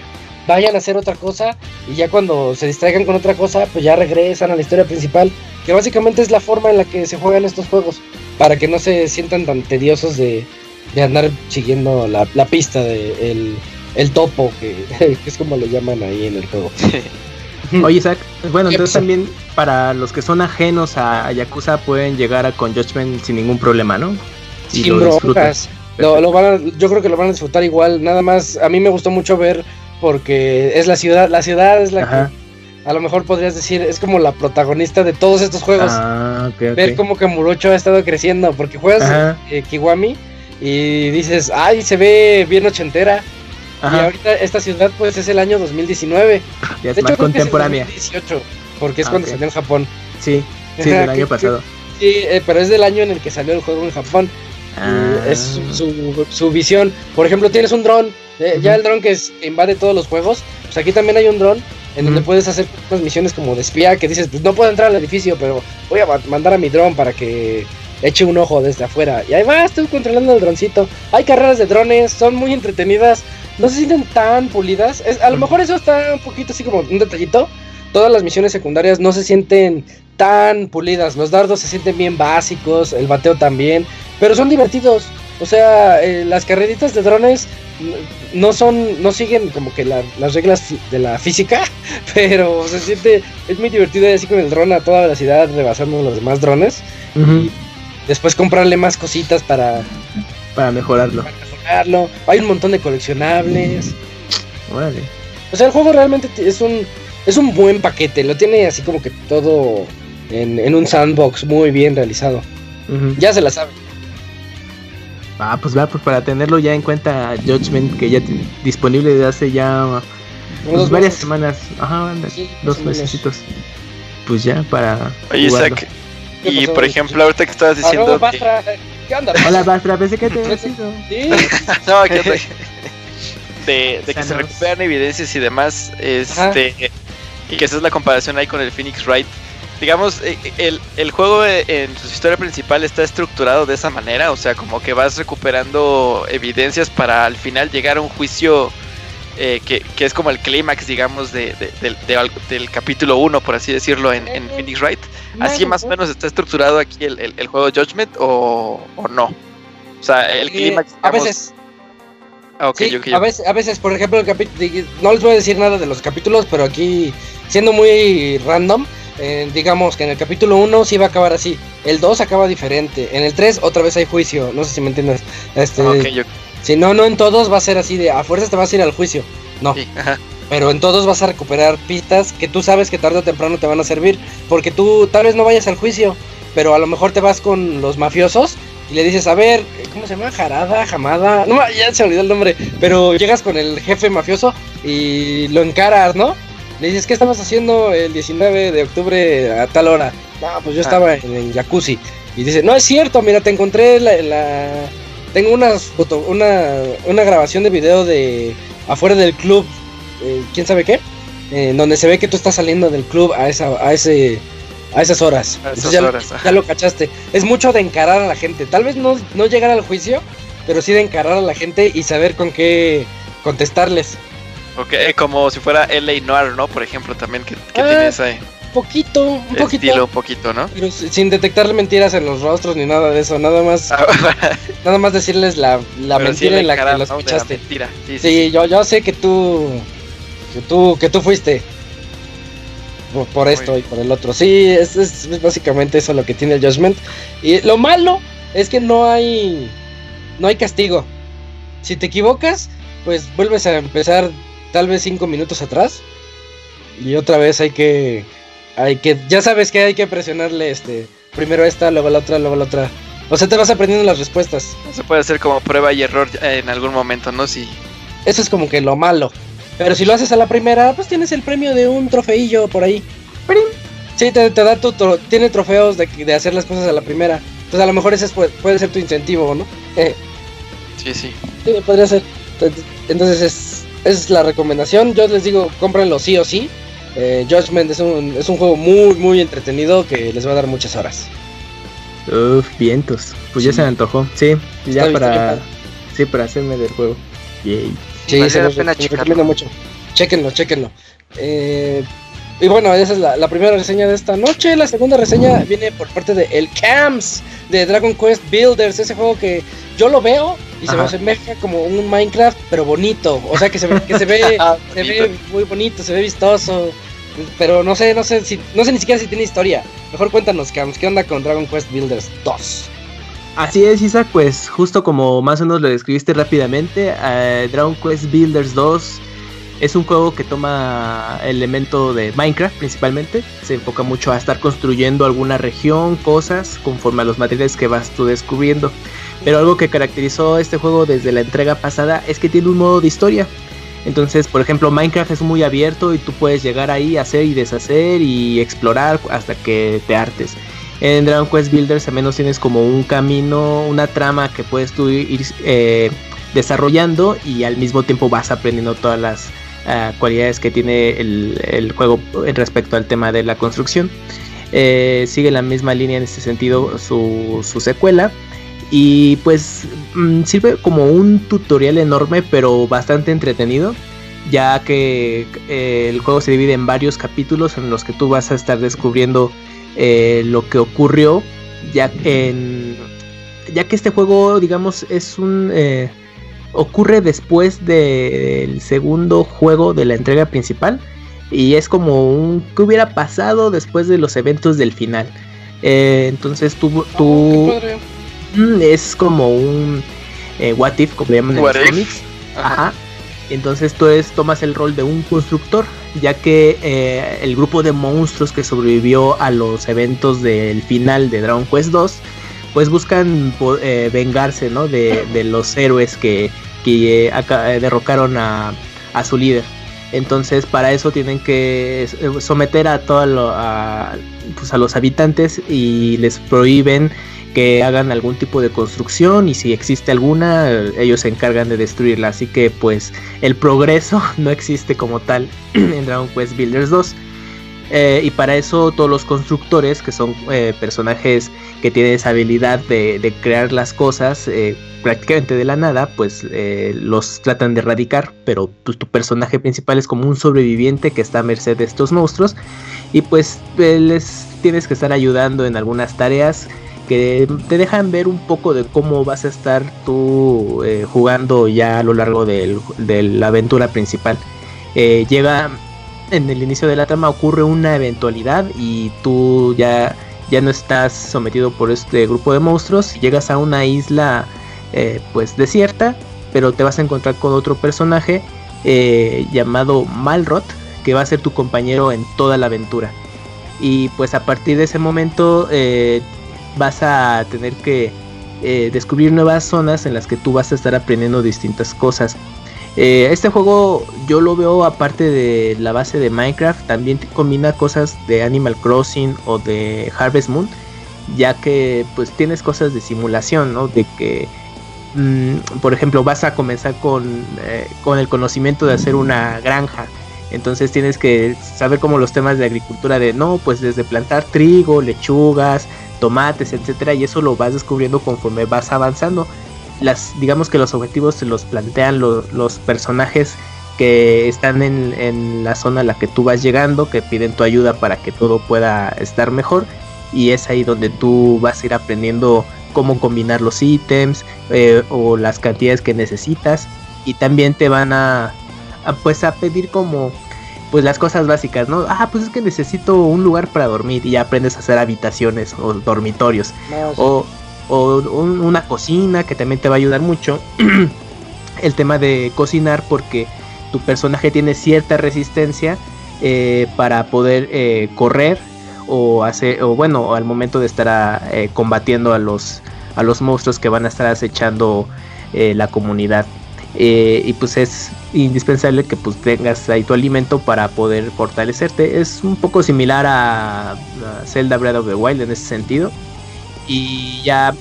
S1: vayan a hacer otra cosa y ya cuando se distraigan con otra cosa, pues ya regresan a la historia principal, que básicamente es la forma en la que se juegan estos juegos, para que no se sientan tan tediosos de, andar siguiendo la, pista de el, topo, que, que, es como le llaman ahí en el juego.
S5: Oye, Isaac, bueno, entonces también para los que son ajenos a, Yakuza pueden llegar a con Judgment sin ningún problema, ¿no?
S1: Y sin lo broncas. Lo, van yo creo que lo van a disfrutar igual. Nada más, a mí me gustó mucho ver porque es la ciudad, la ciudad es la que a lo mejor podrías decir es como la protagonista de todos estos juegos. Ah, ver cómo que Murocho ha estado creciendo porque juegas eh, Kiwami y dices, ay, se ve bien ochentera. Y ahorita esta ciudad pues es el año 2019.
S5: Ya es de más hecho, contemporánea.
S1: es 2018, porque es ah, cuando salió en Japón.
S5: Sí, sí, del año pasado.
S1: Sí, eh, pero es del año en el que salió el juego en Japón. Ah. Es su, su, visión. Por ejemplo, tienes un dron. Eh, ya el dron que, invade todos los juegos. Pues aquí también hay un dron en donde puedes hacer unas misiones como de espía que dices, pues no puedo entrar al edificio, pero voy a mandar a mi dron para que eche un ojo desde afuera. Y ahí vas tú controlando el droncito. Hay carreras de drones, son muy entretenidas. No se sienten tan pulidas. a lo mejor eso está un poquito así como un detallito. Todas las misiones secundarias no se sienten tan pulidas. Los dardos se sienten bien básicos, el bateo también, pero son divertidos. O sea, eh, las carreritas de drones no son, no siguen como que las reglas de la física, pero se siente, es muy divertido así con el dron a toda velocidad rebasando los demás drones. Y después comprarle más cositas para,
S5: para mejorarlo.
S1: Hay un montón de coleccionables. O sea, el juego realmente es un, es un buen paquete, lo tiene así como que todo en, un sandbox muy bien realizado. Ya se la sabe.
S5: Ah, pues va, pues para tenerlo ya en cuenta Judgment, que ya disponible desde hace ya pues, varias semanas. Ajá, dos meses. Pues ya para.
S7: Oye, Isaac, y por ejemplo, ahorita que estabas diciendo.
S1: ¿Qué onda?
S5: Hola, Bastra, pensé que te había sido.
S7: ¿Sí? de que se recuperan evidencias y demás, este. Y que esa es la comparación ahí con el Phoenix Wright digamos, eh, el, el, juego eh, en su historia principal está estructurado de esa manera, o sea, como que vas recuperando evidencias para al final llegar a un juicio eh, que, que, es como el clímax, digamos, de, del capítulo 1, por así decirlo, en, en Phoenix Wright. Así más o menos está estructurado aquí el, el, juego Judgment o, o, no. O sea, el clímax...
S1: a veces... Ah, okay, a, veces, a veces, por ejemplo, el capítulo, no les voy a decir nada de los capítulos, pero aquí, siendo muy random, eh, digamos que en el capítulo 1 sí va a acabar así. El 2 acaba diferente. En el 3 otra vez hay juicio. No sé si me entiendes. Este, Si no, no en todos va a ser así de a fuerzas te vas a ir al juicio. No. Pero en todos vas a recuperar pistas que tú sabes que tarde o temprano te van a servir. Porque tú tal vez no vayas al juicio. Pero a lo mejor te vas con los mafiosos y le dices, a ver, ¿cómo se llama? Jarada, Jamada. No, ya se olvidó el nombre. Pero llegas con el jefe mafioso y lo encaras, ¿no? Le dices, ¿qué estabas haciendo el 19 de octubre a tal hora? No, pues yo ah. estaba en el jacuzzi. Y dice, no es cierto, mira, te encontré la... Tengo unas foto, una, una grabación de video de afuera del club, eh, quién sabe qué, En donde se ve que tú estás saliendo del club a esa, a ese, a esas horas. ya, ya, lo cachaste. Es mucho de encarar a la gente. Tal vez no, no llegar al juicio, pero sí de encarar a la gente y saber con qué contestarles.
S7: Ok, como si fuera LA Noir, ¿no? Por ejemplo, también que, ah, ese
S1: poquito, un poquito.
S7: Estilo, un poquito, ¿no?
S1: Pero sin detectarle mentiras en los rostros ni nada de eso, nada más. Ah, nada más decirles la, la mentira en la que los escuchaste. Sí, sí, yo, yo sé que tú, que tú, que tú fuiste. Por, esto y por el otro. Sí, es, es, básicamente eso lo que tiene el Judgment. Y lo malo es que no hay, no hay castigo. Si te equivocas, pues vuelves a empezar tal vez cinco minutos atrás. Y otra vez hay que. Hay que. Ya sabes que hay que presionarle este. Primero esta, luego la otra, luego la otra. O sea, te vas aprendiendo las respuestas.
S7: Se puede hacer como prueba y error en algún momento, ¿no? Si.
S1: Eso es como que lo malo. Pero si lo haces a la primera, pues tienes el premio de un trofeillo por ahí. Sí, te, da tu. tiene trofeos de, de, hacer las cosas a la primera. Entonces a lo mejor ese puede, puede ser tu incentivo, ¿no?
S7: sí, sí.
S1: Sí, podría ser. Entonces es es la recomendación. Yo les digo, cómprenlo sí o sí. Eh, Judgment es un, es un juego muy, muy entretenido que les va a dar muchas horas.
S5: Uf, vientos. Pues ya se me antojó. Sí, ya para. Sí, para hacerme del juego.
S1: Yay. Sí, se, pena recomiendo mucho. Chequenlo, chequenlo. Eh, y bueno, esa es la, primera reseña de esta noche. La segunda reseña viene por parte de El Camps de Dragon Quest Builders, ese juego que yo lo veo y se me asemeja como un Minecraft, pero bonito. O sea, que se ve, que se ve, ah, se ve muy bonito, se ve vistoso. Pero no sé, no sé si, no sé ni siquiera si tiene historia. Mejor cuéntanos, Camps, ¿qué onda con Dragon Quest Builders 2?
S5: Así es, Isaac, pues justo como más o menos lo describiste rápidamente, eh, Dragon Quest Builders 2 es un juego que toma elemento de Minecraft principalmente. Se enfoca mucho a estar construyendo alguna región, cosas, conforme a los materiales que vas tú descubriendo. Pero algo que caracterizó este juego desde la entrega pasada es que tiene un modo de historia. Entonces, por ejemplo, Minecraft es muy abierto y tú puedes llegar ahí, hacer y deshacer y explorar hasta que te hartes. En Dragon Quest Builders al menos tienes como un camino, una trama que puedes tú ir eh, desarrollando y al mismo tiempo vas aprendiendo todas las cualidades que tiene el, juego respecto al tema de la construcción. Eh, sigue la misma línea en este sentido su, secuela. Y pues mm, sirve como un tutorial enorme pero bastante entretenido ya que eh, el juego se divide en varios capítulos en los que tú vas a estar descubriendo eh, lo que ocurrió ya en ya que este juego digamos es un eh, ocurre después del segundo juego de la entrega principal y es como un que hubiera pasado después de los eventos del final entonces tú, tú mm, es como un what if como le llaman en los cómics ajá entonces tú tomas el rol de un constructor, ya que eh, el grupo de monstruos que sobrevivió a los eventos del final de Dragon Quest 2, pues buscan eh, vengarse ¿no? de, los héroes que, que eh, derrocaron a, su líder. Entonces para eso tienen que someter a todos pues a los habitantes y les prohíben que hagan algún tipo de construcción y si existe alguna ellos se encargan de destruirla. Así que pues el progreso no existe como tal en Dragon Quest Builders 2 eh, y para eso todos los constructores que son eh, personajes que tienen esa habilidad de, crear las cosas eh, prácticamente de la nada pues los tratan de erradicar. Pero tu, tu, personaje principal es como un sobreviviente que está a merced de estos monstruos. Y pues les tienes que estar ayudando en algunas tareas que te dejan ver un poco de cómo vas a estar tú eh, jugando ya a lo largo de la aventura principal. Eh, llega en el inicio de la trama ocurre una eventualidad y tú ya, ya no estás sometido por este grupo de monstruos. Llegas a una isla eh, pues desierta, pero te vas a encontrar con otro personaje llamado Malrot que va a ser tu compañero en toda la aventura. Y pues a partir de ese momento vas a tener que eh, descubrir nuevas zonas en las que tú vas a estar aprendiendo distintas cosas. Eh, este juego yo lo veo aparte de la base de Minecraft, también combina cosas de Animal Crossing o de Harvest Moon, ya que pues tienes cosas de simulación, ¿no? De que, mm, por ejemplo, vas a comenzar con, eh, con el conocimiento de hacer una granja. Entonces tienes que saber como los temas de agricultura de no, pues desde plantar trigo, lechugas, tomates, etcétera, y eso lo vas descubriendo conforme vas avanzando. Las, digamos que los objetivos se los plantean los personajes que están en, la zona a la que tú vas llegando, que piden tu ayuda para que todo pueda estar mejor. Y es ahí donde tú vas a ir aprendiendo cómo combinar los ítems eh, o las cantidades que necesitas. Y también te van a, pues a pedir como pues las cosas básicas, ¿no? Ah, pues es que necesito un lugar para dormir y ya aprendes a hacer habitaciones o dormitorios. O, una cocina que también te va a ayudar mucho. el tema de cocinar porque tu personaje tiene cierta resistencia eh, para poder eh, correr o hacer o bueno al momento de estar eh, combatiendo a los a los monstruos que van a estar acechando la comunidad eh, y pues es indispensable que pues tengas ahí tu alimento para poder fortalecerte. Es un poco similar a, Zelda Breath of the Wild en ese sentido. Y ya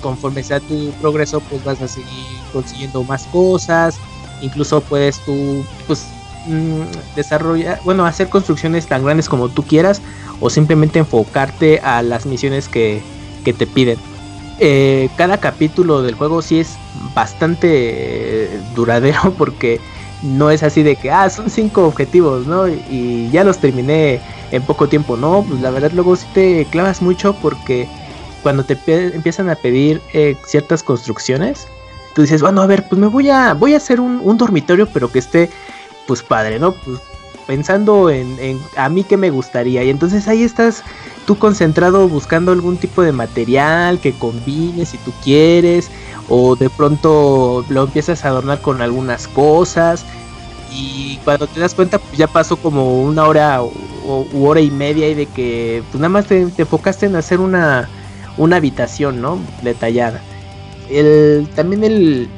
S5: conforme sea tu progreso pues vas a seguir consiguiendo más cosas. Incluso puedes tú pues mm, desarrollar, bueno, hacer construcciones tan grandes como tú quieras o simplemente enfocarte a las misiones que, que te piden. Eh, cada capítulo del juego sí es bastante eh, duradero porque no es así de que, ah, son cinco objetivos, ¿no? Y ya los terminé en poco tiempo, ¿no? Pues la verdad luego sí te clavas mucho porque cuando te empiezan a pedir eh, ciertas construcciones, tú dices, bueno, a ver, pues me voy a, voy a hacer un, un dormitorio, pero que esté, pues padre, ¿no? Pues pensando en, a mí que me gustaría. Y entonces ahí estás tú concentrado buscando algún tipo de material que combines si tú quieres. O de pronto lo empiezas a adornar con algunas cosas. Y cuando te das cuenta, pues ya pasó como una hora o, u hora y media y de que pues nada más te, enfocaste en hacer una, una habitación, ¿no? Detallada. El, también el,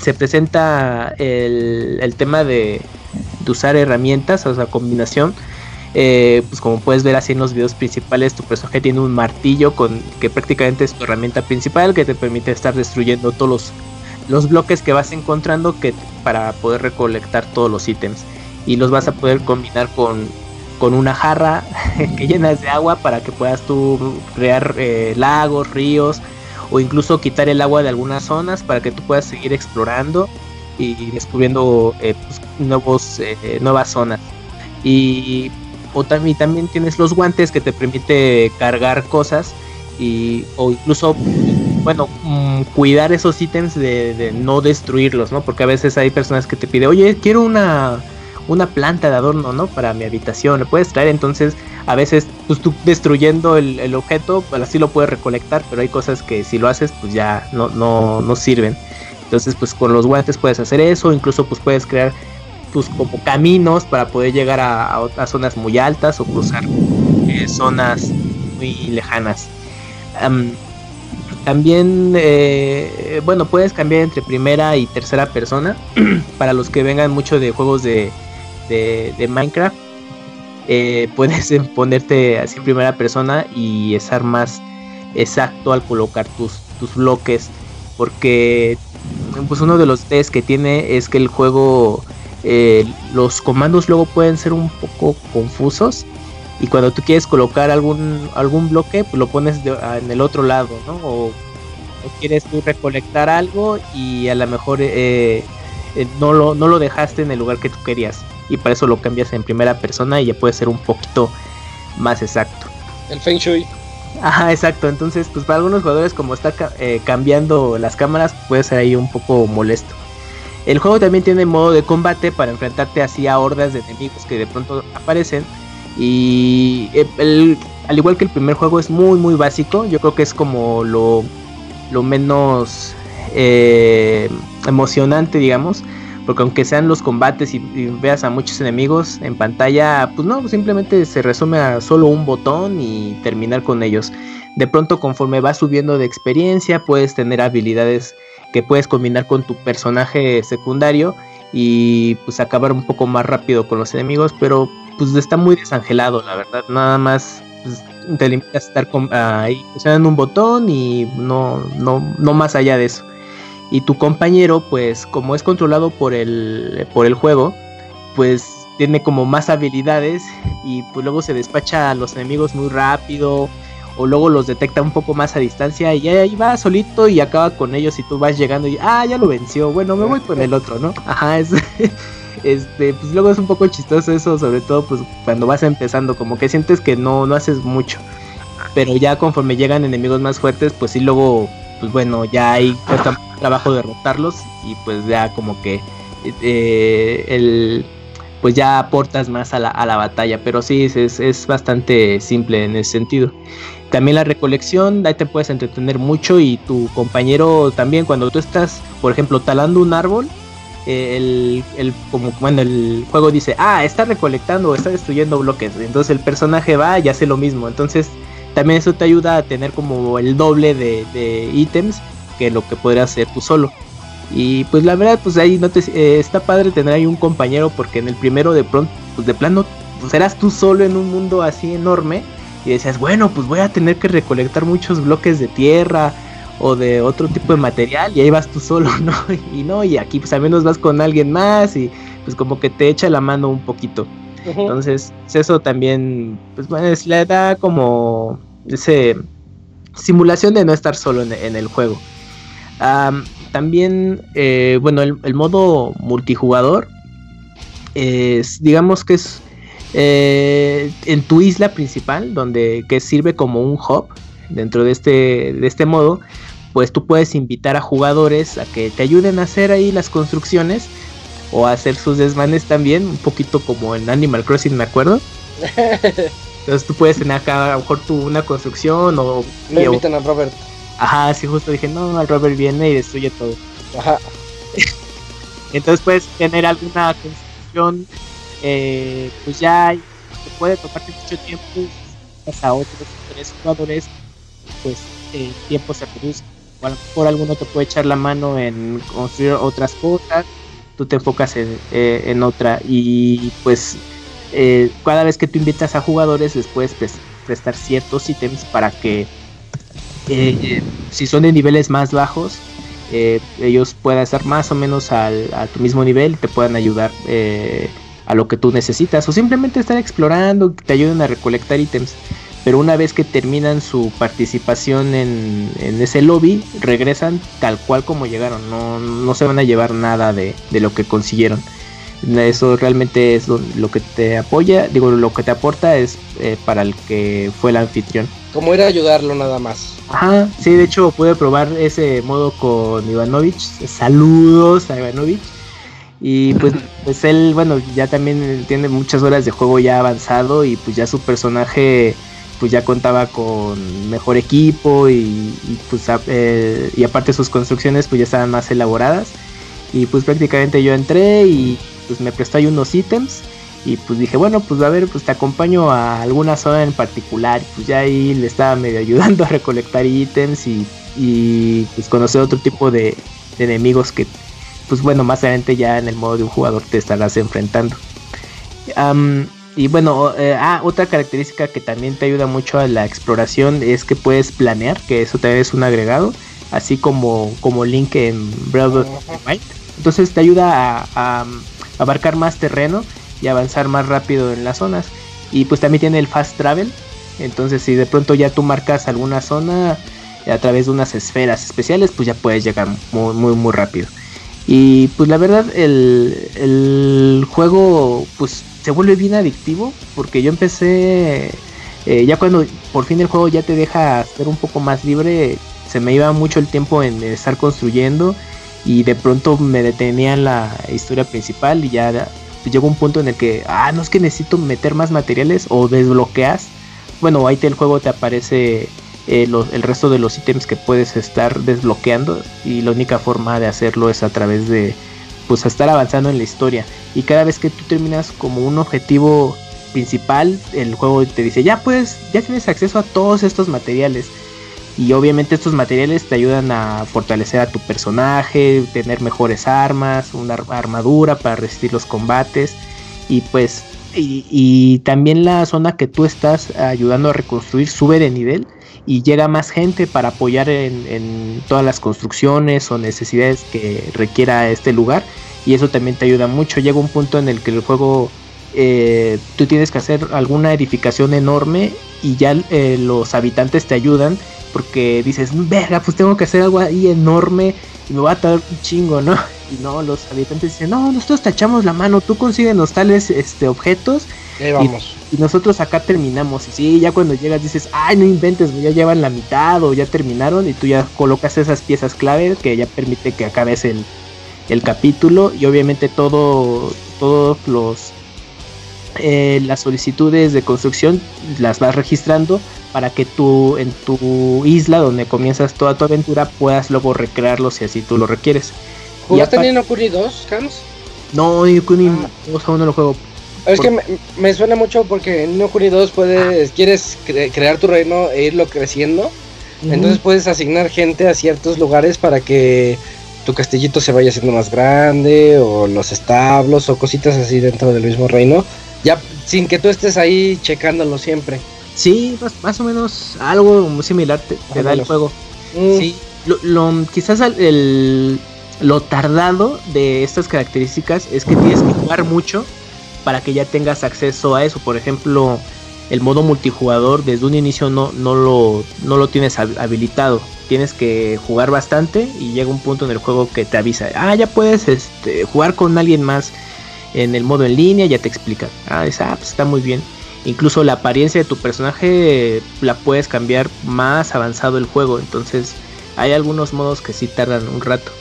S5: se presenta el, el tema de, de usar herramientas, o sea, combinación. Eh, pues como puedes ver así en los videos principales, tu personaje tiene un martillo con que prácticamente es tu herramienta principal que te permite estar destruyendo todos los, los bloques que vas encontrando que, para poder recolectar todos los ítems. Y los vas a poder combinar con, con una jarra que llenas de agua para que puedas tú crear eh, lagos, ríos o incluso quitar el agua de algunas zonas para que tú puedas seguir explorando y descubriendo eh, pues, nuevos, eh, nuevas zonas. Y o también, también tienes los guantes que te permite cargar cosas y o incluso bueno mm, cuidar esos ítems de, no destruirlos no porque a veces hay personas que te piden oye quiero una una planta de adorno no para mi habitación le puedes traer entonces a veces pues tú destruyendo el, el objeto pues así lo puedes recolectar pero hay cosas que si lo haces pues ya no no no sirven entonces pues con los guantes puedes hacer eso incluso pues puedes crear pues como caminos para poder llegar a, a zonas muy altas o cruzar eh, zonas muy lejanas. También, eh, bueno, puedes cambiar entre primera y tercera persona para los que vengan mucho de juegos de, de, de Minecraft. Eh, puedes ponerte así en primera persona y estar más exacto al colocar tus, tus bloques porque pues uno de los test que tiene es que el juego eh, los comandos luego pueden ser un poco confusos y cuando tú quieres colocar algún algún bloque pues lo pones de, en el otro lado no o, o, quieres tú recolectar algo y a lo mejor eh, eh, no lo no lo dejaste en el lugar que tú querías y para eso lo cambias en primera persona y ya puede ser un poquito más exacto.
S1: El feng shui
S5: Ajá, exacto. Entonces, pues para algunos jugadores, como está eh, cambiando las cámaras, puede ser ahí un poco molesto. El juego también tiene modo de combate para enfrentarte así a hordas de enemigos que de pronto aparecen. Y el, el, al igual que el primer juego es muy muy básico, yo creo que es como lo, lo menos eh, emocionante, digamos. Porque aunque sean los combates y, veas a muchos enemigos en pantalla, pues no, simplemente se resume a solo un botón y terminar con ellos. De pronto conforme vas subiendo de experiencia, puedes tener habilidades que puedes combinar con tu personaje secundario y pues acabar un poco más rápido con los enemigos, pero pues está muy desangelado, la verdad. Nada más pues, te limitas a estar ahí presionando un botón y no, no, no más allá de eso. Y tu compañero, pues como es controlado por el, por el juego, pues tiene como más habilidades y pues luego se despacha a los enemigos muy rápido o luego los detecta un poco más a distancia y ahí va solito y acaba con ellos y tú vas llegando y ah ya lo venció bueno me voy con el otro no ajá es este pues luego es un poco chistoso eso sobre todo pues cuando vas empezando como que sientes que no no haces mucho pero ya conforme llegan enemigos más fuertes pues sí luego pues bueno ya hay cuesta trabajo derrotarlos y pues ya como que eh, el pues ya aportas más a la, a la batalla pero sí es, es bastante simple en ese sentido también la recolección, ahí te puedes entretener mucho y tu compañero también cuando tú estás, por ejemplo, talando un árbol, eh, el, el, como bueno, el juego dice, ah, está recolectando, está destruyendo bloques. Entonces el personaje va y hace lo mismo. Entonces también eso te ayuda a tener como el doble de, de ítems que lo que podrías hacer tú solo. Y pues la verdad, pues ahí no te, eh, está padre tener ahí un compañero porque en el primero de pronto, pues de plano, pues eras tú solo en un mundo así enorme y decías, bueno, pues voy a tener que recolectar muchos bloques de tierra o de otro tipo de material y ahí vas tú solo, ¿no? Y no, y aquí pues al menos vas con alguien más y pues como que te echa la mano un poquito. Entonces, eso también, pues bueno, es, le da como ese simulación de no estar solo en, el juego. También, eh, bueno, el, el, modo multijugador es, digamos que es eh, en tu isla principal, donde que sirve como un hub dentro de este, de este modo, pues tú puedes invitar a jugadores a que te ayuden a hacer ahí las construcciones o hacer sus desmanes también, un poquito como en Animal Crossing, me acuerdo. Entonces tú puedes tener acá a lo mejor tú una construcción o...
S1: Me invitan a Robert.
S5: Ajá, sí, justo dije, no, el Robert viene y destruye todo.
S1: Ajá.
S5: Entonces puedes tener alguna construcción eh, pues ya se puede tomarte mucho tiempo hasta otros tres jugadores pues el eh, tiempo se reduce o a lo mejor alguno te puede echar la mano en construir otras cosas tú te enfocas en, eh, en otra y pues eh, cada vez que tú invitas a jugadores les puedes prestar ciertos ítems para que eh, si son de niveles más bajos ellos puedan estar más o menos al, a tu mismo nivel y te puedan ayudar a lo que tú necesitas o simplemente estar explorando, que te ayuden a recolectar ítems. Pero una vez que terminan su participación en, ese lobby, regresan tal cual como llegaron, no, se van a llevar nada de, lo que consiguieron. Eso realmente es lo, que te apoya, digo, lo que te aporta es eh, para el que fue el anfitrión.
S1: Como era ayudarlo nada más.
S5: Ajá, sí, de hecho pude probar ese modo con Ivanovich. Saludos a Ivanovich. Y pues, pues él, bueno, ya también tiene muchas horas de juego ya avanzado y pues ya su personaje pues ya contaba con mejor equipo y, pues eh, y aparte sus construcciones pues ya estaban más elaboradas. Y pues prácticamente yo entré y pues me prestó ahí unos ítems. Y pues dije bueno pues a ver pues te acompaño a alguna zona en particular pues ya ahí le estaba medio ayudando a recolectar ítems y pues conocer otro tipo de, enemigos que pues bueno más adelante ya en el modo de un jugador te estarás enfrentando y bueno, eh, ah, otra característica que también te ayuda mucho a la exploración es que puedes planear, que eso también es un agregado, así como, como Link en Breath of the Wild. Entonces te ayuda a, abarcar más terreno y avanzar más rápido en las zonas. Y pues también tiene el fast travel. Entonces si de pronto ya tú marcas alguna zona a través de unas esferas especiales, pues ya puedes llegar muy, muy, muy rápido. Y pues la verdad, el, el juego pues se vuelve bien adictivo porque yo empecé, eh, ya cuando por fin el juego ya te deja ser un poco más libre, se me iba mucho el tiempo en estar construyendo y de pronto me detenía en la historia principal y ya llegó un punto en el que, ah, no es que necesito meter más materiales o desbloqueas. Bueno, ahí te, el juego te aparece eh, el resto de los ítems que puedes estar desbloqueando y la única forma de hacerlo es a través de pues estar avanzando en la historia. Y cada vez que tú terminas como un objetivo principal el juego te dice ya pues ya tienes acceso a todos estos materiales y obviamente estos materiales te ayudan a fortalecer a tu personaje tener mejores armas una armadura para resistir los combates. Y pues y, también la zona que tú estás ayudando a reconstruir sube de nivel y llega más gente para apoyar en, todas las construcciones o necesidades que requiera este lugar y eso también te ayuda mucho. Llega un punto en el que el juego eh, tú tienes que hacer alguna edificación enorme y ya eh, los habitantes te ayudan porque dices, verga, pues tengo que hacer algo ahí enorme y me va a tardar un chingo, ¿no? Y no, los habitantes dicen, no, nosotros te echamos la mano, tú consíguenos tales este, objetos y, nosotros acá terminamos. Y sí, ya cuando llegas dices, ay, no inventes, ya llevan la mitad o ya terminaron y tú ya colocas esas piezas clave que ya permite que acabes el, el capítulo y obviamente todo, todos los eh, las solicitudes de construcción las vas registrando para que tú en tu isla donde comienzas toda tu aventura puedas luego recrearlo si así tú lo requieres.
S1: ¿Jugaste en Inokuni 2, Cams?
S5: No, Inokuni ah. aún no lo juego.
S1: Es que me, suena mucho porque en Inokuni 2 puedes, quieres crear tu reino e irlo creciendo. Entonces puedes asignar gente a ciertos lugares para que tu castillito se vaya haciendo más grande o los establos o cositas así dentro del mismo reino, ya sin que tú estés ahí checándolo siempre.
S5: Sí, más, o menos algo muy similar te, da el juego. Mm. Sí, lo, quizás el, lo tardado de estas características es que tienes que jugar mucho para que ya tengas acceso a eso. Por ejemplo, el modo multijugador desde un inicio no, no, lo, no lo tienes habilitado tienes que jugar bastante y llega un punto en el juego que te avisa, ah, ya puedes este, jugar con alguien más en el modo en línea, ya te explica. Ah, ah, pues está muy bien. Incluso la apariencia de tu personaje la puedes cambiar más avanzado el juego, entonces hay algunos modos que sí tardan un rato.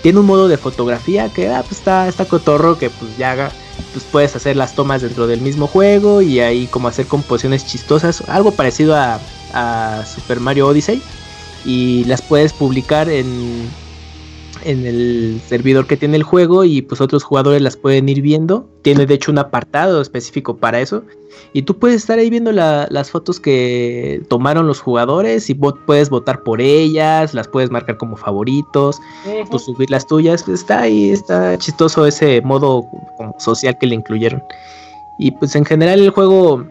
S5: Tiene un modo de fotografía que ah, pues está, está cotorro, que pues ya haga, pues puedes hacer las tomas dentro del mismo juego y ahí como hacer composiciones chistosas, algo parecido a, a Super Mario Odyssey y las puedes publicar en, en el servidor que tiene el juego y pues otros jugadores las pueden ir viendo. Tiene de hecho un apartado específico para eso. Y tú puedes estar ahí viendo las fotos que tomaron los jugadores y puedes votar por ellas, las puedes marcar como favoritos, pues subir las tuyas. Está ahí, está chistoso ese modo social que le incluyeron. Y pues en general el juego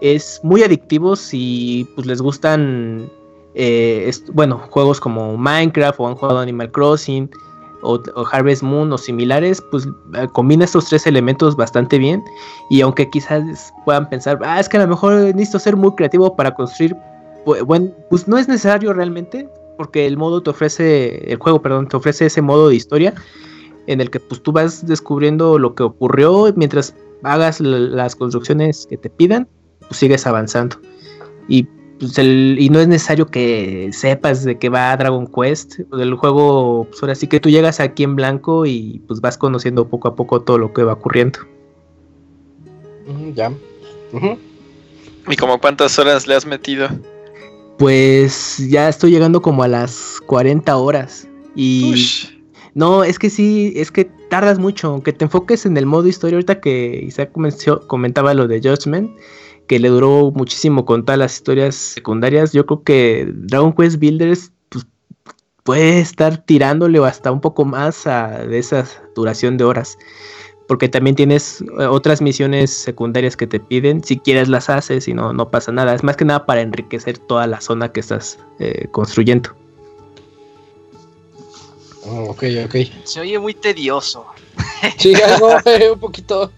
S5: es muy adictivo si pues les gustan eh, bueno, juegos como Minecraft o han jugado Animal Crossing, o, Harvest Moon o similares, pues eh, combina estos tres elementos bastante bien. Y aunque quizás puedan pensar, ah, es que a lo mejor necesito ser muy creativo para construir, bueno, pues no es necesario realmente, porque el modo te ofrece, el juego, perdón, te ofrece ese modo de historia en el que pues tú vas descubriendo lo que ocurrió mientras hagas las construcciones que te pidan, pues sigues avanzando. Y pues, y no es necesario que sepas de qué va Dragon Quest. El juego, pues ahora sí que tú llegas aquí en blanco y pues vas conociendo poco a poco todo lo que va ocurriendo.
S2: ya.
S7: ¿Y como cuántas horas le has metido?
S5: Pues ya estoy llegando como a las 40 horas. Y no, es que sí, es que tardas mucho, aunque te enfoques en el modo historia. Ahorita que Isaac comentaba lo de Judgment, que le duró muchísimo con todas las historias secundarias. Yo creo que Dragon Quest Builders pues, puede estar tirándole hasta un poco más de esa duración de horas. Porque también tienes eh, otras misiones secundarias que te piden. Si quieres las haces y no, no pasa nada. Es más que nada para enriquecer toda la zona que estás eh, construyendo.
S2: Oh, ok, ok.
S4: Se oye muy tedioso.
S2: Sí, algo, un poquito.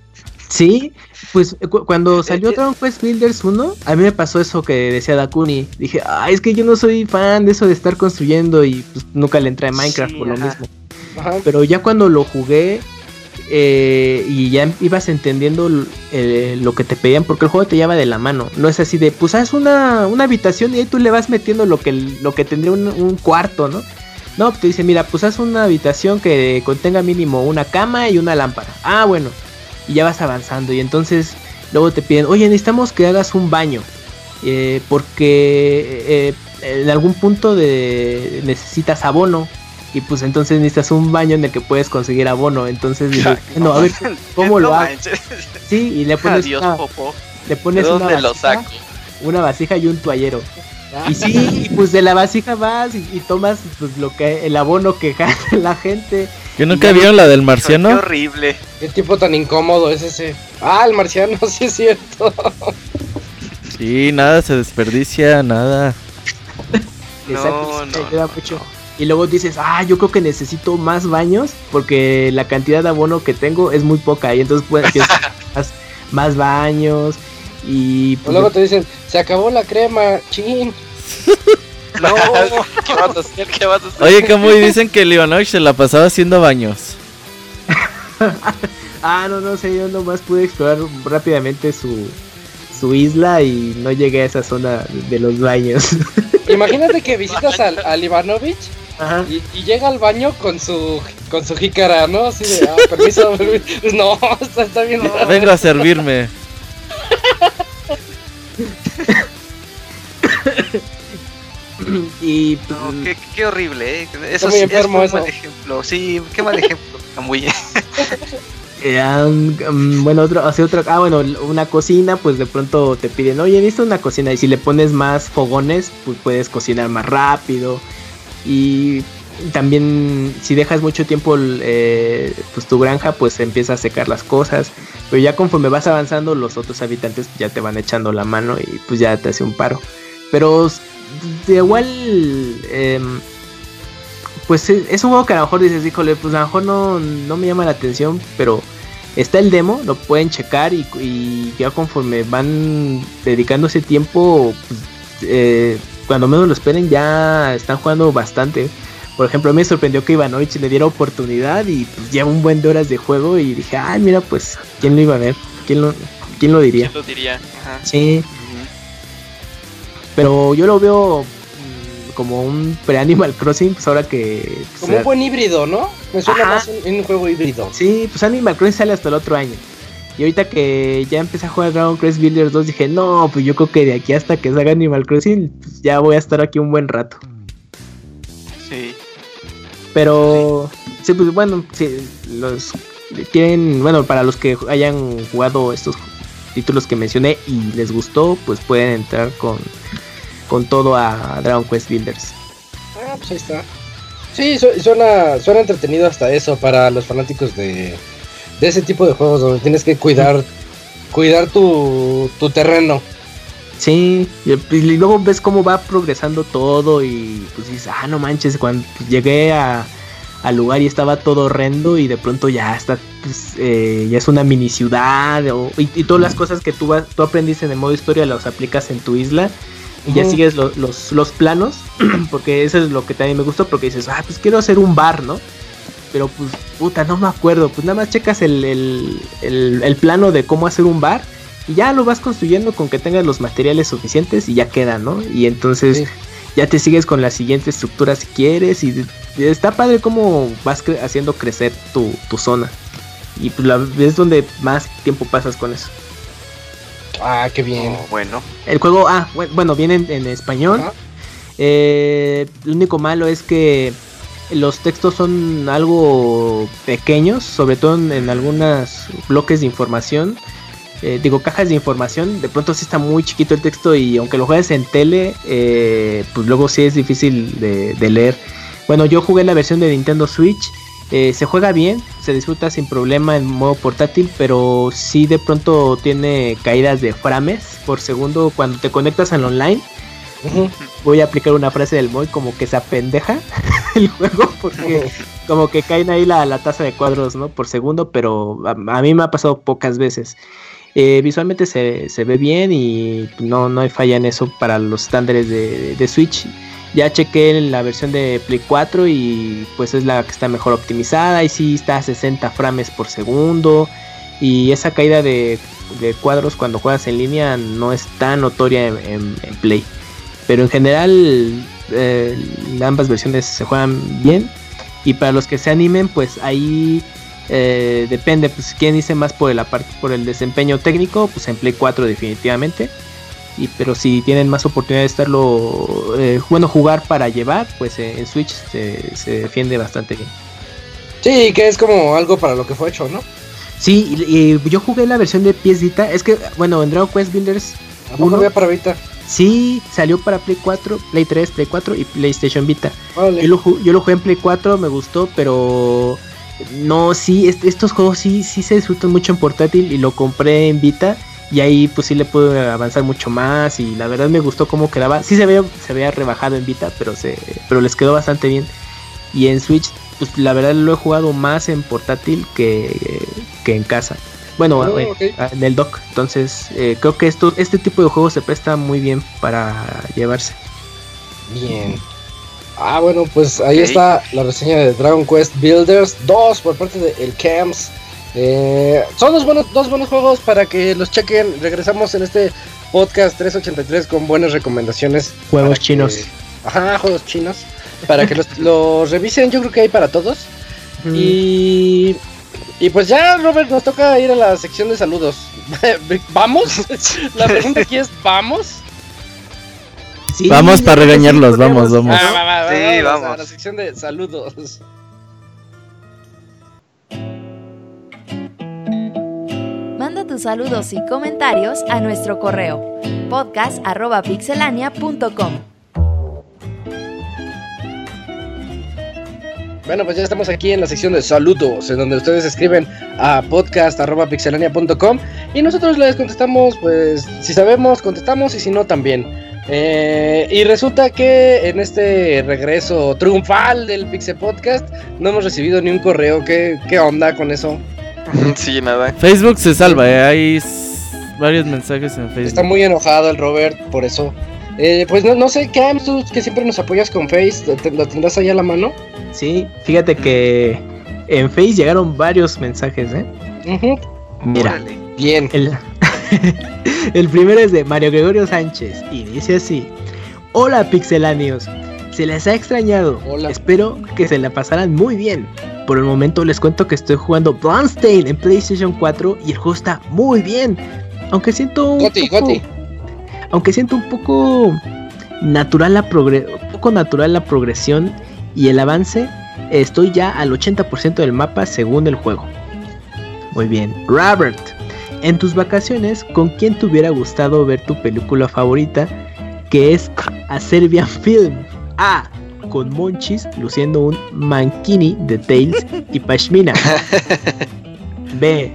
S5: Sí, pues cuando salió Dragon Quest Builders 1, a mí me pasó eso que decía Dakuni. Dije, ay, es que yo no soy fan de eso de estar construyendo y pues nunca le entré a Minecraft por lo mismo. Pero ya cuando lo jugué eh, y ya ibas entendiendo lo que te pedían, porque el juego te lleva de la mano. No es así de, pues haz una, una habitación y ahí tú le vas metiendo lo que, lo que tendría un, un cuarto, ¿no? No, te dice, mira, pues haz una habitación que contenga mínimo una cama y una lámpara. Ah, bueno y ya vas avanzando. Y entonces luego te piden, oye, necesitamos que hagas un baño eh, porque eh, en algún punto de necesitas abono. Y pues entonces necesitas un baño en el que puedes conseguir abono, entonces no, a ver, ¿cómo lo hago? Sí, y le pones una, le pones una vasija, una vasija y un toallero. Y sí, pues de la vasija vas y, tomas pues lo que el abono que la gente
S6: ¿Que nunca vieron la del marciano?
S7: Qué horrible.
S2: Qué tipo tan incómodo es ese. Ah, el marciano, sí es cierto.
S6: Sí, nada se desperdicia, nada.
S5: no, no, Y luego dices, ah, yo creo que necesito más baños porque la cantidad de abono que tengo es muy poca y entonces puedes más, más baños y...
S2: Pues, luego te dicen, se acabó la crema, chin.
S7: No, ¿qué vas a hacer? ¿Qué vas a hacer?
S6: Oye, como dicen que Leonosh se la pasaba haciendo baños.
S5: ah, no, no sé, yo nomás pude explorar rápidamente su, su isla y no llegué a esa zona de los baños.
S2: Imagínate que visitas al, Ivanovich Y, llega al baño con su con su jícara, ¿no? Así de, ah, permiso, no, está, bien.
S6: Vengo a servirme.
S5: y
S4: pues, qué, horrible, ¿eh? Eso es, un mal ejemplo. Sí, qué mal ejemplo. Muy
S5: eh, bueno, otro, hace otra, ah, bueno, una cocina, pues de pronto te piden, oye, necesito una cocina, y si le pones más fogones, pues puedes cocinar más rápido. Y también, si dejas mucho tiempo eh, pues tu granja, pues empieza a secar las cosas. Pero ya conforme vas avanzando, los otros habitantes ya te van echando la mano y pues ya te hace un paro. Pero de igual, em, pues es un juego que a lo mejor dices, híjole, pues a lo mejor no, no me llama la atención, pero está el demo, lo pueden checar y, ya conforme van dedicando ese tiempo, pues, eh, cuando menos lo esperen ya están jugando bastante. Por ejemplo, me sorprendió que Ivanovich le diera oportunidad y pues lleva un buen de horas de juego y dije, ay, mira, pues, ¿quién lo iba a ver? ¿Quién lo, quién lo diría?
S7: ¿Quién lo diría?
S5: Sí. Pero yo lo veo mm, como un pre-Animal Crossing, pues ahora que...
S2: como un buen híbrido, ¿no? Me suena más un, un, juego híbrido.
S5: Sí, pues Animal Crossing sale hasta el otro año. Y ahorita que ya empecé a jugar Dragon Quest Builders 2, dije, no, pues yo creo que de aquí hasta que salga Animal Crossing, pues ya voy a estar aquí un buen rato.
S7: Sí.
S5: Pero, sí, pues bueno, sí, los tienen, bueno, para los que hayan jugado estos títulos que mencioné y les gustó, pues pueden entrar con con todo a Dragon Quest Builders.
S2: Ah, pues ahí está. Sí, suena, suena entretenido hasta eso para los fanáticos de, de ese tipo de juegos donde tienes que cuidar cuidar tu, tu terreno.
S5: Sí, y, luego ves cómo va progresando todo y pues dices, ah, no manches, cuando llegué a, al lugar y estaba todo horrendo y de pronto ya está, pues, eh, ya es una mini ciudad y, todas las cosas que tú, vas, tú aprendiste en el modo historia las aplicas en tu isla y ya sigues los, los, planos, porque eso es lo que también me gustó, porque dices, ah, pues quiero hacer un bar, ¿no? Pero pues, puta, no me acuerdo, pues nada más checas el, el, plano de cómo hacer un bar y ya lo vas construyendo con que tengas los materiales suficientes y ya queda, ¿no? Y entonces ya te sigues con la siguiente estructura si quieres y está padre cómo vas haciendo crecer tu, tu zona. Y pues la, es donde más tiempo pasas con eso.
S1: Ah, qué bien.
S4: Oh, bueno.
S5: El juego, ah, bueno, viene en, español. Eh, lo único malo es que los textos son algo pequeños, sobre todo en, algunos bloques de información. Eh, digo, cajas de información, de pronto sí está muy chiquito el texto y aunque lo juegues en tele, eh, pues luego sí es difícil de, de leer. Bueno, yo jugué la versión de Nintendo Switch eh, se juega bien, se disfruta sin problema en modo portátil, pero sí de pronto tiene caídas de frames por segundo cuando te conectas al online. Voy a aplicar una frase del Moy como que se apendeja el juego porque como que caen ahí la, la tasa de cuadros ¿no? por segundo, pero a, mí me ha pasado pocas veces. Eh, visualmente se, ve bien y no, no hay falla en eso para los estándares de, de Switch. Ya chequé la versión de Play 4 y pues es la que está mejor optimizada y sí está a 60 frames por segundo. Y esa caída de, cuadros cuando juegas en línea no es tan notoria en, Play. Pero en general eh, ambas versiones se juegan bien. Y para los que se animen pues ahí eh, depende, pues quién dice más por parte por el desempeño técnico, pues en Play 4 definitivamente. Y pero si tienen más oportunidad de estarlo eh, bueno jugar para llevar pues eh, en Switch se, se, defiende bastante bien.
S1: Sí que es como algo para lo que fue hecho no
S5: sí y, yo jugué la versión de PS Vita. Es que bueno en Dragon Quest Builders
S1: uno para Vita
S5: sí salió para Play 4 Play 3 Play 4 y PlayStation Vita. Yo, lo, yo lo jugué en Play 4 me gustó pero no sí estos juegos sí sí se disfrutan mucho en portátil y lo compré en Vita y ahí pues sí le pude avanzar mucho más y la verdad me gustó cómo quedaba. Sí se veía, se había rebajado en Vita, pero se pero les quedó bastante bien. Y en Switch, pues la verdad lo he jugado más en portátil que, que en casa. Bueno, oh, en, el dock. Entonces, eh, creo que esto, este tipo de juegos se presta muy bien para llevarse.
S1: Bien. Ah, bueno, pues ahí está la reseña de Dragon Quest Builders 2 por parte de El Camps. Eh, son dos buenos, dos buenos juegos para que los chequen. Regresamos en este podcast 383 con buenas recomendaciones.
S5: Juegos chinos.
S1: ajá, juegos chinos. Para que los, revisen, yo creo que hay para todos. Y, y pues ya, Robert, nos toca ir a la sección de saludos. ¿Vamos? la pregunta aquí es, ¿vamos?
S6: Vamos para regañarlos, vamos, vamos.
S1: Ah, sí, vamos. A la sección de saludos.
S2: tus saludos y comentarios a nuestro correo podcast.pixelania.com.
S1: Bueno, pues ya estamos aquí en la sección de saludos, en donde ustedes escriben a podcast.pixelania.com y nosotros les contestamos, pues, si sabemos, contestamos y si no, también. Eh, y resulta que en este regreso triunfal del Pixel Podcast no hemos recibido ni un correo. ¿Qué, qué onda con eso?
S7: sí, nada.
S6: Facebook se salva, ¿eh? hay varios mensajes en Facebook.
S1: Está muy enojado el Robert por eso. Eh, pues no, no sé, Cam, tú que siempre nos apoyas con Face, ¿lo tendrás ahí a la mano?
S5: Sí, fíjate que en Face llegaron varios mensajes, ¿eh? Mira,
S1: bien.
S5: El, el primero es de Mario Gregorio Sánchez y dice así: Hola pixelanios, se les ha extrañado. Hola. Espero que se la pasaran muy bien. Por el momento les cuento que estoy jugando Bloodstain en PlayStation 4 y el juego está muy bien. Aunque siento un poco, Aunque siento un poco natural la poco natural la progresión y el avance, estoy ya al 80% del mapa según el juego. Muy bien. Robert, en tus vacaciones, ¿con quién te hubiera gustado ver tu película favorita? Que es A Serbian Film. A con Monchis luciendo un mankini de Tails y Pashmina. B.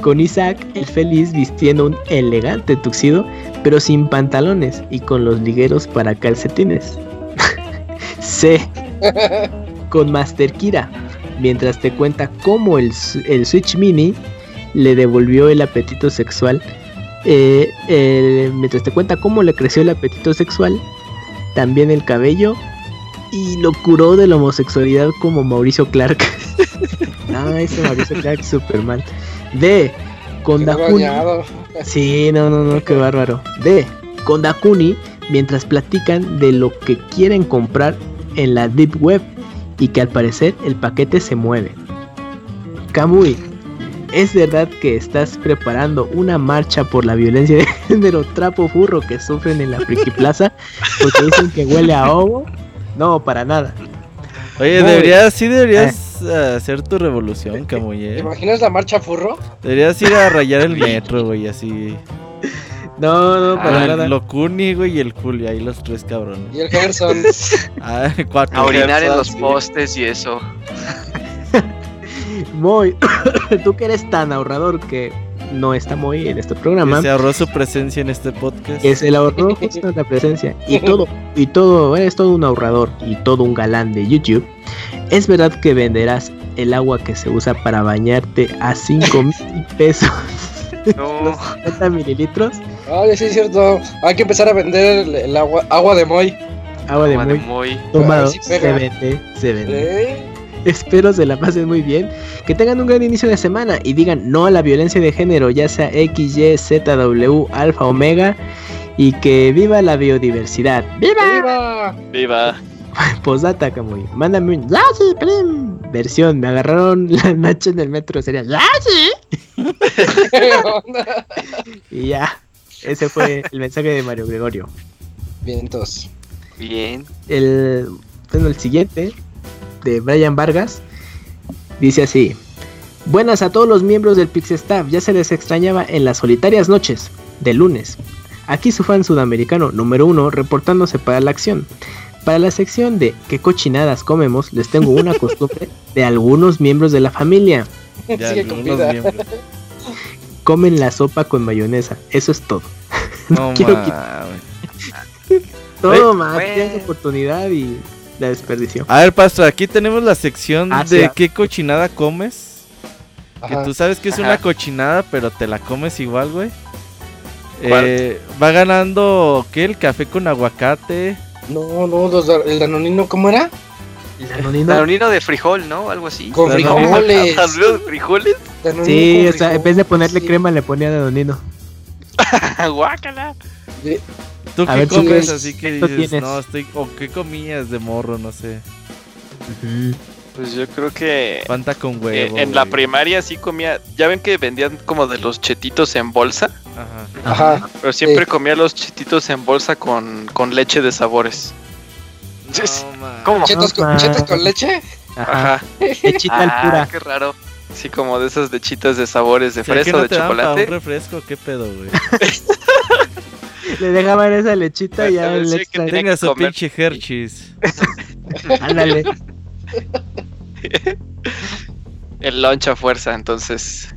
S5: Con Isaac el feliz vistiendo un elegante tuxido, pero sin pantalones y con los ligueros para calcetines. C. con Master Kira, mientras te cuenta cómo el, el Switch Mini le devolvió el apetito sexual. Eh, mientras te cuenta cómo le creció el apetito sexual, también el cabello y lo curó de la homosexualidad como Mauricio Clark. ah, ese Mauricio Clark super mal. D. Con Dakuni. Sí, no, no, no, qué bárbaro. D. Con Dakuni mientras platican de lo que quieren comprar en la Deep Web y que al parecer el paquete se mueve. Kamui, ¿es verdad que estás preparando una marcha por la violencia de género trapo furro que sufren en la Friki Plaza porque dicen que huele a ovo? No, para nada.
S6: Oye, deberías, sí deberías eh. hacer tu revolución, Kamui. ¿eh?
S1: ¿Te imaginas la marcha furro?
S6: Deberías ir a rayar el metro, güey, así.
S5: No, no, para ah, nada.
S6: Locuni, güey, y el Juli, ahí los tres cabrones.
S1: Y el Gerson.
S6: ah, cuatro.
S4: A orinar en los postes y eso.
S5: Muy. Tú que eres tan ahorrador que no está muy en este programa.
S6: se ahorró su presencia en este podcast.
S5: Que se le ahorró justo la presencia. Y todo, y todo, eres todo un ahorrador y todo un galán de YouTube. Es verdad que venderás el agua que se usa para bañarte a 5 mil pesos. No. 50 mililitros.
S1: Ay, sí, es cierto. Hay que empezar a vender el, agua, agua de Moy.
S5: Agua de Moy. Tomado. se vende, se vende. Espero se la pasen muy bien. Que tengan un gran inicio de semana y digan no a la violencia de género, ya sea X, Y, Z, W, Alfa, Omega. Y que viva la biodiversidad. ¡Viva!
S7: ¡Viva! ¡Viva!
S5: Posdata, Camuy. Mándame un Yashi, Prim. Versión. Me agarraron la noche en el metro. Sería Yashi. y ya. Ese fue el mensaje de Mario Gregorio.
S1: Vientos.
S4: Bien.
S5: El, bueno, el siguiente, de Brian Vargas, dice así. Buenas a todos los miembros del Pixestaff, ya se les extrañaba en las solitarias noches de lunes. Aquí su fan sudamericano número uno reportándose para la acción. Para la sección de ¿Qué cochinadas comemos? les tengo una costumbre de algunos miembros de la familia. Comen la sopa con mayonesa, eso es todo.
S6: No, quiero
S5: Todo más, tienes oportunidad y la desperdició.
S6: A ver, Pastor, aquí tenemos la sección ah, de qué cochinada comes. Que tú sabes que es una cochinada, pero te la comes igual, güey. Eh, va ganando, ¿qué? El café con aguacate.
S1: No, no, el danonino, ¿cómo era?
S4: El danonino. danonino de frijol, ¿no? Algo así.
S1: Con frijoles.
S4: ¿Danonino de frijoles?
S5: sí, o sea, en vez de ponerle crema le ponía danonino.
S4: Guácala.
S6: ¿Tú qué comes así que dices, no, estoy, o qué comías de morro, no sé?
S7: Pues yo creo que.
S6: Fanta con huevo.
S7: en la primaria sí comía. Ya ven que vendían como de los chetitos en bolsa.
S1: Ajá. Ajá.
S7: Pero siempre comía los chetitos en bolsa con, con leche de sabores.
S1: No, ¿Cómo? ¿Chetos con, ¿Chetos con leche?
S5: Ajá. Lechita al pura.
S7: Ah, qué raro. Sí, como de esas lechitas de sabores de fresa o de chocolate.
S6: un refresco? ¿Qué pedo, güey?
S5: Le dejaban esa lechita y ya
S6: le Que tenga su pinche Hershey's.
S5: Ándale.
S7: El lunch a fuerza, entonces.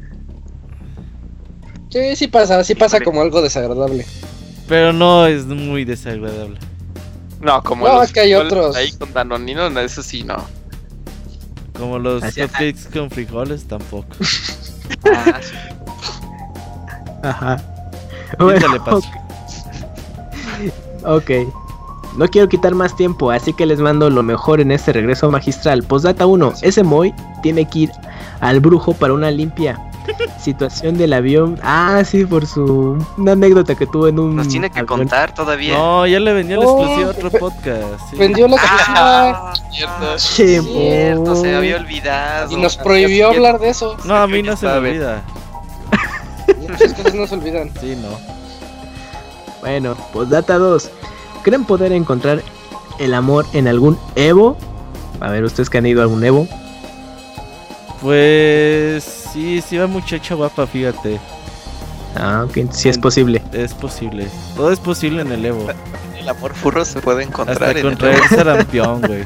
S1: Sí, sí pasa, sí pasa como algo desagradable.
S6: Pero no es muy desagradable.
S7: No, como
S1: no, es que hay otros.
S7: Ahí con Danonino, eso sí, no.
S6: Como los cupcakes con frijoles, tampoco.
S5: Ajá. Bueno, ok. No quiero quitar más tiempo, así que les mando lo mejor en este regreso magistral. Postdata 1. Ese Moy tiene que ir al brujo para una limpia. Situación del avión. Ah, sí, por su. Una anécdota que tuvo en un.
S4: Nos tiene que contar todavía.
S6: No, ya le vendió la oh, exclusiva a otro podcast.
S1: Vendió la exclusiva.
S4: Ah, cierto. cierto, se había olvidado.
S1: Y nos prohibió hablar de eso.
S6: No, a mí no se me olvida.
S1: Muchas cosas no se olvidan.
S6: Sí, no.
S5: Bueno, pues data 2. ¿Creen poder encontrar el amor en algún Evo? A ver, ¿ustedes que han ido a algún Evo?
S6: Pues sí, sí va muchacha guapa, fíjate.
S5: Ah, ok, sí es posible.
S6: Es posible. Todo es posible en el Evo.
S7: El amor furro se puede encontrar
S6: Hasta en contra el sarampión, güey.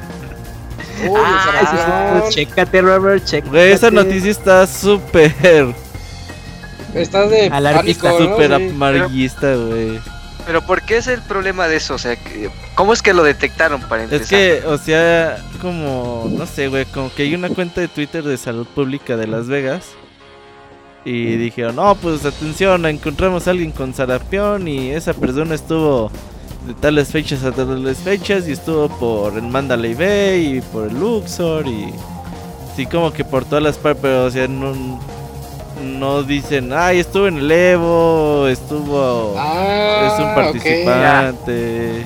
S5: Uy, ah, chécate, Robert, chécate.
S6: Güey, esa noticia está súper.
S1: Estás de
S6: alarmista, súper amarillista, güey.
S4: Pero ¿por qué es el problema de eso? O sea, ¿cómo es que lo detectaron para empezar?
S6: Es que, o sea, como, no sé, güey, como que hay una cuenta de Twitter de salud pública de Las Vegas. Y dijeron, no, pues atención, encontramos a alguien con sarampión y esa persona estuvo de tales fechas a tales fechas y estuvo por el Mandalay Bay y por el Luxor y sí como que por todas las partes, pero o sea, no, no dicen, ay, estuvo en el Evo, estuvo
S1: ah,
S6: es un participante.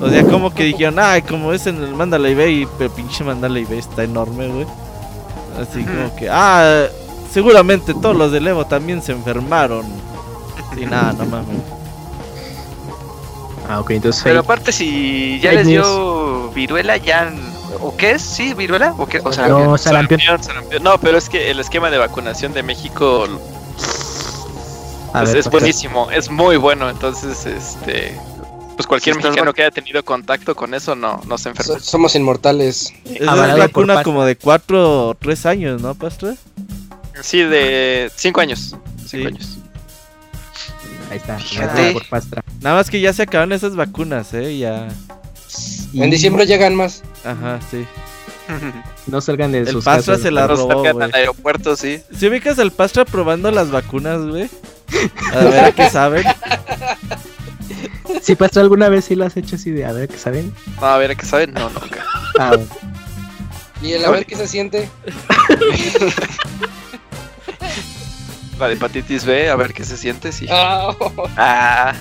S6: o sea, como que dijeron, ay, como es en el Mandalay Bay, pero pinche Mandalay Bay está enorme, güey. Así como que, ah, seguramente todos los del Evo también se enfermaron. Y nada, no mames.
S5: Ah, ok, entonces.
S4: Pero aparte, si ya les dio viruela, ya. ¿O qué es? ¿Sí? ¿Viruela? ¿O qué? O sea,
S5: no,
S7: sarampión. No, pero es que el esquema de vacunación de México. Pues, es buenísimo, es muy bueno. Entonces, este. Pues cualquier mexicano que haya tenido contacto con eso no, no se enferma.
S1: somos inmortales.
S6: Es una vacuna como de 4 o 3 años, ¿no, Pastor?
S7: Sí, de 5 años. 5 años.
S5: Ahí está.
S6: Nada más que ya se acaban esas vacunas, ¿eh? Ya.
S1: En diciembre llegan más.
S6: Ajá, sí.
S5: No salgan de
S6: el
S5: sus
S6: Pastra se la robó, güey.
S7: al aeropuerto, sí.
S6: Si ubicas al Pastra probando las vacunas, güey. A ver qué saben.
S5: Si Pastra alguna vez sí lo has hecho así de a ver qué saben.
S7: No, a ver qué saben, no, nunca.
S5: Ah,
S1: ¿Y el a ver qué se siente?
S7: La de hepatitis B, a ver qué se siente, sí.
S1: Ah.
S7: Ah.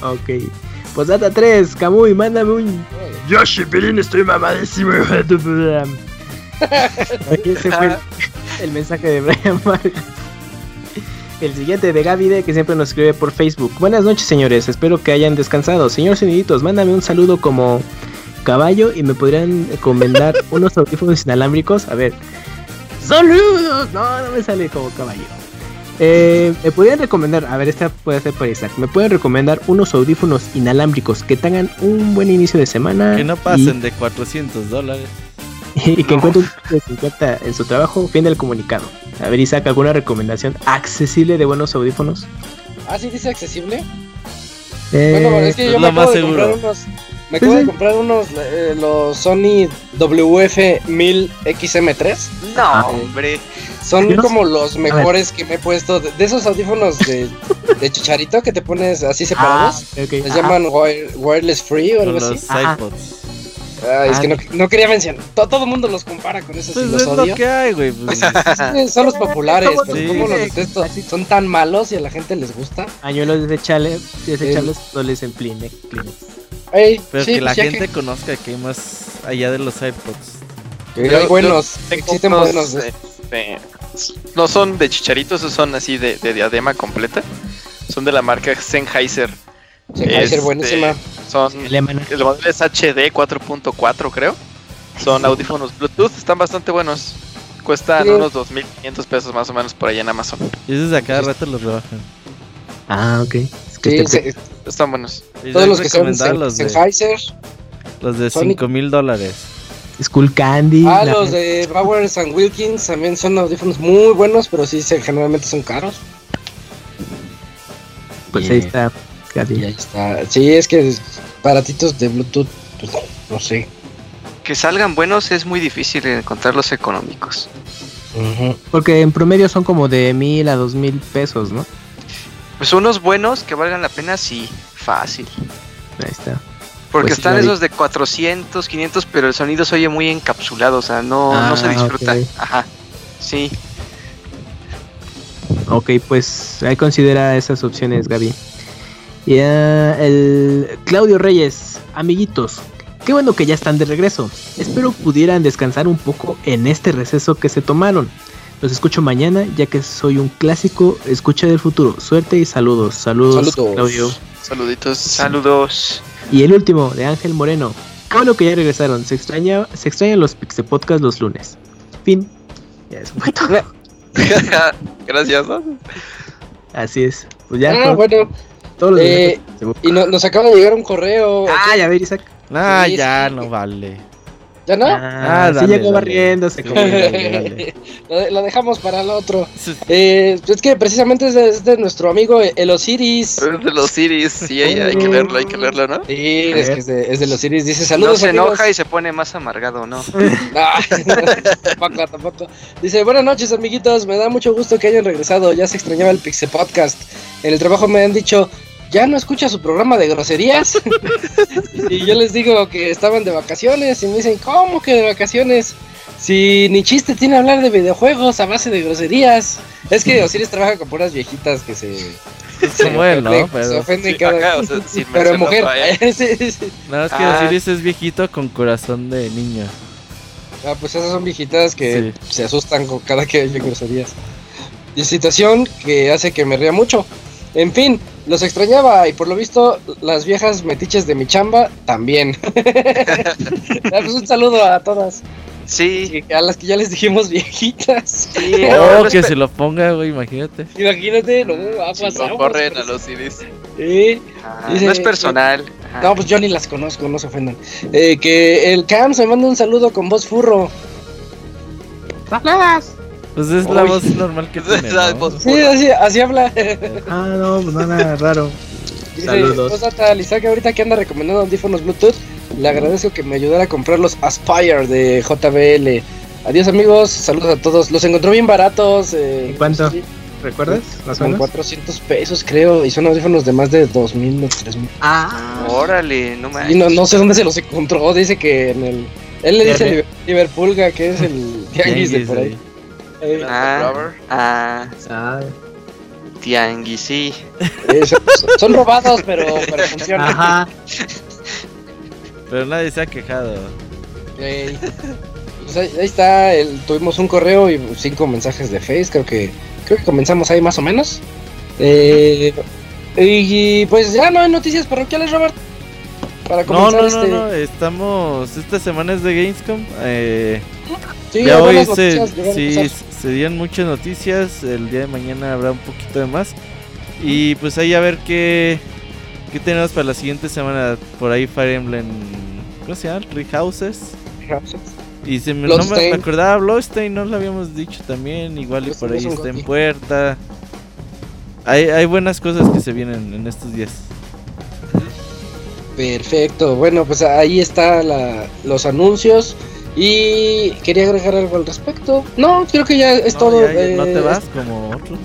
S5: Ok. Pues data 3, Kamui, mándame un. Yoshi, Pirin, estoy mamadísimo. Ese fue el, el mensaje de Brian Vargas. El siguiente de Gaby D, que siempre nos escribe por Facebook. Buenas noches, señores. Espero que hayan descansado. Señor Soniditos, mándame un saludo como caballo y me podrían recomendar unos audífonos inalámbricos. A ver, ¡Saludos! No, no me sale como caballo. Eh, me podrían recomendar, a ver, esta puede ser para Isaac. Me pueden recomendar unos audífonos inalámbricos que tengan un buen inicio de semana.
S6: Que no pasen de 400 dólares.
S5: Y que encuentren un de 50 en su trabajo. Fin del comunicado. A ver, Isaac, ¿alguna recomendación accesible de buenos audífonos?
S1: Ah, sí, dice accesible.
S5: Eh,
S1: bueno, es que yo
S6: es
S1: me
S6: más
S1: acabo de comprar unos. Me acabo de comprar unos eh, los Sony WF-1000XM3.
S4: No, hombre.
S1: Son como
S5: sé.
S1: los mejores que me he puesto. De, de esos audífonos de, de chicharito que te pones así
S5: Ah,
S1: separados.
S5: ok.
S1: Les
S5: Ajá.
S1: llaman wire- wireless free o algo así.
S6: los iPods.
S1: Ay, es
S5: Ah.
S1: que no, no quería mencionar. To- todo el mundo los compara con esos y
S6: Pues
S1: los
S6: es
S1: odio.
S6: lo que hay, güey. pues.
S1: Sí, son los populares, pero
S6: Sí.
S1: como los detesto. Son tan malos y a la gente les gusta.
S5: Pañuelos desechables, desechables no les en Kleenex. Kleenex.
S1: Ey,
S6: Pero
S1: sí,
S6: que la
S1: pues
S6: gente conozca que hay más allá de los iPods.
S1: que hay buenos, existen
S7: unos,
S1: buenos.
S7: eh, de- no son de chicharitos, son así de, de diadema completa. Son de la marca Sennheiser.
S1: Sennheiser,
S7: este,
S1: buenísima.
S7: Son
S5: Alemana.
S7: el modelo es HD 4.4 creo. Son audífonos Bluetooth, están bastante buenos. Cuestan
S1: Sí.
S7: unos 2.500 pesos más o menos por allá en Amazon.
S6: Y esos a cada rato los rebajan.
S5: Ah, ok. Es que
S1: Sí,
S5: este-
S7: Están buenos.
S1: Todos los que son Sen-
S6: los de,
S1: Sennheiser.
S6: los de
S1: Sony.
S6: 5 mil dólares.
S5: Skull Candy.
S1: Ah,
S5: la-
S1: los de Bowers and Wilkins también son audífonos muy buenos, pero sí se, generalmente son caros.
S5: Pues
S1: Yeah.
S5: ahí está. Gaby.
S1: Y ahí está. Sí, es que baratitos de Bluetooth, pues no, sé.
S4: Que salgan buenos es muy difícil encontrarlos económicos.
S5: Porque en promedio son como de mil a dos mil pesos, ¿no?
S4: Pues unos buenos que valgan la pena, sí, fácil.
S5: Ahí está.
S4: Porque
S5: Pues
S4: están esos de 400, 500, pero el sonido se oye muy encapsulado, o sea, no, no se
S5: Ah,
S4: disfruta. Ajá. Sí.
S5: Ok, pues ahí considera esas opciones, Gaby. Ya, el Claudio Reyes, amiguitos, qué bueno que ya están de regreso. Espero pudieran descansar un poco en este receso que se tomaron. Los escucho mañana, ya que soy un clásico escucha del futuro. Suerte y saludos. Saludos,
S1: Saludos.
S5: Claudio.
S7: Saluditos.
S4: Saludos.
S5: Y el último, de Ángel Moreno. Qué bueno que ya regresaron. Se extraña, se extrañan los Pixel Podcast los lunes. Fin. Ya es todo.
S7: Gracias. ¿no?
S5: Así es. Pues ya,
S1: Ah, bueno,
S5: todos los
S1: eh, y no- nos acaba de llegar un correo.
S5: Ah, ya ver, Isaac.
S6: Ah,
S1: Sí,
S6: ya
S1: sí.
S6: no vale.
S1: ¿Ya no?
S5: Ah, ah sí llegó barriéndose.
S1: lo, dejamos para el otro. Eh, es que precisamente es de, nuestro amigo el Osiris.
S7: Es de los Osiris, sí, hay, que leerlo, hay que leerlo, ¿no?
S1: Sí, es que es de, es de los Osiris. Dice saludos. No
S4: se enoja y se pone más amargado, ¿no?
S1: tampoco, tampoco. Dice, buenas noches, amiguitos. Me da mucho gusto que hayan regresado. Ya se extrañaba el Pixel Podcast. En el trabajo me han dicho, ya no escucha su programa de groserías. y yo les digo que estaban de vacaciones y me dicen, ¿cómo que de vacaciones? Si ni chiste tiene hablar de videojuegos a base de groserías. Es que Osiris trabaja con puras viejitas que se.
S6: Se, ¿no? Pero,
S1: se ofenden cada Pero mujer.
S6: No, es que ah. Osiris es viejito con corazón de niño.
S1: Ah, pues esas son viejitas que se asustan con cada que hay groserías. Y situación que hace que me ría mucho. En fin, los extrañaba y por lo visto las viejas metiches de mi chamba también. Ah, pues un saludo a todas.
S4: Sí.
S1: A las que ya les dijimos viejitas.
S6: Sí, oh, que se lo ponga, güey, imagínate.
S1: Imagínate, no, aguas,
S7: no corren a los CDs.
S1: Sí.
S4: Ah, no es personal.
S1: No, pues yo ni las conozco, no se ofendan. Eh, que el Cam se manda un saludo con voz furro.
S6: ¡Saludos! Pues es la voz normal que tiene. ¿no?
S1: Sí, así, así habla.
S5: ah, no, pues no nada raro.
S1: Saludos. Lisa, que ahorita que anda recomendando audífonos Bluetooth, le agradezco que me ayudara a comprar los Aspire de JBL. Adiós amigos, saludos a todos. Los encontró bien baratos.
S5: Eh, ¿Cuánto? ¿Recuerdas?
S1: Son 400 pesos creo y son audífonos de más de 2000 o 3000.
S4: Ah, órale, no
S1: me. Y no, no sé dónde se los encontró, dice que en el... Él le dice Liverpool que es el tianguis de por ahí.
S4: Ah, ah, ah, Tianguis, sí.
S1: son, robados, pero, pero funcionan. Ajá.
S6: Pero nadie se ha quejado.
S1: Pues ahí, está, el, tuvimos un correo y cinco mensajes de Face, creo que creo que comenzamos ahí más o menos. Eh, y pues ya no hay noticias parroquiales, Robert.
S6: Para comenzar no, no, este... no, no, estamos, esta semana es de Gamescom. Eh, sí, ya hoy se, sí, se dieron muchas noticias, el día de mañana habrá un poquito de más. Y pues ahí a ver qué, qué tenemos para la siguiente semana. Por ahí Fire Emblem, ¿cómo se llama? Three Houses. Y se me, no me, acordaba Bloodstained, no lo habíamos dicho también. Igual y por ahí está en puerta. Hay, hay buenas cosas que se vienen en estos días.
S1: Perfecto, bueno, pues ahí está la, los anuncios. Y quería agregar algo al respecto. No, creo que ya es todo.
S6: ¿No te vas como otros?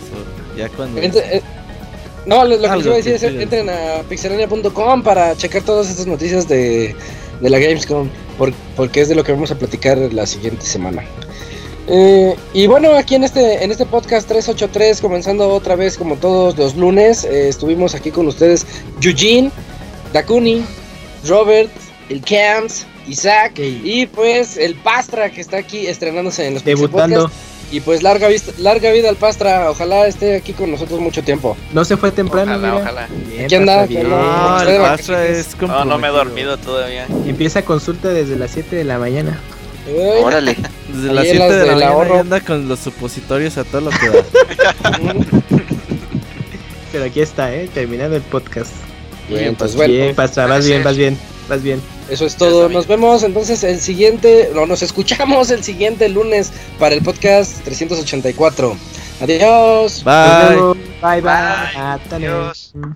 S6: ya cuando...
S1: Eh, no, lo, que les iba a decir es entren a pixelania.com para checar todas estas noticias de, de la Gamescom, porque es de lo que vamos a platicar la siguiente semana. Eh, y bueno, aquí en este, en este podcast 383, comenzando otra vez como todos los lunes, eh, estuvimos aquí con ustedes Eugene, Dakuni, Robert, el Camps, Isaac y pues el Pastra que está aquí estrenándose en los
S5: Debutando.
S1: Y pues larga, vista, larga vida al Pastra, ojalá esté aquí con nosotros mucho tiempo.
S5: No se fue temprano.
S7: Ojalá, ojalá.
S1: aquí anda.
S6: No, el Pastra es
S7: No, no me he dormido todavía.
S5: Empieza consulta desde las 7 de la mañana.
S4: Órale.
S6: Desde las 7 de la mañana anda con los supositorios a todo lo que da.
S5: Pero aquí está, eh, terminando el podcast.
S1: Bien, pues, bueno.
S5: Bien, Pastra, vas bien, vas bien, más bien.
S1: Eso es todo. Nos vemos entonces el siguiente, no, nos escuchamos el siguiente lunes para el podcast 384. Adiós.
S6: Bye.
S5: Bye, bye. Hasta Adiós.
S2: luego.